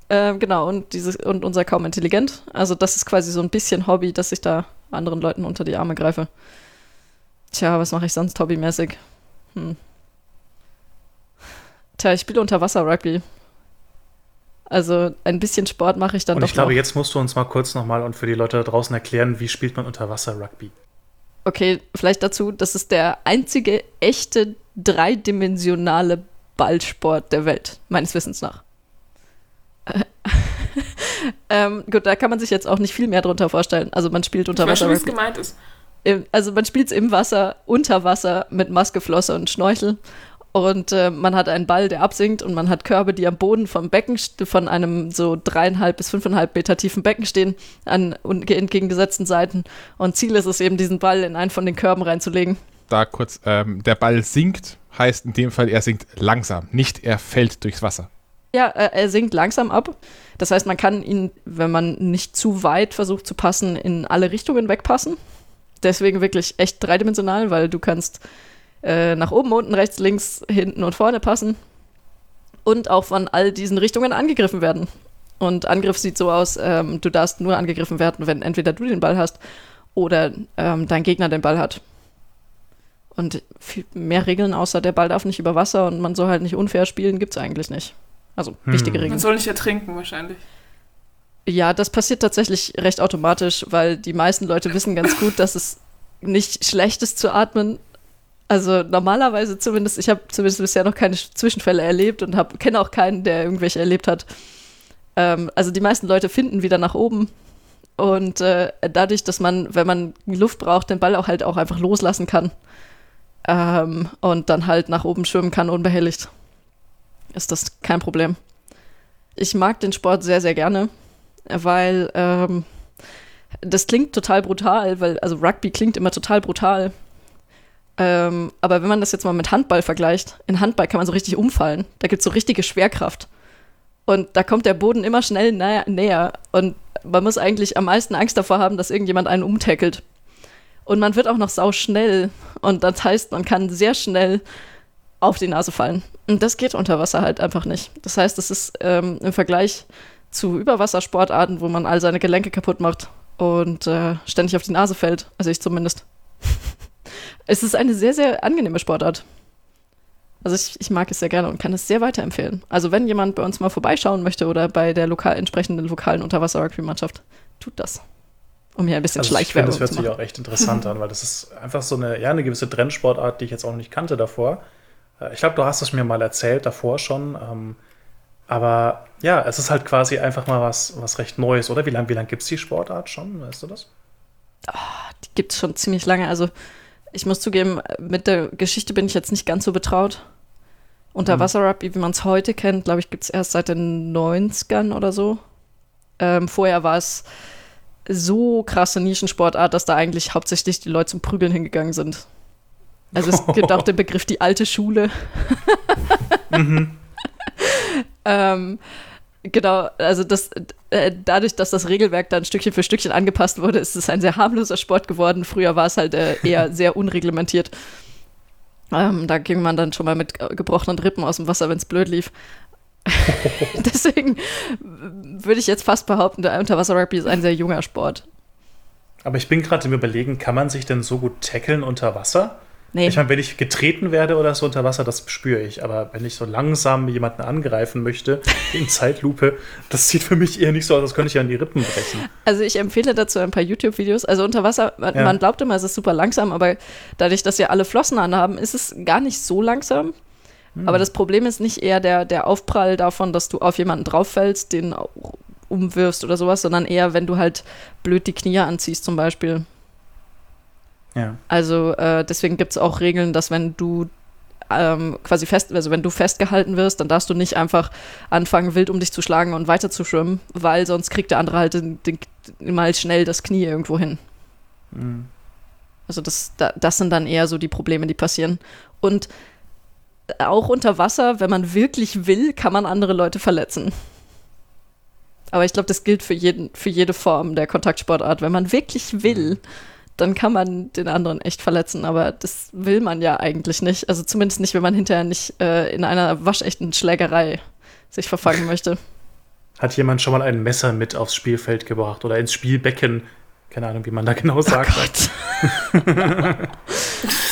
[SPEAKER 2] Ähm, genau, und, dieses, und unser Kaum Intelligent. Also das ist quasi so ein bisschen Hobby, dass ich da anderen Leuten unter die Arme greife. Tja, was mache ich sonst hobbymäßig? Hm. Tja, ich spiele Unterwasser-Rugby. Also ein bisschen Sport mache ich dann
[SPEAKER 1] Und
[SPEAKER 2] doch
[SPEAKER 1] ich glaube,
[SPEAKER 2] noch.
[SPEAKER 1] jetzt musst du uns mal kurz nochmal und für die Leute da draußen erklären, wie spielt man Unterwasser-Rugby.
[SPEAKER 2] Okay, vielleicht dazu, das ist der einzige echte dreidimensionale Ballsport der Welt, meines Wissens nach. Äh, ähm, gut, da kann man sich jetzt auch nicht viel mehr drunter vorstellen. Also man spielt unter
[SPEAKER 3] Ich weiß
[SPEAKER 2] Wasser.
[SPEAKER 3] schon, wie es gemeint ist.
[SPEAKER 2] Im- Also man spielt es im Wasser, unter Wasser mit Maske, Flosse und Schnorchel. Und äh, man hat einen Ball, der absinkt und man hat Körbe, die am Boden vom Becken, von einem so dreieinhalb bis fünfeinhalb Meter tiefen Becken stehen, an entgegengesetzten Seiten. Und Ziel ist es eben, diesen Ball in einen von den Körben reinzulegen.
[SPEAKER 4] Da kurz, ähm, der Ball sinkt, heißt in dem Fall, er sinkt langsam, nicht er fällt durchs Wasser.
[SPEAKER 2] Ja, äh, er sinkt langsam ab. Das heißt, man kann ihn, wenn man nicht zu weit versucht zu passen, in alle Richtungen wegpassen. Deswegen wirklich echt dreidimensional, weil du kannst äh, nach oben, unten, rechts, links, hinten und vorne passen. Und auch von all diesen Richtungen angegriffen werden. Und Angriff sieht so aus, ähm, du darfst nur angegriffen werden, wenn entweder du den Ball hast oder ähm, dein Gegner den Ball hat. Und viel mehr Regeln außer der Ball darf nicht über Wasser und man soll halt nicht unfair spielen, gibt's eigentlich nicht. Also
[SPEAKER 1] Hm.
[SPEAKER 2] wichtige
[SPEAKER 3] Man
[SPEAKER 2] Regeln.
[SPEAKER 3] soll nicht ertrinken, wahrscheinlich.
[SPEAKER 2] Ja, das passiert tatsächlich recht automatisch, weil die meisten Leute wissen ganz gut, dass es nicht schlecht ist zu atmen. Also normalerweise zumindest, ich habe zumindest bisher noch keine Zwischenfälle erlebt und kenne auch keinen, der irgendwelche erlebt hat. Ähm, also die meisten Leute finden wieder nach oben. Und äh, dadurch, dass man, wenn man Luft braucht, den Ball auch halt auch einfach loslassen kann. Ähm, und dann halt nach oben schwimmen kann, unbehelligt. Ist das kein Problem. Ich mag den Sport sehr, sehr gerne weil ähm, das klingt total brutal, weil, also Rugby klingt immer total brutal. Ähm, aber wenn man das jetzt mal mit Handball vergleicht, in Handball kann man so richtig umfallen. Da gibt es so richtige Schwerkraft. Und da kommt der Boden immer schnell näher, näher. Und man muss eigentlich am meisten Angst davor haben, dass irgendjemand einen umtackelt. Und man wird auch noch sau schnell. Und das heißt, man kann sehr schnell auf die Nase fallen. Und das geht unter Wasser halt einfach nicht. Das heißt, es ist ähm, im Vergleich zu Überwassersportarten, wo man all seine Gelenke kaputt macht und äh, ständig auf die Nase fällt. Also ich zumindest. es ist eine sehr, sehr angenehme Sportart. Also ich, ich mag es sehr gerne und kann es sehr weiterempfehlen. Also wenn jemand bei uns mal vorbeischauen möchte oder bei der lokal, entsprechenden lokalen Unterwasser-Rugby-Mannschaft, tut das. Um hier ein bisschen
[SPEAKER 1] Also ich finde,
[SPEAKER 2] Schleichwerbung
[SPEAKER 1] das hört
[SPEAKER 2] zu
[SPEAKER 1] sich
[SPEAKER 2] machen.
[SPEAKER 1] auch echt interessant an, weil das ist einfach so eine, ja, eine gewisse Trendsportart, die ich jetzt auch noch nicht kannte davor. Äh, Ich glaube, du hast es mir mal erzählt davor schon. Ähm, aber ja, es ist halt quasi einfach mal was, was recht Neues, oder? Wie lange wie lang gibt es die Sportart schon? Weißt du das?
[SPEAKER 2] Die gibt es schon ziemlich lange. Also ich muss zugeben, mit der Geschichte bin ich jetzt nicht ganz so betraut. Unterwasser-Rugby, wie man es heute kennt, glaube ich, gibt es erst seit den 90ern oder so. Ähm, vorher war es so krasse Nischensportart, dass da eigentlich hauptsächlich die Leute zum Prügeln hingegangen sind. Also es gibt auch den Begriff die alte Schule. ähm, genau, also das, äh, dadurch, dass das Regelwerk dann Stückchen für Stückchen angepasst wurde, ist es ein sehr harmloser Sport geworden. Früher war es halt äh, eher sehr unreglementiert. Ähm, da ging man dann schon mal mit gebrochenen Rippen aus dem Wasser, wenn es blöd lief. Deswegen würde ich jetzt fast behaupten, der Unterwasser-Rugby ist ein sehr junger Sport.
[SPEAKER 1] Aber ich bin gerade im Überlegen, kann man sich denn so gut tackeln unter Wasser?
[SPEAKER 2] Nee,
[SPEAKER 1] Ich meine, wenn ich getreten werde oder so unter Wasser, das spüre ich. Aber wenn ich so langsam jemanden angreifen möchte, in Zeitlupe, das sieht für mich eher nicht so aus, als könnte ich ja an die Rippen brechen.
[SPEAKER 2] Also ich empfehle dazu ein paar YouTube-Videos. Also unter Wasser, man,
[SPEAKER 1] Ja.
[SPEAKER 2] man glaubt immer, es ist super langsam, aber dadurch, dass wir alle Flossen anhaben, ist es gar nicht so langsam. Aber das Problem ist nicht eher der, der Aufprall davon, dass du auf jemanden drauffällst, den umwirfst oder sowas, sondern eher, wenn du halt blöd die Knie anziehst zum Beispiel.
[SPEAKER 1] Ja.
[SPEAKER 2] Also äh, deswegen gibt es auch Regeln, dass wenn du ähm, quasi fest, also wenn du festgehalten wirst, dann darfst du nicht einfach anfangen, wild um dich zu schlagen und weiter zu schwimmen, weil sonst kriegt der andere halt den, den, mal schnell das Knie irgendwo hin.
[SPEAKER 1] Mhm.
[SPEAKER 2] Also das, da, das sind dann eher so die Probleme, die passieren. Und auch unter Wasser, wenn man wirklich will, kann man andere Leute verletzen. Aber ich glaube, das gilt für, jeden, für jede Form der Kontaktsportart. Wenn man wirklich will, dann kann man den anderen echt verletzen. Aber das will man ja eigentlich nicht. Also zumindest nicht, wenn man hinterher nicht äh, in einer waschechten Schlägerei sich verfangen möchte.
[SPEAKER 1] Hat jemand schon mal ein Messer mit aufs Spielfeld gebracht oder ins Spielbecken keine Ahnung, wie man da genau sagt.
[SPEAKER 2] Oh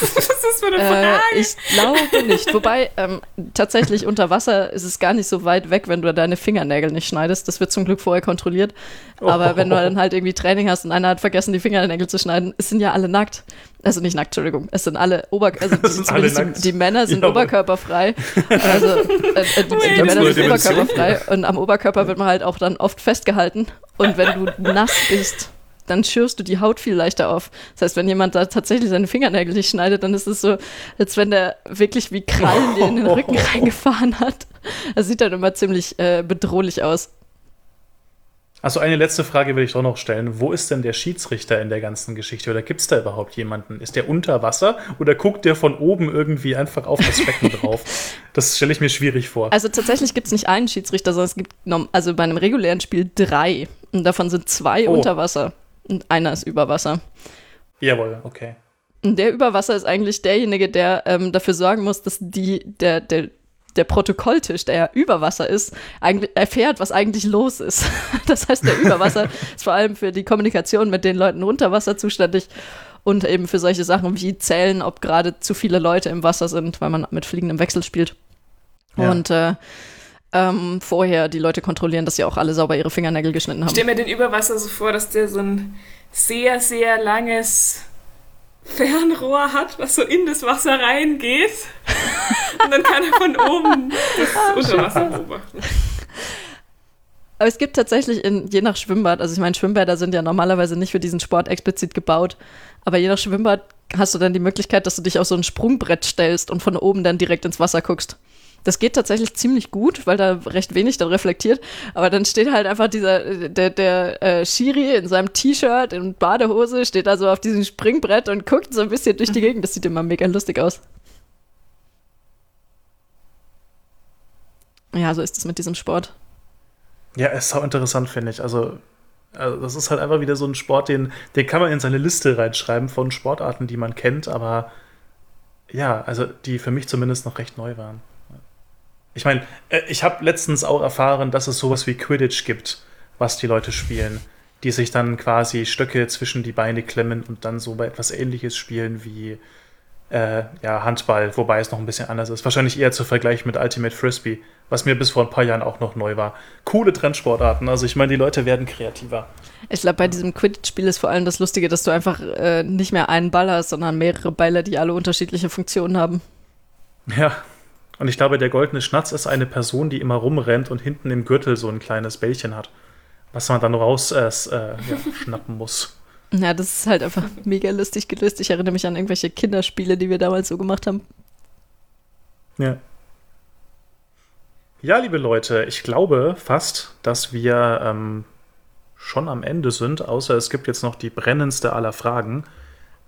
[SPEAKER 2] Was ist das für eine Frage? Äh, ich glaube nicht. Wobei, ähm, tatsächlich unter Wasser ist es gar nicht so weit weg, wenn du deine Fingernägel nicht schneidest. Das wird zum Glück vorher kontrolliert. Aber oh. wenn du dann halt irgendwie Training hast und einer hat vergessen, die Fingernägel zu schneiden, es sind ja alle nackt. Also nicht nackt, Entschuldigung. Es sind alle Oberkörper, also die, alle die, die, Männer sind ja, oberkörperfrei. Also äh, äh, die, die Männer sind oberkörperfrei. Und am Oberkörper wird man halt auch dann oft festgehalten. Und wenn du nass bist, dann schürst du die Haut viel leichter auf. Das heißt, wenn jemand da tatsächlich seine Fingernägel nicht schneidet, dann ist es so, als wenn der wirklich wie Krallen dir in den Rücken reingefahren hat. Das sieht dann immer ziemlich äh, bedrohlich aus.
[SPEAKER 1] Also eine letzte Frage will ich doch noch stellen. Wo ist denn der Schiedsrichter in der ganzen Geschichte? Oder gibt es da überhaupt jemanden? Ist der unter Wasser oder guckt der von oben irgendwie einfach auf das Becken drauf? Das stelle ich mir schwierig vor.
[SPEAKER 2] Also tatsächlich gibt es nicht einen Schiedsrichter, sondern es gibt also bei einem regulären Spiel drei. Und davon sind zwei oh. unter Wasser und einer ist über Wasser.
[SPEAKER 1] Jawohl, okay.
[SPEAKER 2] Und der über Wasser ist eigentlich derjenige, der ähm, dafür sorgen muss, dass die, der, der, der Protokolltisch, der ja über Wasser ist, eigentlich erfährt, was eigentlich los ist. Das heißt, der Überwasser ist vor allem für die Kommunikation mit den Leuten unter Wasser zuständig und eben für solche Sachen wie zählen, ob gerade zu viele Leute im Wasser sind, weil man mit fliegendem Wechsel spielt. Ja. Und äh, ähm, vorher die Leute kontrollieren, dass sie auch alle sauber ihre Fingernägel geschnitten haben. Ich
[SPEAKER 3] stelle mir den Überwasser so vor, dass der so ein sehr, sehr langes Fernrohr hat, was so in das Wasser reingeht. Und dann kann er von oben das ah, Unterwasser beobachten.
[SPEAKER 2] Aber es gibt tatsächlich in, je nach Schwimmbad, also ich meine, Schwimmbäder sind ja normalerweise nicht für diesen Sport explizit gebaut, aber je nach Schwimmbad hast du dann die Möglichkeit, dass du dich auf so ein Sprungbrett stellst und von oben dann direkt ins Wasser guckst. Das geht tatsächlich ziemlich gut, weil da recht wenig dann reflektiert. Aber dann steht halt einfach dieser, der, der äh, Shiri in seinem T-Shirt und Badehose, steht da so auf diesem Springbrett und guckt so ein bisschen durch die mhm. Gegend. Das sieht immer mega lustig aus. Ja, so ist es mit diesem Sport.
[SPEAKER 1] Ja, ist so interessant, finde ich. Also, also, das ist halt einfach wieder so ein Sport, den, den kann man in seine Liste reinschreiben von Sportarten, die man kennt, aber ja, also die für mich zumindest noch recht neu waren. Ich meine, äh, ich habe letztens auch erfahren, dass es sowas wie Quidditch gibt, was die Leute spielen, die sich dann quasi Stöcke zwischen die Beine klemmen und dann so bei etwas Ähnliches spielen wie äh, ja, Handball, wobei es noch ein bisschen anders ist. Wahrscheinlich eher zu vergleichen mit Ultimate Frisbee, was mir bis vor ein paar Jahren auch noch neu war. Coole Trendsportarten, also ich meine, die Leute werden kreativer.
[SPEAKER 2] Ich glaube, bei diesem Quidditch-Spiel ist vor allem das Lustige, dass du einfach äh, nicht mehr einen Ball hast, sondern mehrere Bälle, die alle unterschiedliche Funktionen haben.
[SPEAKER 1] Ja, und ich glaube, der goldene Schnatz ist eine Person, die immer rumrennt und hinten im Gürtel so ein kleines Bällchen hat, was man dann raus äh, ja, schnappen muss.
[SPEAKER 2] Ja, das ist halt einfach mega lustig gelöst. Ich erinnere mich an irgendwelche Kinderspiele, die wir damals so gemacht haben.
[SPEAKER 1] Ja. Ja, liebe Leute, ich glaube fast, dass wir ähm, schon am Ende sind, außer es gibt jetzt noch die brennendste aller Fragen.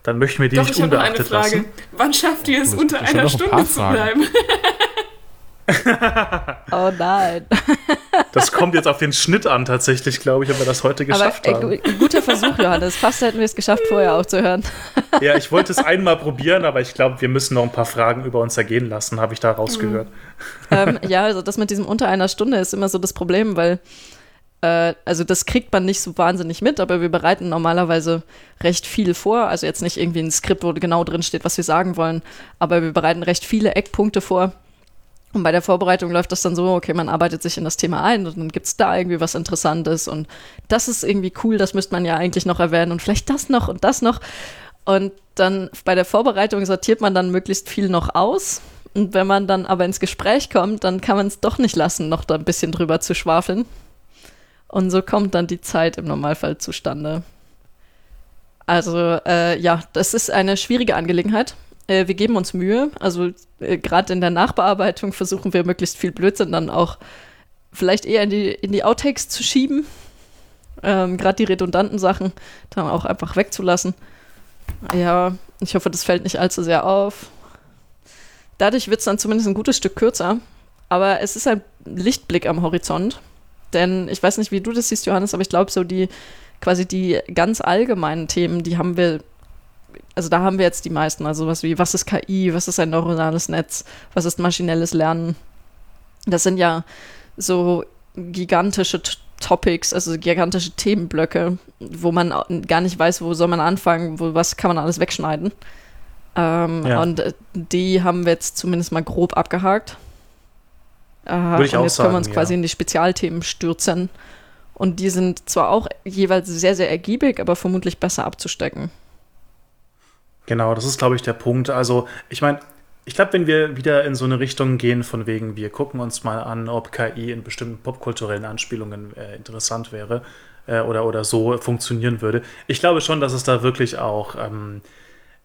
[SPEAKER 1] Dann möchten wir die Doch, nicht unbeachtet lassen.
[SPEAKER 3] Wann schafft ihr es, unter einer Stunde ein zu bleiben?
[SPEAKER 2] oh nein.
[SPEAKER 1] Das kommt jetzt auf den Schnitt an, tatsächlich, glaube ich, ob wir das heute geschafft Aber, äh,
[SPEAKER 2] haben. Guter Versuch, Johannes. Fast hätten wir es geschafft, vorher aufzuhören.
[SPEAKER 1] Ja, ich wollte es einmal probieren, aber ich glaube, wir müssen noch ein paar Fragen über uns ergehen lassen, habe ich da rausgehört.
[SPEAKER 2] Ähm, ja, also das mit diesem unter einer Stunde ist immer so das Problem, weil äh, also das kriegt man nicht so wahnsinnig mit, aber wir bereiten normalerweise recht viel vor. Also jetzt nicht irgendwie ein Skript, wo genau drin steht, was wir sagen wollen, aber wir bereiten recht viele Eckpunkte vor. Und bei der Vorbereitung läuft das dann so, okay, man arbeitet sich in das Thema ein und dann gibt es da irgendwie was Interessantes und das ist irgendwie cool, das müsste man ja eigentlich noch erwähnen und vielleicht das noch und das noch. Und dann bei der Vorbereitung sortiert man dann möglichst viel noch aus. Und wenn man dann aber ins Gespräch kommt, dann kann man es doch nicht lassen, noch da ein bisschen drüber zu schwafeln. Und so kommt dann die Zeit im Normalfall zustande. Also äh, ja, das ist eine schwierige Angelegenheit. Äh, wir geben uns Mühe. Also äh, gerade in der Nachbearbeitung versuchen wir möglichst viel Blödsinn dann auch vielleicht eher in die, in die Outtakes zu schieben. Ähm, gerade die redundanten Sachen dann auch einfach wegzulassen. Ja, ich hoffe, das fällt nicht allzu sehr auf. Dadurch wird es dann zumindest ein gutes Stück kürzer. Aber es ist ein Lichtblick am Horizont. Denn ich weiß nicht, wie du das siehst, Johannes, aber ich glaube, so die quasi die ganz allgemeinen Themen, die haben wir, also da haben wir jetzt die meisten. Also was wie, was ist KI, was ist ein neuronales Netz, was ist maschinelles Lernen. Das sind ja so gigantische Topics, also gigantische Themenblöcke, wo man gar nicht weiß, wo soll man anfangen, wo was kann man alles wegschneiden. Ähm, ja. Und äh, die haben wir jetzt zumindest mal grob abgehakt. Äh, Würde ich und auch jetzt sagen, können wir uns quasi in die Spezialthemen stürzen. Und die sind zwar auch jeweils sehr, sehr ergiebig, aber vermutlich besser abzustecken.
[SPEAKER 1] Genau, das ist, glaube ich, der Punkt. Also, ich meine, ich glaube, wenn wir wieder in so eine Richtung gehen, von wegen, wir gucken uns mal an, ob KI in bestimmten popkulturellen Anspielungen äh, interessant wäre äh, oder, oder so funktionieren würde. Ich glaube schon, dass es da wirklich auch, ähm,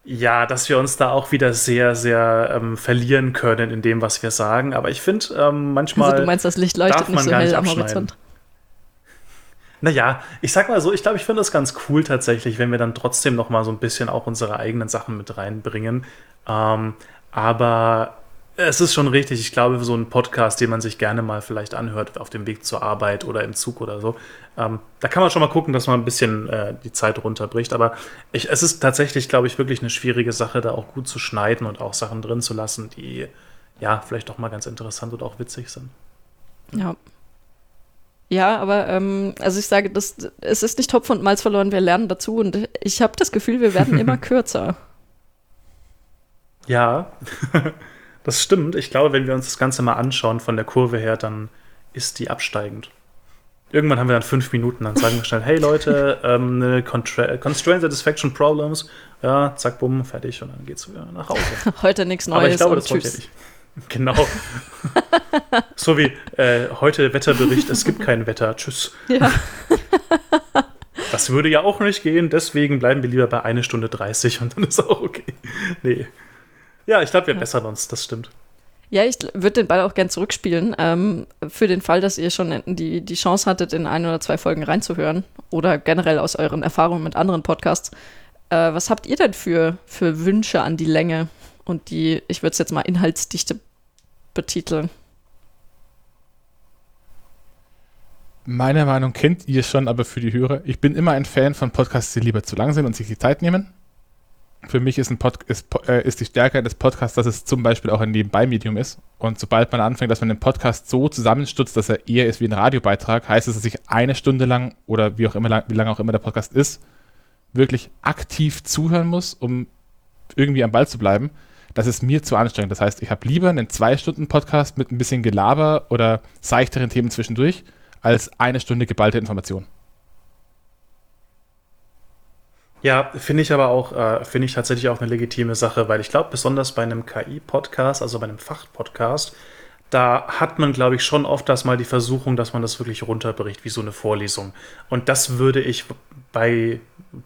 [SPEAKER 1] ja, dass wir uns da auch wieder sehr, sehr ähm, verlieren können in dem, was wir sagen. Aber ich finde, ähm, manchmal. Also,
[SPEAKER 2] du meinst, das Licht leuchtet nicht so hell am Horizont.
[SPEAKER 1] Naja, ich sag mal so, ich glaube, ich finde das ganz cool tatsächlich, wenn wir dann trotzdem noch mal so ein bisschen auch unsere eigenen Sachen mit reinbringen. Ähm, aber es ist schon richtig. Ich glaube, so ein Podcast, den man sich gerne mal vielleicht anhört auf dem Weg zur Arbeit oder im Zug oder so, ähm, da kann man schon mal gucken, dass man ein bisschen äh, die Zeit runterbricht. Aber ich, es ist tatsächlich, glaube ich, wirklich eine schwierige Sache, da auch gut zu schneiden und auch Sachen drin zu lassen, die ja vielleicht doch mal ganz interessant und auch witzig sind.
[SPEAKER 2] Ja, ja, aber ähm, also ich sage, das, es ist nicht Topf und Malz verloren, wir lernen dazu und ich habe das Gefühl, wir werden immer kürzer.
[SPEAKER 1] Ja, das stimmt. Ich glaube, wenn wir uns das Ganze mal anschauen von der Kurve her, dann ist die absteigend. Irgendwann haben wir dann fünf Minuten, dann sagen wir schnell, hey Leute, ähm, eine Constraint Satisfaction Problems, ja, zack, bumm, fertig und dann geht's wieder nach Hause.
[SPEAKER 2] Heute nichts Neues. Aber
[SPEAKER 1] ich glaube, das wollt ihr nicht. Genau. so wie äh, heute Wetterbericht, es gibt kein Wetter. Tschüss. Ja. das würde ja auch nicht gehen, deswegen bleiben wir lieber bei 1 Stunde 30 und dann ist auch okay. Nee. Ja, ich glaube, wir ja. bessern uns, das stimmt.
[SPEAKER 2] Ja, ich würde den Ball auch gern zurückspielen. Ähm, für den Fall, dass ihr schon die, die Chance hattet, in ein oder zwei Folgen reinzuhören oder generell aus euren Erfahrungen mit anderen Podcasts. Äh, was habt ihr denn für, für Wünsche an die Länge? Und die, ich würde es jetzt mal Inhaltsdichte betiteln.
[SPEAKER 4] Meine Meinung kennt ihr schon, aber für die Hörer. Ich bin immer ein Fan von Podcasts, die lieber zu lang sind und sich die Zeit nehmen. Für mich ist, ein Pod, ist, äh, ist die Stärke des Podcasts, dass es zum Beispiel auch ein Nebenbei-Medium ist. Und sobald man anfängt, dass man den Podcast so zusammenstutzt, dass er eher ist wie ein Radiobeitrag, heißt es, dass ich eine Stunde lang oder wie auch immer lang, wie lange auch immer der Podcast ist, wirklich aktiv zuhören muss, um irgendwie am Ball zu bleiben das ist mir zu anstrengend. Das heißt, ich habe lieber einen zwei-Stunden-Podcast mit ein bisschen Gelaber oder seichteren Themen zwischendurch, als eine Stunde geballte Information.
[SPEAKER 1] Ja, finde ich aber auch, äh, finde ich tatsächlich auch eine legitime Sache, weil ich glaube, besonders bei einem KI-Podcast, also bei einem Fachpodcast, da hat man, glaube ich, schon oft das mal die Versuchung, dass man das wirklich runterbricht, wie so eine Vorlesung. Und das würde ich bei,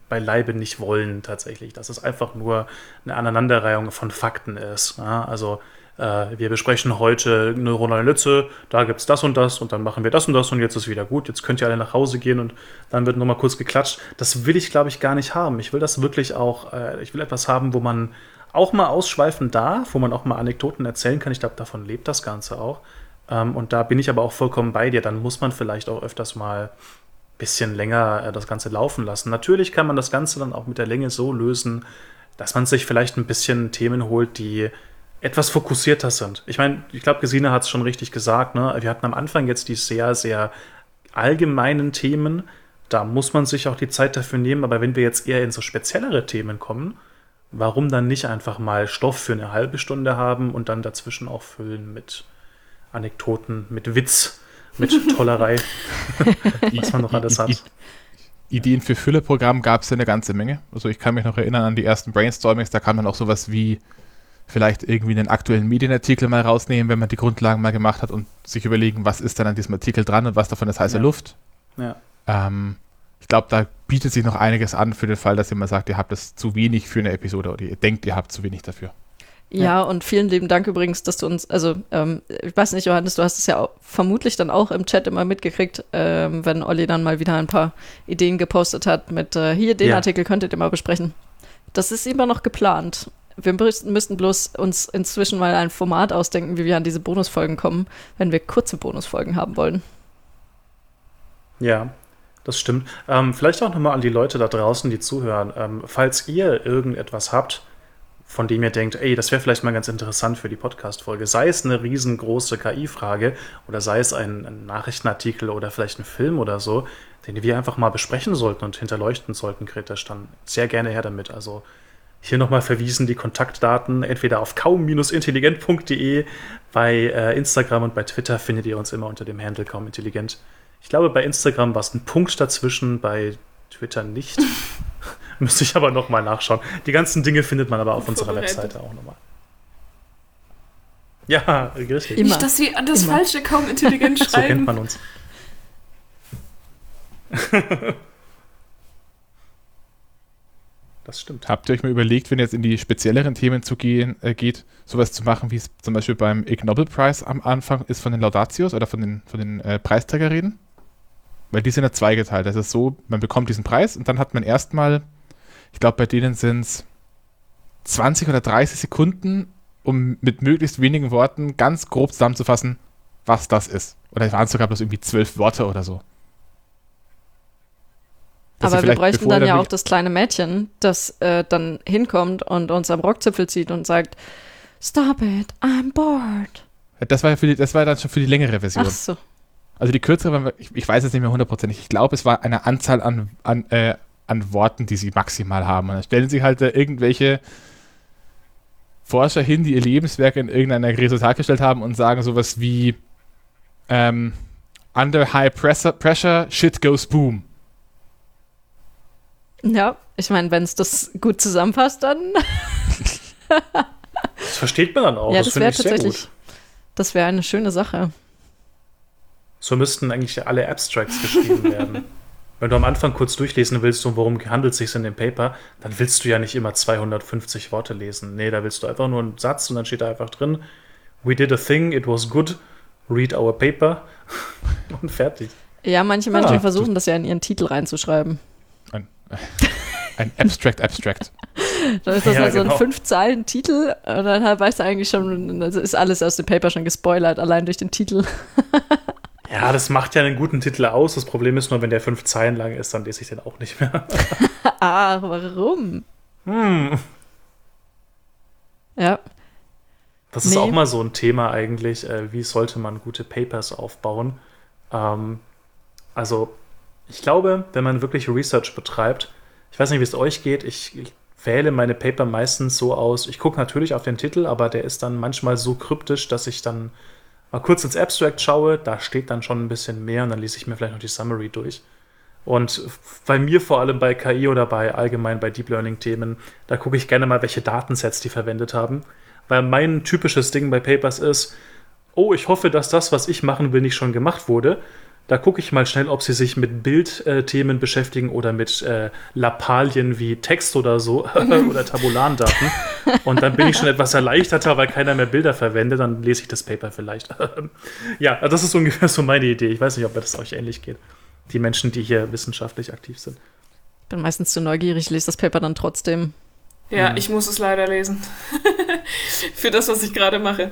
[SPEAKER 1] beileibe nicht wollen, tatsächlich. Dass es einfach nur eine Aneinanderreihung von Fakten ist. Ja? Also, äh, wir besprechen heute neuronale Netze, da gibt es das und das und dann machen wir das und das und jetzt ist wieder gut. Jetzt könnt ihr alle nach Hause gehen und dann wird nochmal kurz geklatscht. Das will ich, glaube ich, gar nicht haben. Ich will das wirklich auch, äh, ich will etwas haben, wo man auch mal ausschweifen darf, wo man auch mal Anekdoten erzählen kann. Ich glaube, davon lebt das Ganze auch. Ähm, und da bin ich aber auch vollkommen bei dir. Dann muss man vielleicht auch öfters mal bisschen länger äh, das Ganze laufen lassen. Natürlich kann man das Ganze dann auch mit der Länge so lösen, dass man sich vielleicht ein bisschen Themen holt, die etwas fokussierter sind. Ich meine, ich glaube, Gesine hat es schon richtig gesagt. Ne? Wir hatten am Anfang jetzt die sehr, sehr allgemeinen Themen. Da muss man sich auch die Zeit dafür nehmen. Aber wenn wir jetzt eher in so speziellere Themen kommen, warum dann nicht einfach mal Stoff für eine halbe Stunde haben und dann dazwischen auch füllen mit Anekdoten, mit Witz, mit Tollerei,
[SPEAKER 4] was man noch alles hat. Ideen für Fülleprogramm gab es ja eine ganze Menge. Also ich kann mich noch erinnern an die ersten Brainstormings, da kann man auch sowas wie vielleicht irgendwie einen aktuellen Medienartikel mal rausnehmen, wenn man die Grundlagen mal gemacht hat und sich überlegen, was ist dann an diesem Artikel dran und was davon ist heiße ja. Luft.
[SPEAKER 1] Ja.
[SPEAKER 4] Ähm, ich glaube, da bietet sich noch einiges an für den Fall, dass ihr mal sagt, ihr habt es zu wenig für eine Episode oder ihr denkt, ihr habt zu wenig dafür.
[SPEAKER 2] Ja, ja, und vielen lieben Dank übrigens, dass du uns, also ähm, ich weiß nicht, Johannes, du hast es ja auch, vermutlich dann auch im Chat immer mitgekriegt, ähm, wenn Olli dann mal wieder ein paar Ideen gepostet hat mit, äh, hier, den ja. Artikel könntet ihr mal besprechen. Das ist immer noch geplant. Wir müssten bloß uns inzwischen mal ein Format ausdenken, wie wir an diese Bonusfolgen kommen, wenn wir kurze Bonusfolgen haben wollen.
[SPEAKER 1] Ja, das stimmt. Ähm, vielleicht auch nochmal an die Leute da draußen, die zuhören. Ähm, falls ihr irgendetwas habt, von dem ihr denkt, ey, das wäre vielleicht mal ganz interessant für die Podcast-Folge, sei es eine riesengroße KI-Frage oder sei es ein, ein, Nachrichtenartikel oder vielleicht ein Film oder so, den wir einfach mal besprechen sollten und hinterleuchten sollten, kritisch, dann sehr gerne her damit. Also hier nochmal verwiesen die Kontaktdaten entweder auf kaum-intelligent.de, bei äh, Instagram und bei Twitter findet ihr uns immer unter dem Handle kaumintelligent. Ich glaube, bei Instagram war es ein Punkt dazwischen, bei Twitter nicht. Müsste ich aber nochmal nachschauen. Die ganzen Dinge findet man aber auf unserer Webseite auch nochmal. Ja, richtig.
[SPEAKER 3] Immer. Nicht, dass sie an das Immer. Falsche kaum intelligent schreiben. so
[SPEAKER 1] kennt man uns. das stimmt.
[SPEAKER 4] Habt ihr euch mal überlegt, wenn ihr jetzt in die spezielleren Themen zu gehen, äh, geht, sowas zu machen, wie es zum Beispiel beim Ig Nobel Prize am Anfang ist von den Laudatios oder von den, von den äh, Preisträgerreden? Weil die sind ja zweigeteilt. Das ist so, man bekommt diesen Preis und dann hat man erstmal, ich glaube, bei denen sind es 20 oder 30 Sekunden, um mit möglichst wenigen Worten ganz grob zusammenzufassen, was das ist. Oder waren es sogar bloß irgendwie zwölf Worte oder so.
[SPEAKER 2] Dass Aber wir bräuchten dann ja auch das kleine Mädchen, das äh, dann hinkommt und uns am Rockzipfel zieht und sagt, Stop it, I'm bored.
[SPEAKER 4] Das war, ja für die, das war dann schon für die längere Version.
[SPEAKER 2] Ach so.
[SPEAKER 4] Also die kürzere, ich, ich weiß jetzt nicht mehr hundertprozentig, ich glaube, es war eine Anzahl an, an, äh, an Worten, die sie maximal haben. Und dann stellen sie halt äh, irgendwelche Forscher hin, die ihr Lebenswerk in irgendeiner Resultat gestellt haben und sagen sowas wie ähm, Under high pressure, pressure, shit goes boom.
[SPEAKER 2] Ja, ich meine, wenn es das gut zusammenfasst, dann.
[SPEAKER 1] das versteht man dann auch.
[SPEAKER 2] Ja, das, das wäre tatsächlich. Das wäre eine schöne Sache.
[SPEAKER 1] So müssten eigentlich alle Abstracts geschrieben werden. Wenn du am Anfang kurz durchlesen willst, um worum handelt es sich in dem Paper, dann willst du ja nicht immer 250 Worte lesen. Nee, da willst du einfach nur einen Satz und dann steht da einfach drin: We did a thing, it was good, read our paper und fertig.
[SPEAKER 2] Ja, manche Menschen ah, versuchen das ja in ihren Titel reinzuschreiben.
[SPEAKER 4] Ein, ein Abstract Abstract.
[SPEAKER 2] dann ist das ja, halt so ein genau. fünf Zeilen Titel und dann weißt du eigentlich schon, also ist alles aus dem Paper schon gespoilert, allein durch den Titel.
[SPEAKER 1] Ja, das macht ja einen guten Titel aus. Das Problem ist nur, wenn der fünf Zeilen lang ist, dann lese ich den auch nicht mehr.
[SPEAKER 2] ah, warum? Hm. Ja.
[SPEAKER 1] Das nee. ist auch mal so ein Thema eigentlich. Äh, wie sollte man gute Papers aufbauen? Ähm, also, ich glaube, wenn man wirklich Research betreibt, ich weiß nicht, wie es euch geht, ich, ich wähle meine Paper meistens so aus. Ich gucke natürlich auf den Titel, aber der ist dann manchmal so kryptisch, dass ich dann mal kurz ins Abstract schaue, da steht dann schon ein bisschen mehr und dann lese ich mir vielleicht noch die Summary durch. Und bei mir vor allem bei KI oder bei allgemein bei Deep Learning Themen, da gucke ich gerne mal, welche Datensets die verwendet haben. Weil mein typisches Ding bei Papers ist, oh, ich hoffe, dass das, was ich machen will, nicht schon gemacht wurde. Da gucke ich mal schnell, ob sie sich mit Bildthemen äh, beschäftigen oder mit äh, Lappalien wie Text oder so oder Tabulardaten. Und dann bin ich schon etwas erleichterter, weil keiner mehr Bilder verwendet. Dann lese ich das Paper vielleicht. ja, das ist ungefähr so meine Idee. Ich weiß nicht, ob das euch ähnlich geht. Die Menschen, die hier wissenschaftlich aktiv sind.
[SPEAKER 2] Ich bin meistens zu neugierig, lese das Paper dann trotzdem.
[SPEAKER 3] Ja, hm. ich muss es leider lesen. Für das, was ich gerade mache.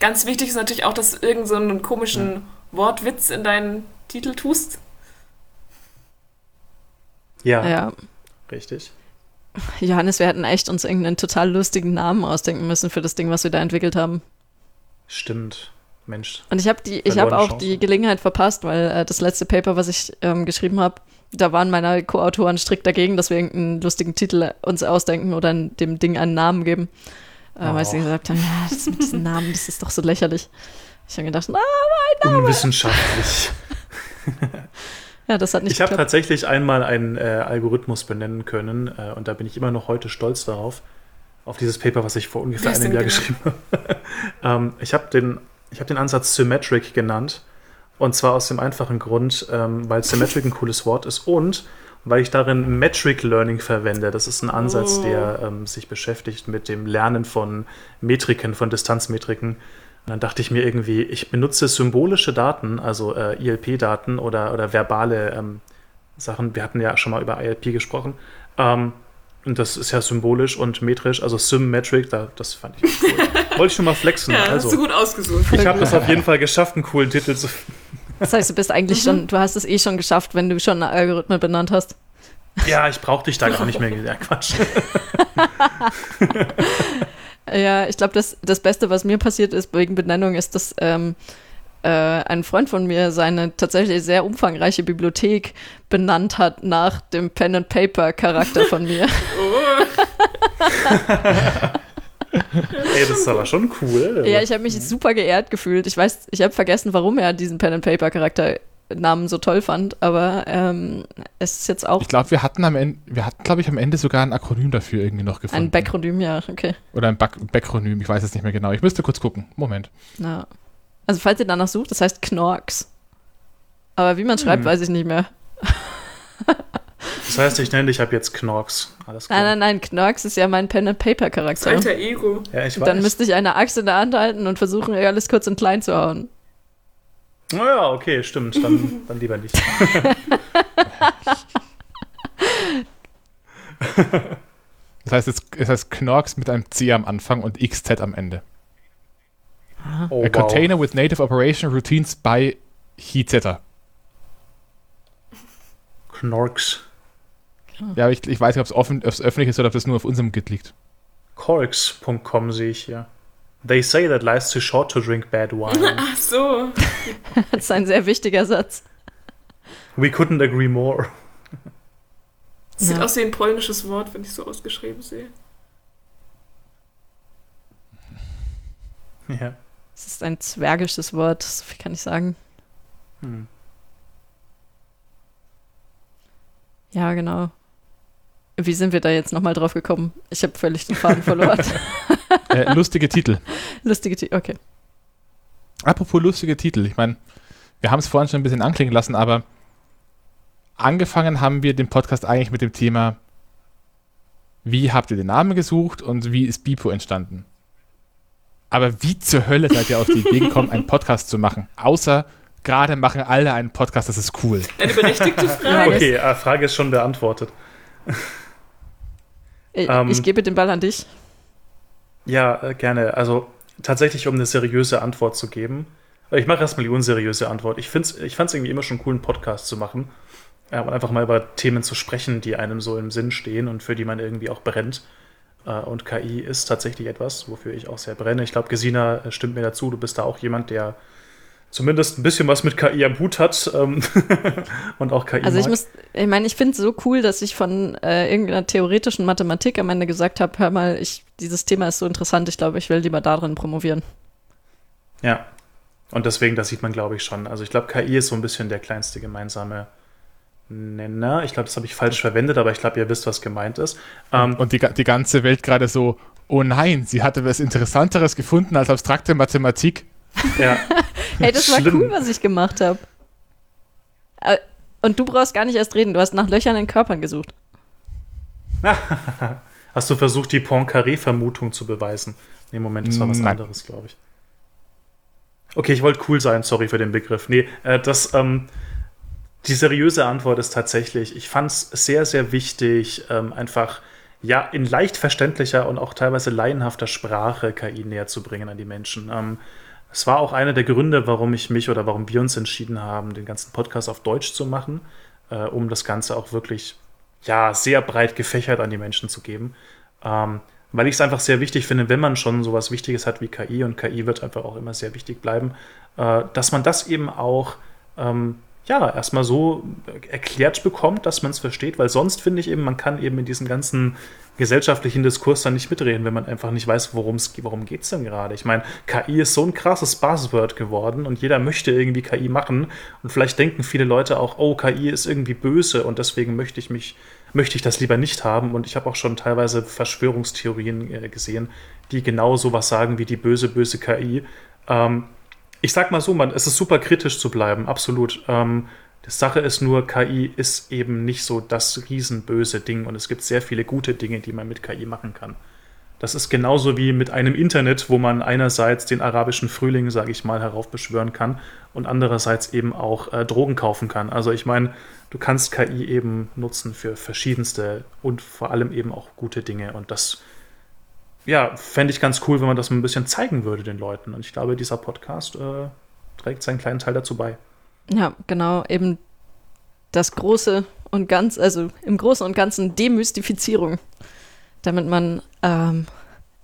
[SPEAKER 3] Ganz wichtig ist natürlich auch, dass irgendeinen so komischen ja Wortwitz in deinen Titel tust.
[SPEAKER 1] Ja. Ja. Richtig.
[SPEAKER 2] Johannes, wir hätten echt uns irgendeinen total lustigen Namen ausdenken müssen für das Ding, was wir da entwickelt haben.
[SPEAKER 1] Stimmt. Mensch.
[SPEAKER 2] Und ich habe die, ich habe auch Chance. die Gelegenheit verpasst, weil äh, das letzte Paper, was ich ähm, geschrieben habe, da waren meine Co-Autoren strikt dagegen, dass wir irgendeinen lustigen Titel uns ausdenken oder dem Ding einen Namen geben. Äh, oh. Weil sie gesagt haben, ja, das mit diesem Namen, das ist doch so lächerlich. Ich habe gedacht, na, mein Name.
[SPEAKER 1] Unwissenschaftlich.
[SPEAKER 2] ja, das hat nicht
[SPEAKER 1] Ich habe tatsächlich einmal einen äh, Algorithmus benennen können äh, und da bin ich immer noch heute stolz darauf, auf dieses Paper, was ich vor ungefähr einem Jahr genau? geschrieben habe. ähm, ich habe den, hab den Ansatz Symmetric genannt, Und zwar aus dem einfachen Grund, ähm, weil Symmetric ein cooles Wort ist und weil ich darin Metric Learning verwende. Das ist ein Ansatz, oh. der ähm, sich beschäftigt mit dem Lernen von Metriken, von Distanzmetriken. Und dann dachte ich mir irgendwie, ich benutze symbolische Daten, also äh, ILP-Daten oder, oder verbale ähm, Sachen. Wir hatten ja schon mal über ILP gesprochen. Ähm, und das ist ja symbolisch und metrisch, also Symmetric, da, das fand ich cool. Wollte ich schon mal flexen.
[SPEAKER 3] ja, also, hast du gut ausgesucht.
[SPEAKER 1] Ich habe es auf jeden Fall geschafft, einen coolen Titel zu finden.
[SPEAKER 2] Das heißt, du bist eigentlich mhm. schon, du hast es eh schon geschafft, wenn du schon Algorithmen benannt hast.
[SPEAKER 1] Ja, ich brauche dich da gar nicht mehr. Ja, Quatsch.
[SPEAKER 2] Ja, ich glaube, das, das Beste, was mir passiert ist wegen Benennung, ist, dass ähm, äh, ein Freund von mir seine tatsächlich sehr umfangreiche Bibliothek benannt hat nach dem Pen and Paper Charakter von mir. Oh.
[SPEAKER 1] Ey, das ist aber schon cool.
[SPEAKER 2] Ja, ich habe mich super geehrt gefühlt. Ich weiß, ich habe vergessen, warum er diesen Pen and Paper Charakter Namen so toll fand, aber ähm, es ist jetzt auch.
[SPEAKER 4] Ich glaube, wir hatten am Ende, wir hatten, glaube ich, am Ende sogar ein Akronym dafür irgendwie noch gefunden.
[SPEAKER 2] Ein Backronym, ja, okay.
[SPEAKER 4] Oder ein Backronym, ich weiß es nicht mehr genau. Ich müsste kurz gucken. Moment.
[SPEAKER 2] Ja. Also, falls ihr danach sucht, das heißt Knorks. Aber wie man schreibt, hm. weiß ich nicht mehr.
[SPEAKER 1] Das heißt, ich nenne dich ab jetzt Knorks.
[SPEAKER 2] Alles klar. Nein, nein, nein, Knorks ist ja mein Pen-and-Paper-Charakter.
[SPEAKER 3] Alter Ego.
[SPEAKER 2] Ja, ich weiß. Dann müsste ich eine Axt in der Hand halten und versuchen, alles kurz und klein zu hauen.
[SPEAKER 1] Naja, okay, stimmt. Dann, dann lieber nicht.
[SPEAKER 4] das heißt, es, es heißt Knorks mit einem C am Anfang und XZ am Ende. Oh, A wow. container with native operation routines by Hizeta.
[SPEAKER 1] Knorks.
[SPEAKER 4] Ja, ich, ich weiß nicht, ob es öffentlich ist oder ob das nur auf unserem Git liegt.
[SPEAKER 1] Corks.com sehe ich hier. They say that life's too short to drink bad wine.
[SPEAKER 3] Ach so.
[SPEAKER 2] das ist ein sehr wichtiger Satz.
[SPEAKER 1] We couldn't agree more.
[SPEAKER 3] Sieht ja. aus wie ein polnisches Wort, wenn ich so ausgeschrieben sehe.
[SPEAKER 1] Ja.
[SPEAKER 2] Es ist ein zwergisches Wort, so viel kann ich sagen. Hm. Ja, genau. Wie sind wir da jetzt nochmal drauf gekommen? Ich habe völlig den Faden verloren.
[SPEAKER 4] äh, lustige Titel.
[SPEAKER 2] Lustige Titel, okay.
[SPEAKER 4] Apropos lustige Titel, ich meine, wir haben es vorhin schon ein bisschen anklingen lassen, aber angefangen haben wir den Podcast eigentlich mit dem Thema, wie habt ihr den Namen gesucht und wie ist Bipo entstanden? Aber wie zur Hölle seid ihr auf die Idee gekommen, einen Podcast zu machen? Außer gerade machen alle einen Podcast, das ist cool.
[SPEAKER 3] Eine berechtigte Frage.
[SPEAKER 1] okay, äh, Frage ist schon beantwortet.
[SPEAKER 2] Ich, ähm, ich gebe den Ball an dich.
[SPEAKER 1] Ja, äh, gerne. Also tatsächlich, um eine seriöse Antwort zu geben. Ich mache erstmal die unseriöse Antwort. Ich, ich fand es irgendwie immer schon cool, einen Podcast zu machen. Ja, und einfach mal über Themen zu sprechen, die einem so im Sinn stehen und für die man irgendwie auch brennt. Äh, und KI ist tatsächlich etwas, wofür ich auch sehr brenne. Ich glaube, Gesina äh, stimmt mir dazu. Du bist da auch jemand, der zumindest ein bisschen was mit KI am Hut hat ähm, und auch KI.
[SPEAKER 2] Also ich mag. muss, ich meine, ich finde es so cool, dass ich von äh, irgendeiner theoretischen Mathematik am Ende gesagt habe, hör mal, ich, dieses Thema ist so interessant, ich glaube, ich will lieber darin promovieren.
[SPEAKER 1] Ja. Und deswegen, das sieht man, glaube ich, schon. Also ich glaube, KI ist so ein bisschen der kleinste gemeinsame Nenner. Ich glaube, das habe ich falsch verwendet, aber ich glaube, ihr wisst, was gemeint ist.
[SPEAKER 4] Ähm, und die, die ganze Welt gerade so, oh nein, sie hatte was Interessanteres gefunden als abstrakte Mathematik.
[SPEAKER 1] Ja.
[SPEAKER 2] hey, das war cool, was ich gemacht habe. Äh, und du brauchst gar nicht erst reden, du hast nach Löchern in Körpern gesucht.
[SPEAKER 1] hast du versucht, die Poincaré-Vermutung zu beweisen? Nee, Moment, das war was Nein. anderes, glaube ich. Okay, ich wollte cool sein, sorry für den Begriff. Nee, äh, das, ähm, die seriöse Antwort ist tatsächlich, ich fand es sehr, sehr wichtig, ähm, einfach ja in leicht verständlicher und auch teilweise laienhafter Sprache KI näher zu bringen an die Menschen. Ähm, es war auch einer der Gründe, warum ich mich oder warum wir uns entschieden haben, den ganzen Podcast auf Deutsch zu machen, äh, um das Ganze auch wirklich ja sehr breit gefächert an die Menschen zu geben. Ähm, weil ich es einfach sehr wichtig finde, wenn man schon sowas Wichtiges hat wie KI und KI wird einfach auch immer sehr wichtig bleiben, äh, dass man das eben auch ähm, ja, erstmal so erklärt bekommt, dass man es versteht, weil sonst finde ich eben, man kann eben in diesem ganzen gesellschaftlichen Diskurs dann nicht mitreden, wenn man einfach nicht weiß, worum es worum geht's denn gerade. Ich meine, KI ist so ein krasses Buzzword geworden und jeder möchte irgendwie KI machen und vielleicht denken viele Leute auch, oh, KI ist irgendwie böse und deswegen möchte ich mich möchte ich das lieber nicht haben und ich habe auch schon teilweise Verschwörungstheorien äh, gesehen, die genau sowas sagen wie die böse böse KI. Ähm, ich sag mal so, man, es ist super kritisch zu bleiben, absolut. Ähm, die Sache ist nur, KI ist eben nicht so das riesenböse Ding und es gibt sehr viele gute Dinge, die man mit KI machen kann. Das ist genauso wie mit einem Internet, wo man einerseits den arabischen Frühling, sage ich mal, heraufbeschwören kann und andererseits eben auch äh, Drogen kaufen kann. Also ich meine, du kannst KI eben nutzen für verschiedenste und vor allem eben auch gute Dinge. Und das, ja, fände ich ganz cool, wenn man das ein bisschen zeigen würde den Leuten. Und ich glaube, dieser Podcast äh, trägt seinen kleinen Teil dazu bei.
[SPEAKER 2] Ja, genau, eben das große und ganz, also im Großen und Ganzen Demystifizierung damit man ähm,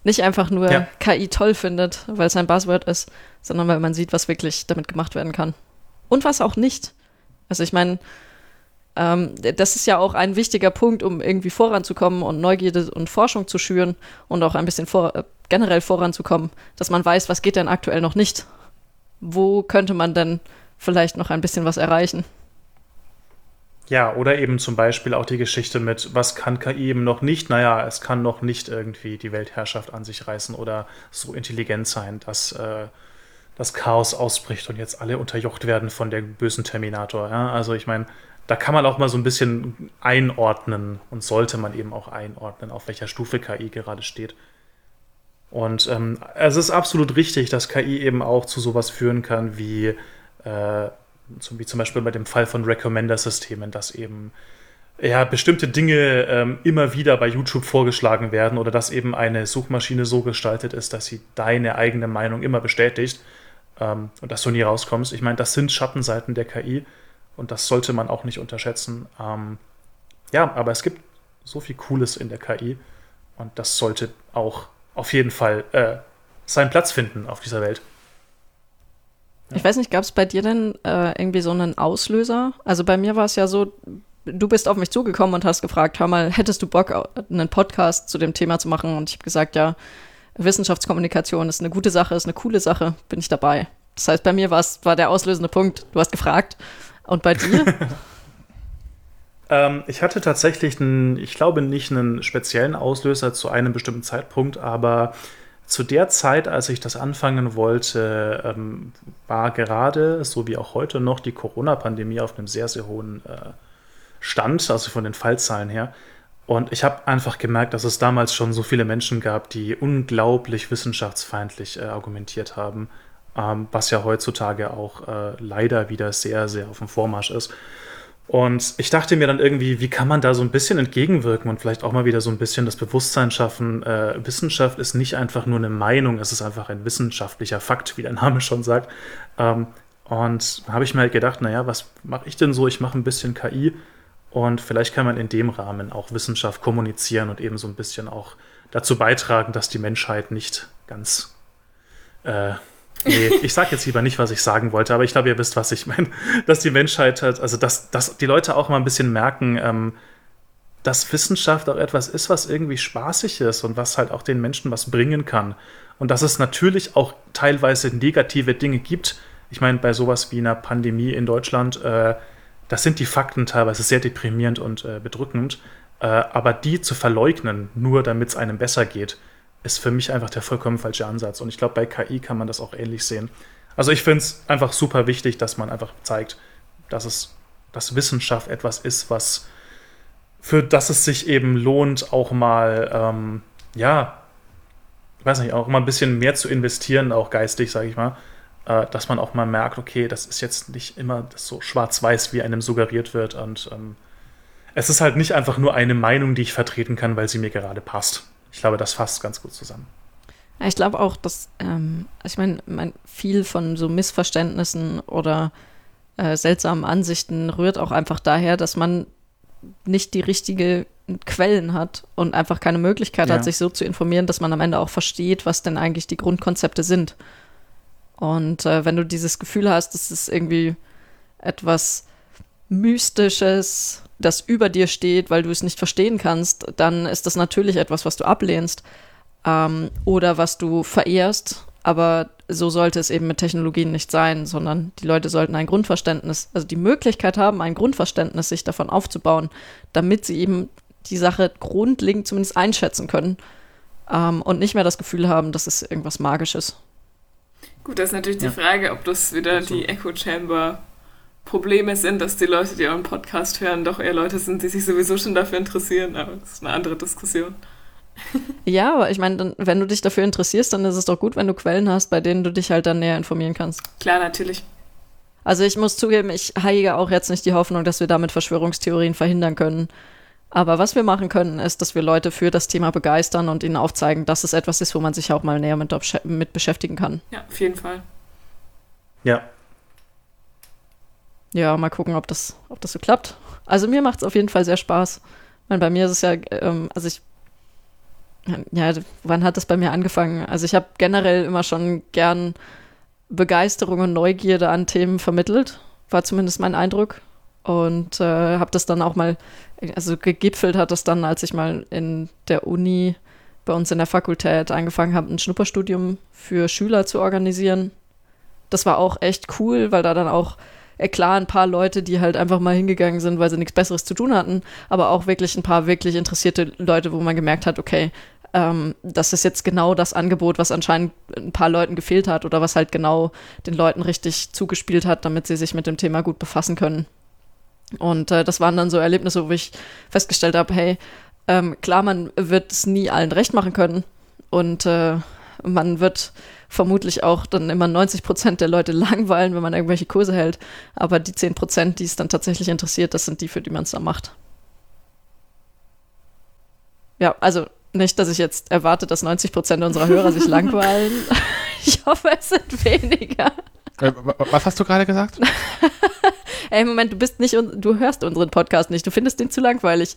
[SPEAKER 2] nicht einfach nur ja. KI toll findet, weil es ein Buzzword ist, sondern weil man sieht, was wirklich damit gemacht werden kann. Und was auch nicht. Also ich meine, ähm, das ist ja auch ein wichtiger Punkt, um irgendwie voranzukommen und Neugierde und Forschung zu schüren und auch ein bisschen vor, äh, generell voranzukommen, dass man weiß, was geht denn aktuell noch nicht. Wo könnte man denn vielleicht noch ein bisschen was erreichen?
[SPEAKER 1] Ja, oder eben zum Beispiel auch die Geschichte mit, was kann KI eben noch nicht? Naja, es kann noch nicht irgendwie die Weltherrschaft an sich reißen oder so intelligent sein, dass äh, das Chaos ausbricht und jetzt alle unterjocht werden von dem bösen Terminator. Ja? Also ich meine, da kann man auch mal so ein bisschen einordnen und sollte man eben auch einordnen, auf welcher Stufe KI gerade steht. Und ähm, es ist absolut richtig, dass KI eben auch zu sowas führen kann wie äh, wie zum Beispiel bei dem Fall von Recommender-Systemen, dass eben ja, bestimmte Dinge ähm, immer wieder bei YouTube vorgeschlagen werden oder dass eben eine Suchmaschine so gestaltet ist, dass sie deine eigene Meinung immer bestätigt ähm, und dass du nie rauskommst. Ich meine, das sind Schattenseiten der KI und das sollte man auch nicht unterschätzen. Ähm, ja, aber es gibt so viel Cooles in der KI und das sollte auch auf jeden Fall äh, seinen Platz finden auf dieser Welt.
[SPEAKER 2] Ich weiß nicht, gab es bei dir denn äh, irgendwie so einen Auslöser? Also bei mir war es ja so, du bist auf mich zugekommen und hast gefragt, hör mal, hättest du Bock, einen Podcast zu dem Thema zu machen? Und ich habe gesagt, ja, Wissenschaftskommunikation ist eine gute Sache, ist eine coole Sache, bin ich dabei. Das heißt, bei mir war der auslösende Punkt, du hast gefragt. Und bei dir?
[SPEAKER 1] ähm, ich hatte tatsächlich, einen, ich glaube nicht einen speziellen Auslöser zu einem bestimmten Zeitpunkt, aber zu der Zeit, als ich das anfangen wollte, ähm, war gerade, so wie auch heute noch, die Corona-Pandemie auf einem sehr, sehr hohen äh, Stand, also von den Fallzahlen her. Und ich habe einfach gemerkt, dass es damals schon so viele Menschen gab, die unglaublich wissenschaftsfeindlich äh, argumentiert haben, ähm, was ja heutzutage auch äh, leider wieder sehr, sehr auf dem Vormarsch ist. Und ich dachte mir dann irgendwie, wie kann man da so ein bisschen entgegenwirken und vielleicht auch mal wieder so ein bisschen das Bewusstsein schaffen, äh, Wissenschaft ist nicht einfach nur eine Meinung, es ist einfach ein wissenschaftlicher Fakt, wie der Name schon sagt. Ähm, und habe ich mir halt gedacht, naja, was mache ich denn so? Ich mache ein bisschen KI und vielleicht kann man in dem Rahmen auch Wissenschaft kommunizieren und eben so ein bisschen auch dazu beitragen, dass die Menschheit nicht ganz äh, Nee, ich sage jetzt lieber nicht, was ich sagen wollte, aber ich glaube, ihr wisst, was ich meine. Dass die Menschheit halt, also dass, dass die Leute auch mal ein bisschen merken, ähm, dass Wissenschaft auch etwas ist, was irgendwie spaßig ist und was halt auch den Menschen was bringen kann. Und dass es natürlich auch teilweise negative Dinge gibt. Ich meine, bei sowas wie einer Pandemie in Deutschland, äh, das sind die Fakten teilweise sehr deprimierend und äh, bedrückend. Äh, aber die zu verleugnen, nur damit es einem besser geht, ist für mich einfach der vollkommen falsche Ansatz. Und ich glaube, bei KI kann man das auch ähnlich sehen. Also ich finde es einfach super wichtig, dass man einfach zeigt, dass es, dass Wissenschaft etwas ist, was für das es sich eben lohnt, auch mal, ähm, ja, ich weiß nicht, auch mal ein bisschen mehr zu investieren, auch geistig, sage ich mal, äh, dass man auch mal merkt, okay, das ist jetzt nicht immer so schwarz-weiß, wie einem suggeriert wird. Und ähm, es ist halt nicht einfach nur eine Meinung, die ich vertreten kann, weil sie mir gerade passt ich glaube, das fasst ganz gut zusammen.
[SPEAKER 2] Ja, ich glaube auch, dass, ähm, ich meine, mein, viel von so Missverständnissen oder äh, seltsamen Ansichten rührt auch einfach daher, dass man nicht die richtigen Quellen hat und einfach keine Möglichkeit ja. hat, sich so zu informieren, dass man am Ende auch versteht, was denn eigentlich die Grundkonzepte sind. Und äh, wenn du dieses Gefühl hast, dass es irgendwie etwas Mystisches, das über dir steht, weil du es nicht verstehen kannst, dann ist das natürlich etwas, was du ablehnst ähm, oder was du verehrst. Aber so sollte es eben mit Technologien nicht sein, sondern die Leute sollten ein Grundverständnis, also die Möglichkeit haben, ein Grundverständnis sich davon aufzubauen, damit sie eben die Sache grundlegend zumindest einschätzen können ähm, und nicht mehr das Gefühl haben, dass es irgendwas Magisches.
[SPEAKER 3] Gut, das ist natürlich
[SPEAKER 1] Ja.
[SPEAKER 3] die Frage, ob das wieder
[SPEAKER 1] Ach so.
[SPEAKER 3] die Echo Chamber Probleme sind, dass die Leute, die euren Podcast hören, doch eher Leute sind, die sich sowieso schon dafür interessieren. Aber das ist eine andere Diskussion.
[SPEAKER 2] Ja, aber ich meine, dann, wenn du dich dafür interessierst, dann ist es doch gut, wenn du Quellen hast, bei denen du dich halt dann näher informieren kannst.
[SPEAKER 3] Klar, natürlich.
[SPEAKER 2] Also ich muss zugeben, ich hege auch jetzt nicht die Hoffnung, dass wir damit Verschwörungstheorien verhindern können. Aber was wir machen können, ist, dass wir Leute für das Thema begeistern und ihnen aufzeigen, dass es etwas ist, wo man sich auch mal näher mit, mit beschäftigen kann.
[SPEAKER 3] Ja, auf jeden Fall.
[SPEAKER 1] Ja,
[SPEAKER 2] Ja, mal gucken, ob das, ob das so klappt. Also mir macht es auf jeden Fall sehr Spaß. Ich meine, bei mir ist es ja, ähm, also ich, ja, wann hat das bei mir angefangen? Also ich habe generell immer schon gern Begeisterung und Neugierde an Themen vermittelt, war zumindest mein Eindruck. Und äh, habe das dann auch mal, also gegipfelt hat das dann, als ich mal in der Uni bei uns in der Fakultät angefangen habe, ein Schnupperstudium für Schüler zu organisieren. Das war auch echt cool, weil da dann auch klar ein paar Leute, die halt einfach mal hingegangen sind, weil sie nichts Besseres zu tun hatten, aber auch wirklich ein paar wirklich interessierte Leute, wo man gemerkt hat, okay, ähm, das ist jetzt genau das Angebot, was anscheinend ein paar Leuten gefehlt hat oder was halt genau den Leuten richtig zugespielt hat, damit sie sich mit dem Thema gut befassen können. Und äh, das waren dann so Erlebnisse, wo ich festgestellt habe, hey, ähm, klar, man wird es nie allen recht machen können und äh, man wird vermutlich auch dann immer 90 Prozent der Leute langweilen, wenn man irgendwelche Kurse hält. Aber die 10 Prozent, die es dann tatsächlich interessiert, das sind die, für die man es dann macht. Ja, also nicht, dass ich jetzt erwarte, dass 90 Prozent unserer Hörer sich langweilen. Ich hoffe, es sind weniger.
[SPEAKER 4] Äh, wa- was hast du gerade gesagt?
[SPEAKER 2] Ey, Moment, du bist nicht, du hörst unseren Podcast nicht. Du findest den zu langweilig.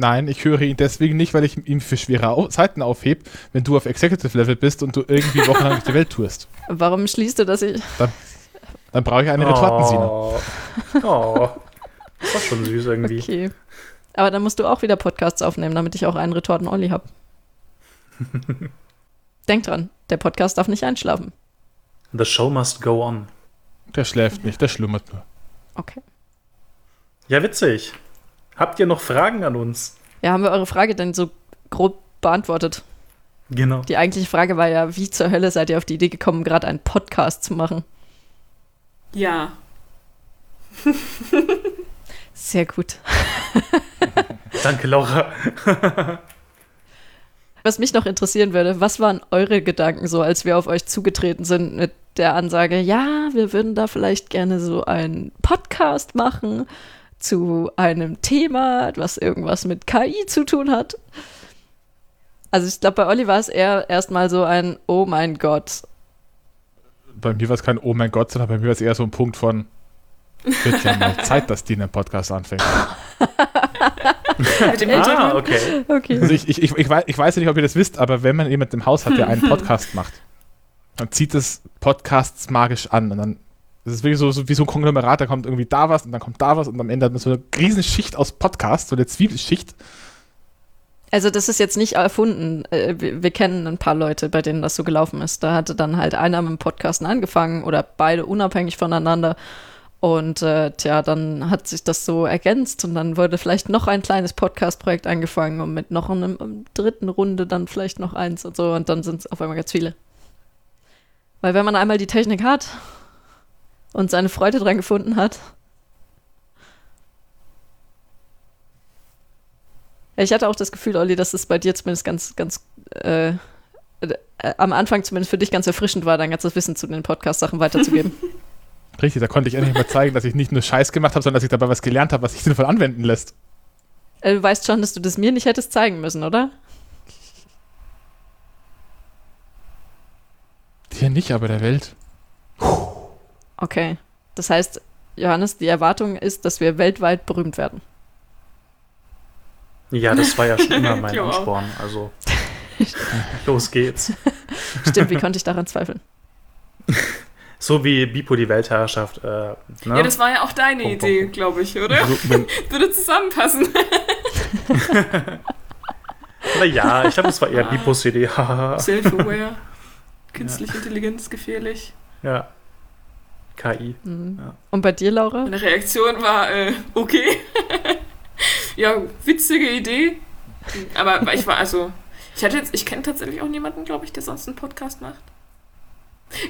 [SPEAKER 4] Nein, ich höre ihn deswegen nicht, weil ich ihn für schwere Au Zeiten aufhebe, wenn du auf Executive Level bist und du irgendwie wochenlang durch die Welt tourst.
[SPEAKER 2] Warum schließt du, dass ich.
[SPEAKER 4] Dann brauche ich eine.
[SPEAKER 1] Oh. oh. Das war schon süß irgendwie.
[SPEAKER 2] Okay. Aber dann musst du auch wieder Podcasts aufnehmen, damit ich auch einen Retorten-Olli habe. Denk dran, der Podcast darf nicht einschlafen.
[SPEAKER 1] The show must go on.
[SPEAKER 4] Der schläft nicht, der schlummert nur.
[SPEAKER 2] Okay.
[SPEAKER 1] Ja, witzig. Habt ihr noch Fragen an uns?
[SPEAKER 2] Ja, haben wir eure Frage denn so grob beantwortet?
[SPEAKER 1] Genau.
[SPEAKER 2] Die eigentliche Frage war ja, wie zur Hölle seid ihr auf die Idee gekommen, gerade einen Podcast zu machen?
[SPEAKER 3] Ja.
[SPEAKER 2] Sehr gut.
[SPEAKER 1] Danke, Laura.
[SPEAKER 2] Was mich noch interessieren würde, was waren eure Gedanken so, als wir auf euch zugetreten sind mit der Ansage, ja, wir würden da vielleicht gerne so einen Podcast machen zu einem Thema, was irgendwas mit KI zu tun hat? Also ich glaube, bei Olli war es eher erstmal so ein, oh mein Gott.
[SPEAKER 4] Bei mir war es kein Oh mein Gott, sondern bei mir war es eher so ein Punkt von wird ja mal Zeit, dass die einen Podcast anfängt.
[SPEAKER 3] Mit dem
[SPEAKER 1] Ah, okay.
[SPEAKER 2] Okay.
[SPEAKER 4] Also ich, ich, ich, ich, weiß, ich weiß ja nicht, ob ihr das wisst, aber wenn man jemand im Haus hat, der einen Podcast macht, dann zieht das Podcasts magisch an. Und dann das ist wirklich so, so wie so ein Konglomerat, da kommt irgendwie da was und dann kommt da was und am Ende hat man so eine riesen Schicht aus Podcasts, so eine Zwiebelschicht.
[SPEAKER 2] Also das ist jetzt nicht erfunden. Äh, Wir, wir kennen ein paar Leute, bei denen das so gelaufen ist. Da hatte dann halt einer mit dem Podcasten angefangen oder beide unabhängig voneinander. Und äh, tja, dann hat sich das so ergänzt und dann wurde vielleicht noch ein kleines Podcast-Projekt angefangen und mit noch einem, einem dritten Runde dann vielleicht noch eins und so und dann sind es auf einmal ganz viele. Weil wenn man einmal die Technik hat und seine Freude dran gefunden hat, Ich hatte auch das Gefühl, Olli, dass es bei dir zumindest ganz, ganz äh, äh, am Anfang zumindest für dich ganz erfrischend war, dein ganzes Wissen zu den Podcast-Sachen weiterzugeben.
[SPEAKER 4] Richtig, da konnte ich endlich mal zeigen, dass ich nicht nur Scheiß gemacht habe, sondern dass ich dabei was gelernt habe, was sich sinnvoll anwenden lässt.
[SPEAKER 2] äh, du weißt schon, dass du das mir nicht hättest zeigen müssen, oder?
[SPEAKER 4] Dir nicht, aber der Welt.
[SPEAKER 2] Okay. Das heißt, Johannes, die Erwartung ist, dass wir weltweit berühmt werden.
[SPEAKER 1] Ja, das war ja schon immer mein
[SPEAKER 3] Ja.
[SPEAKER 1] Ansporn. Also, los geht's.
[SPEAKER 2] Stimmt, wie konnte ich daran zweifeln?
[SPEAKER 1] So wie Bipo die Weltherrschaft. Äh, ne?
[SPEAKER 3] Ja, das war ja auch deine
[SPEAKER 1] pum,
[SPEAKER 3] Idee, glaube ich, oder? Würde zusammenpassen.
[SPEAKER 1] Na ja, ich glaube, das war eher Bipos Idee.
[SPEAKER 3] Self-aware. Künstliche Intelligenz gefährlich.
[SPEAKER 1] ja. KI.
[SPEAKER 2] Mhm.
[SPEAKER 1] Ja.
[SPEAKER 2] Und bei dir, Laura?
[SPEAKER 3] Meine Reaktion war, äh, okay. ja, witzige Idee. Aber ich war also, ich hatte jetzt, ich kenne tatsächlich auch niemanden, glaube ich, der sonst einen Podcast macht.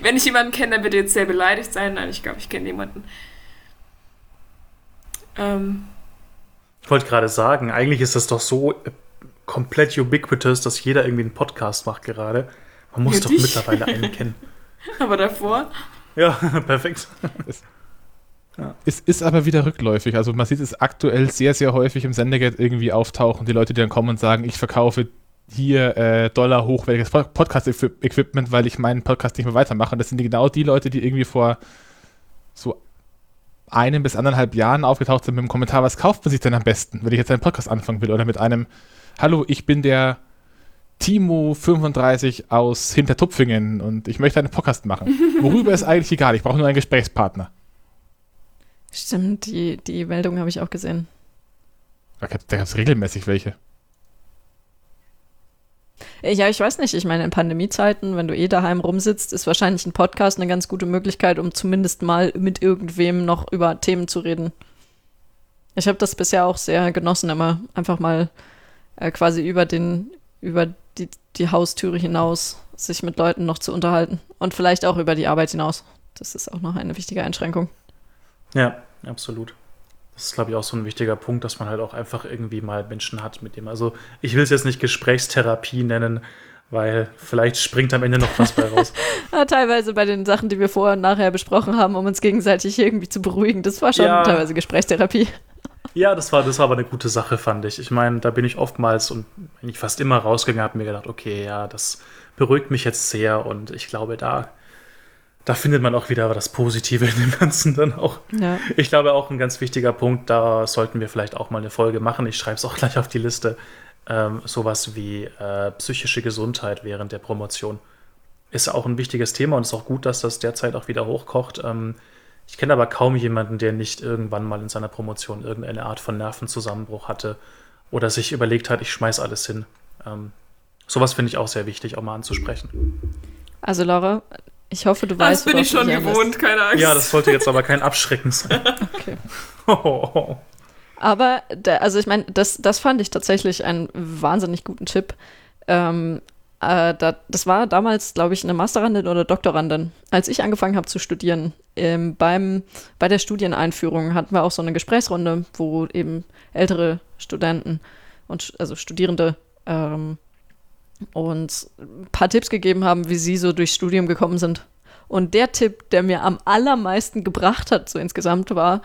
[SPEAKER 3] Wenn ich jemanden kenne, dann wird er jetzt sehr beleidigt sein. Nein, ich glaube, ich kenne jemanden.
[SPEAKER 1] Ähm. Ich wollte gerade sagen, eigentlich ist das doch so äh, komplett ubiquitous, dass jeder irgendwie einen Podcast macht gerade. Man muss ja, doch dich. mittlerweile einen kennen.
[SPEAKER 3] Aber davor?
[SPEAKER 1] Ja, perfekt.
[SPEAKER 4] Es, ja. es, ist aber wieder rückläufig. Also man sieht es aktuell sehr, sehr häufig im Sendegate irgendwie auftauchen. Die Leute, die dann kommen und sagen, ich verkaufe hier äh, Dollar hochwertiges Podcast-Equipment, weil ich meinen Podcast nicht mehr weitermache. Und das sind genau die Leute, die irgendwie vor so einem bis anderthalb Jahren aufgetaucht sind mit dem Kommentar, was kauft man sich denn am besten, wenn ich jetzt einen Podcast anfangen will? Oder mit einem, hallo, ich bin der Timo35 aus Hintertupfingen und ich möchte einen Podcast machen. Worüber ist eigentlich egal, ich brauche nur einen Gesprächspartner.
[SPEAKER 2] Stimmt, die, die Meldung habe ich auch gesehen.
[SPEAKER 4] Da gab es regelmäßig welche.
[SPEAKER 2] Ja, ich weiß nicht. Ich meine, in Pandemiezeiten, wenn du eh daheim rumsitzt, ist wahrscheinlich ein Podcast eine ganz gute Möglichkeit, um zumindest mal mit irgendwem noch über Themen zu reden. Ich habe das bisher auch sehr genossen, immer einfach mal äh, quasi über den, über die, die Haustüre hinaus sich mit Leuten noch zu unterhalten. Und vielleicht auch über die Arbeit hinaus. Das ist auch noch eine wichtige Einschränkung.
[SPEAKER 1] Ja, absolut. Das ist, glaube ich, auch so ein wichtiger Punkt, dass man halt auch einfach irgendwie mal Menschen hat, mit dem. Also, ich will es jetzt nicht Gesprächstherapie nennen, weil vielleicht springt am Ende noch was bei raus.
[SPEAKER 2] ja, teilweise bei den Sachen, die wir vorher und nachher besprochen haben, um uns gegenseitig irgendwie zu beruhigen. Das war schon ja. teilweise Gesprächstherapie.
[SPEAKER 1] Ja, das war, das war aber eine gute Sache, fand ich. Ich meine, da bin ich oftmals und eigentlich fast immer rausgegangen, habe mir gedacht, okay, ja, das beruhigt mich jetzt sehr und ich glaube, da da findet man auch wieder das Positive in dem Ganzen dann auch. Ja. Ich glaube auch ein ganz wichtiger Punkt, da sollten wir vielleicht auch mal eine Folge machen. Ich schreibe es auch gleich auf die Liste. Ähm, sowas wie äh, psychische Gesundheit während der Promotion ist auch ein wichtiges Thema und es ist auch gut, dass das derzeit auch wieder hochkocht. Ähm, ich kenne aber kaum jemanden, der nicht irgendwann mal in seiner Promotion irgendeine Art von Nervenzusammenbruch hatte oder sich überlegt hat, ich schmeiß alles hin. Ähm, sowas finde ich auch sehr wichtig, auch mal anzusprechen.
[SPEAKER 2] Also Laura, ich hoffe, du weißt,
[SPEAKER 3] Das bin ich schon gewohnt, bist. keine Angst.
[SPEAKER 1] Ja, das sollte jetzt aber kein Abschrecken sein. okay.
[SPEAKER 2] Oh. Aber, der, also ich meine, das, das fand ich tatsächlich einen wahnsinnig guten Tipp. Ähm, äh, da, das war damals, glaube ich, eine Masterandin oder Doktorandin. Als ich angefangen habe zu studieren, ähm, beim, bei der Studieneinführung hatten wir auch so eine Gesprächsrunde, wo eben ältere Studenten und also Studierende ähm, und ein paar Tipps gegeben haben, wie sie so durchs Studium gekommen sind. Und der Tipp, der mir am allermeisten gebracht hat, so insgesamt, war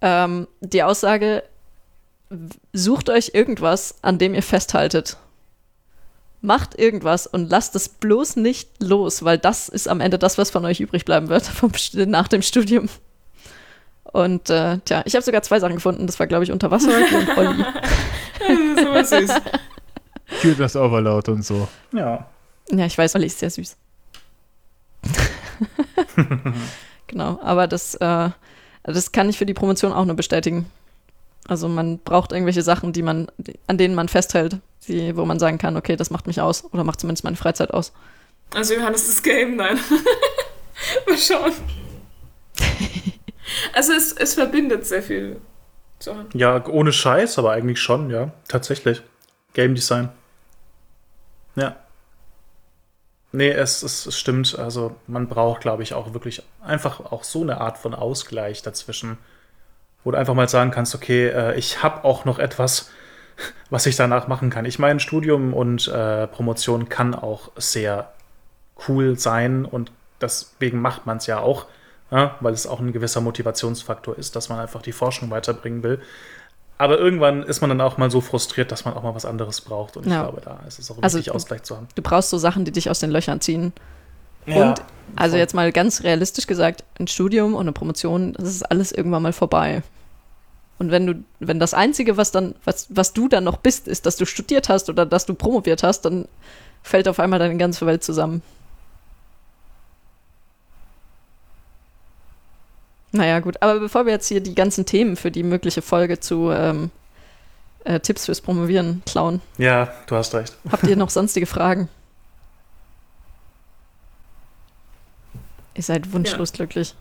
[SPEAKER 2] ähm, die Aussage, sucht euch irgendwas, an dem ihr festhaltet. Macht irgendwas und lasst es bloß nicht los, weil das ist am Ende das, was von euch übrig bleiben wird vom, nach dem Studium. Und äh, tja, ich habe sogar zwei Sachen gefunden. Das war, glaube ich, Unterwasser und Olli. so süß.
[SPEAKER 4] das Overload und so.
[SPEAKER 1] Ja.
[SPEAKER 2] Ja, ich weiß, Olli ist sehr süß. genau, aber das, äh, das kann ich für die Promotion auch nur bestätigen. Also man braucht irgendwelche Sachen, die man, an denen man festhält, die, wo man sagen kann, okay, das macht mich aus oder macht zumindest meine Freizeit aus.
[SPEAKER 3] Also Johannes das Game, nein. Mal schauen. also es, es verbindet sehr viel.
[SPEAKER 1] Ja, ohne Scheiß, aber eigentlich schon, ja, tatsächlich. Game Design. Ja. Nee, es, es, es stimmt. Also man braucht, glaube ich, auch wirklich einfach auch so eine Art von Ausgleich dazwischen, wo du einfach mal sagen kannst, okay, äh, ich habe auch noch etwas, was ich danach machen kann. Ich meine, Studium und äh, Promotion kann auch sehr cool sein und deswegen macht man es ja auch, ja, weil es auch ein gewisser Motivationsfaktor ist, dass man einfach die Forschung weiterbringen will. Aber irgendwann ist man dann auch mal so frustriert, dass man auch mal was anderes braucht. Und ja. ich glaube, da ist es auch also, wichtig, Ausgleich zu haben.
[SPEAKER 2] Du brauchst so Sachen, die dich aus den Löchern ziehen. Ja, und also jetzt mal ganz realistisch gesagt, ein Studium und eine Promotion, das ist alles irgendwann mal vorbei. Und wenn du, wenn das Einzige, was dann, was, was du dann noch bist, ist, dass du studiert hast oder dass du promoviert hast, dann fällt auf einmal deine ganze Welt zusammen. Naja, gut. Aber bevor wir jetzt hier die ganzen Themen für die mögliche Folge zu ähm, äh, Tipps fürs Promovieren klauen.
[SPEAKER 1] Ja, du hast recht.
[SPEAKER 2] Habt ihr noch sonstige Fragen? Ihr seid wunschlos ja. glücklich.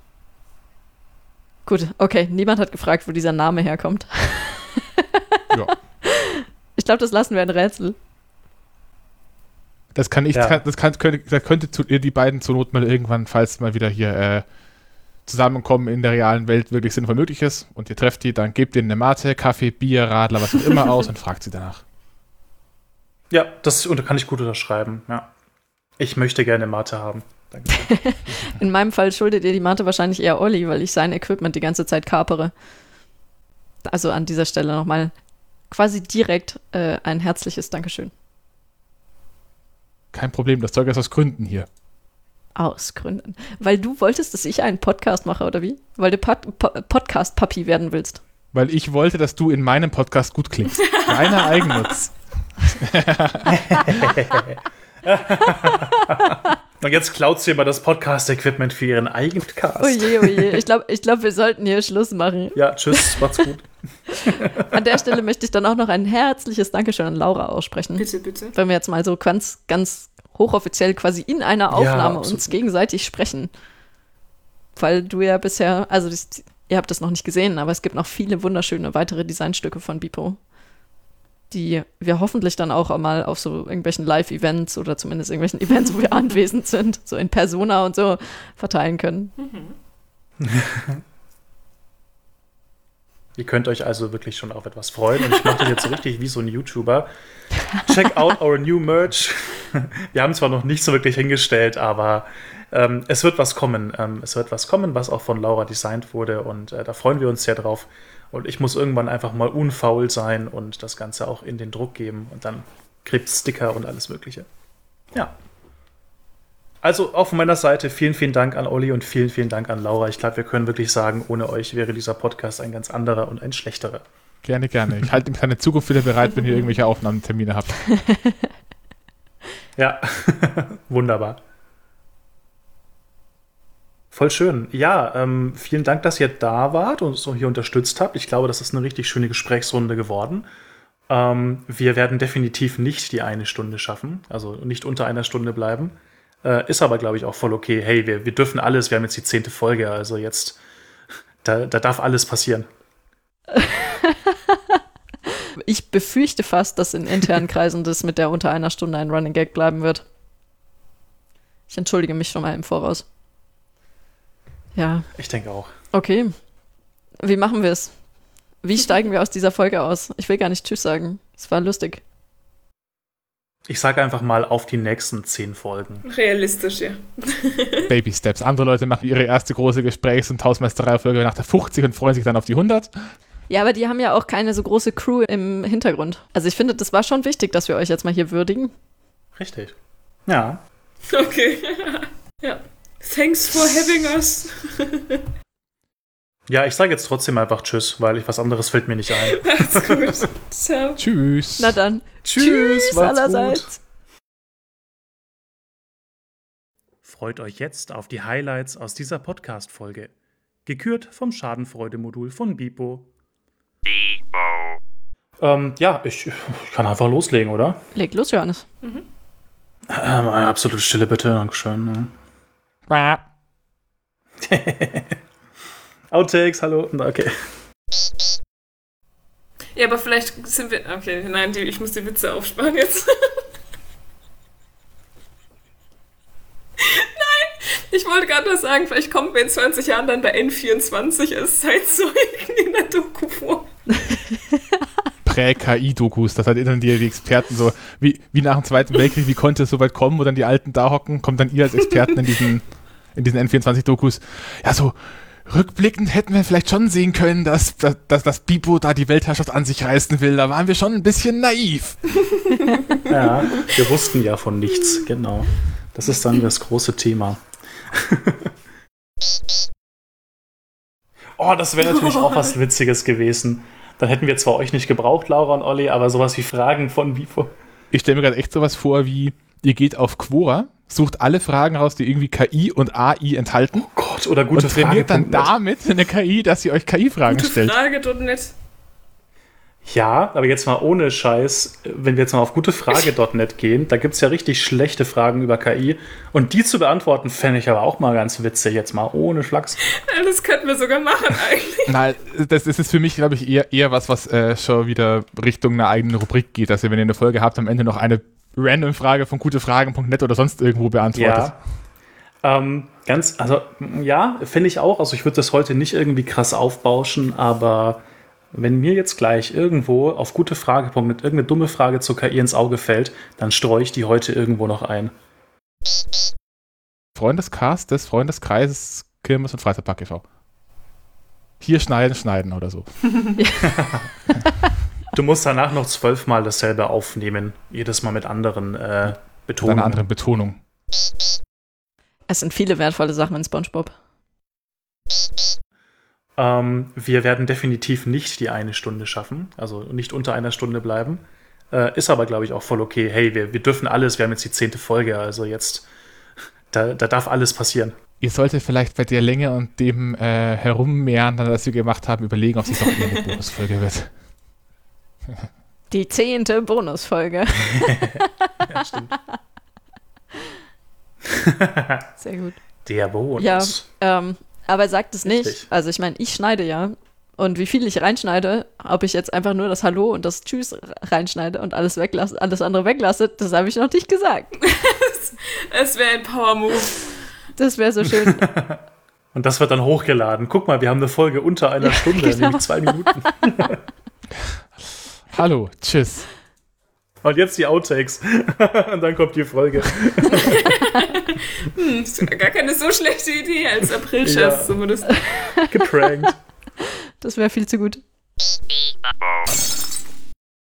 [SPEAKER 2] Gut, okay. Niemand hat gefragt, wo dieser Name herkommt. ja. Ich glaube, das lassen wir ein Rätsel.
[SPEAKER 4] Das kann ich,
[SPEAKER 1] Ja.
[SPEAKER 4] kann, das, kann, könnte, das könnte zu, ihr die beiden zur Not mal irgendwann, falls mal wieder hier äh, zusammenkommen in der realen Welt wirklich sinnvoll möglich ist und ihr trefft die, dann gebt denen eine Mate, Kaffee, Bier, Radler, was auch immer aus und fragt sie danach.
[SPEAKER 1] Ja, das unter- kann ich gut unterschreiben, ja. Ich möchte gerne Mate haben. Danke.
[SPEAKER 2] In meinem Fall schuldet ihr die Mate wahrscheinlich eher Olli, weil ich sein Equipment die ganze Zeit kapere. Also an dieser Stelle nochmal quasi direkt äh, ein herzliches Dankeschön.
[SPEAKER 4] Kein Problem, das Zeug ist aus Gründen hier.
[SPEAKER 2] Aus Gründen. Weil du wolltest, dass ich einen Podcast mache, oder wie? Weil du Pod po Podcast-Papi werden willst.
[SPEAKER 4] Weil ich wollte, dass du in meinem Podcast gut klingst. Reiner Eigennutz.
[SPEAKER 1] Und jetzt klaut sie immer das Podcast-Equipment für ihren eigenen Cast.
[SPEAKER 2] Oh je, oh. Ich glaube, ich glaub, wir sollten hier Schluss machen.
[SPEAKER 1] Ja, tschüss, macht's gut.
[SPEAKER 2] An der Stelle möchte ich dann auch noch ein herzliches Dankeschön an Laura aussprechen.
[SPEAKER 3] Bitte, bitte.
[SPEAKER 2] Wenn wir jetzt mal so ganz, ganz hochoffiziell quasi in einer Aufnahme
[SPEAKER 1] absolut.
[SPEAKER 2] uns gegenseitig sprechen. Weil du ja bisher, also das, ihr habt das noch nicht gesehen, aber es gibt noch viele wunderschöne weitere Designstücke von Bipo, die wir hoffentlich dann auch mal auf so irgendwelchen Live-Events oder zumindest irgendwelchen Events, wo wir anwesend sind, so in Persona und so verteilen können.
[SPEAKER 1] Ihr könnt euch also wirklich schon auf etwas freuen. Und ich mache das jetzt so richtig wie so ein YouTuber. Check out our new merch. Wir haben zwar noch nicht so wirklich hingestellt, aber ähm, es wird was kommen. Ähm, es wird was kommen, was auch von Laura designt wurde. Und äh, da freuen wir uns sehr drauf. Und ich muss irgendwann einfach mal unfaul sein und das Ganze auch in den Druck geben. Und dann kriegt Sticker und alles Mögliche. Ja. Also auch von meiner Seite vielen, vielen Dank an Olli und vielen, vielen Dank an Laura. Ich glaube, wir können wirklich sagen, ohne euch wäre dieser Podcast ein ganz anderer und ein schlechterer.
[SPEAKER 4] Gerne, gerne. Ich halte mich in Zukunft wieder bereit, wenn ihr irgendwelche Aufnahmetermine habt.
[SPEAKER 1] Ja, wunderbar. Voll schön. Ja, ähm, vielen Dank, dass ihr da wart und uns so hier unterstützt habt. Ich glaube, das ist eine richtig schöne Gesprächsrunde geworden. Ähm, wir werden definitiv nicht die eine Stunde schaffen, also nicht unter einer Stunde bleiben. Äh, ist aber, glaube ich, auch voll okay. Hey, wir, wir dürfen alles. Wir haben jetzt die zehnte Folge, also jetzt, da, da darf alles passieren.
[SPEAKER 2] Ich befürchte fast, dass in internen Kreisen das mit der unter einer Stunde ein Running Gag bleiben wird. Ich entschuldige mich schon mal im Voraus. Ja,
[SPEAKER 1] Ich denke auch.
[SPEAKER 2] okay. Wie machen wir es? Wie steigen wir aus dieser Folge aus? Ich will gar nicht Tschüss sagen. Es war lustig.
[SPEAKER 1] Ich sage einfach mal auf die nächsten zehn Folgen.
[SPEAKER 3] Realistisch, ja.
[SPEAKER 4] Baby Steps. Andere Leute machen ihre erste große Gesprächs- und Hausmeisterei-Folge nach der 50 und freuen sich dann auf die 100.
[SPEAKER 2] Ja, aber die haben ja auch keine so große Crew im Hintergrund. Also ich finde, das war schon wichtig, dass wir euch jetzt mal hier würdigen.
[SPEAKER 1] Richtig. Ja.
[SPEAKER 3] Okay. ja. Thanks for having us.
[SPEAKER 1] Ja, ich sage jetzt trotzdem einfach Tschüss, weil ich was anderes fällt mir nicht ein.
[SPEAKER 3] Macht's gut. Ciao.
[SPEAKER 4] Tschüss.
[SPEAKER 2] Na dann.
[SPEAKER 1] Tschüss, macht's
[SPEAKER 2] allerseits.
[SPEAKER 1] Freut euch jetzt auf die Highlights aus dieser Podcast-Folge. Gekürt vom Schadenfreude-Modul von Bipo. Ähm, ja, ich, ich kann einfach loslegen, oder?
[SPEAKER 2] Leg los, Johannes.
[SPEAKER 1] Ähm, eine absolute Stille bitte, Dankeschön. Outtakes, hallo. Okay.
[SPEAKER 3] Ja, aber vielleicht sind wir. Okay, nein, die, ich muss die Witze aufsparen jetzt. nein, ich wollte gerade nur sagen, vielleicht kommen wir in 20 Jahren dann bei N24 als Zeitzeugen in der Doku vor.
[SPEAKER 4] Prä-KI-Dokus, das erinnern die, die Experten so, wie, wie nach dem Zweiten Weltkrieg, wie konnte es so weit kommen, wo dann die Alten da hocken, kommt dann ihr als Experten in diesen, in diesen N24-Dokus. Ja, so rückblickend hätten wir vielleicht schon sehen können, dass, dass, dass das Bipo da die Weltherrschaft an sich reißen will. Da waren wir schon ein bisschen naiv.
[SPEAKER 1] Ja, wir wussten ja von nichts, genau. Das ist dann das große Thema. oh, das wäre natürlich auch was Witziges gewesen. Dann hätten wir zwar euch nicht gebraucht, Laura und Olli, aber sowas wie Fragen von Bipo.
[SPEAKER 4] Ich stelle mir gerade echt sowas vor, wie ihr geht auf Quora, sucht alle Fragen raus, die irgendwie KI und AI enthalten
[SPEAKER 1] Gott, oder gute
[SPEAKER 4] und trainiert dann
[SPEAKER 1] Frage.
[SPEAKER 4] damit eine KI, dass sie euch KI-Fragen stellt.
[SPEAKER 3] Frage, .net.
[SPEAKER 1] Ja, aber jetzt mal ohne Scheiß, wenn wir jetzt mal auf gutefrage.net gehen, da gibt es ja richtig schlechte Fragen über KI. Und die zu beantworten, fände ich aber auch mal ganz witzig, jetzt mal ohne.
[SPEAKER 3] Ja, Das könnten wir sogar machen eigentlich.
[SPEAKER 4] Nein, das, das ist für mich, glaube ich, eher, eher was, was äh, schon wieder Richtung einer eigenen Rubrik geht, dass ihr, wenn ihr eine Folge habt, am Ende noch eine random Frage von gutefragen.net oder sonst irgendwo beantwortet.
[SPEAKER 1] Ja. Ähm, ganz, also ja, finde ich auch. Also ich würde das heute nicht irgendwie krass aufbauschen, aber wenn mir jetzt gleich irgendwo auf gute Frage.net irgendeine dumme Frage zur KI ins Auge fällt, dann streue ich die heute irgendwo noch ein.
[SPEAKER 4] Freundescast des Freundeskreises Kirmes und Freizeitpark e.V. Hier schneiden, schneiden oder so.
[SPEAKER 1] du musst danach noch zwölfmal dasselbe aufnehmen, jedes Mal mit anderen äh, Betonungen.
[SPEAKER 4] Eine andere Betonung.
[SPEAKER 2] Es sind viele wertvolle Sachen in SpongeBob.
[SPEAKER 1] Ähm, wir werden definitiv nicht die eine Stunde schaffen, also nicht unter einer Stunde bleiben. Äh, ist aber, glaube ich, auch voll okay. Hey, wir, wir dürfen alles, wir haben jetzt die zehnte Folge, also jetzt, da, da darf alles passieren.
[SPEAKER 4] Ihr solltet vielleicht bei der Länge und dem äh, Herummeandern, das wir gemacht haben, überlegen, ob es doch eine Bonusfolge wird.
[SPEAKER 2] Die zehnte Bonusfolge. ja, stimmt. Sehr gut.
[SPEAKER 1] Der Bonus.
[SPEAKER 2] Ja, ähm, aber sagt es nicht. Richtig. Also ich meine, ich schneide ja. Und wie viel ich reinschneide, ob ich jetzt einfach nur das Hallo und das Tschüss reinschneide und alles weglasse, alles andere weglasse, das habe ich noch nicht gesagt.
[SPEAKER 3] Es wäre ein Power-Move.
[SPEAKER 2] Das wäre so schön.
[SPEAKER 1] und das wird dann hochgeladen. Guck mal, wir haben eine Folge unter einer Stunde, genau. nämlich zwei Minuten.
[SPEAKER 4] Hallo, tschüss.
[SPEAKER 1] Und jetzt die Outtakes. und dann kommt die Folge.
[SPEAKER 3] hm, ist gar keine so schlechte Idee als Aprilscherz ja. zumindest.
[SPEAKER 1] Geprankt.
[SPEAKER 2] Das wäre viel zu gut.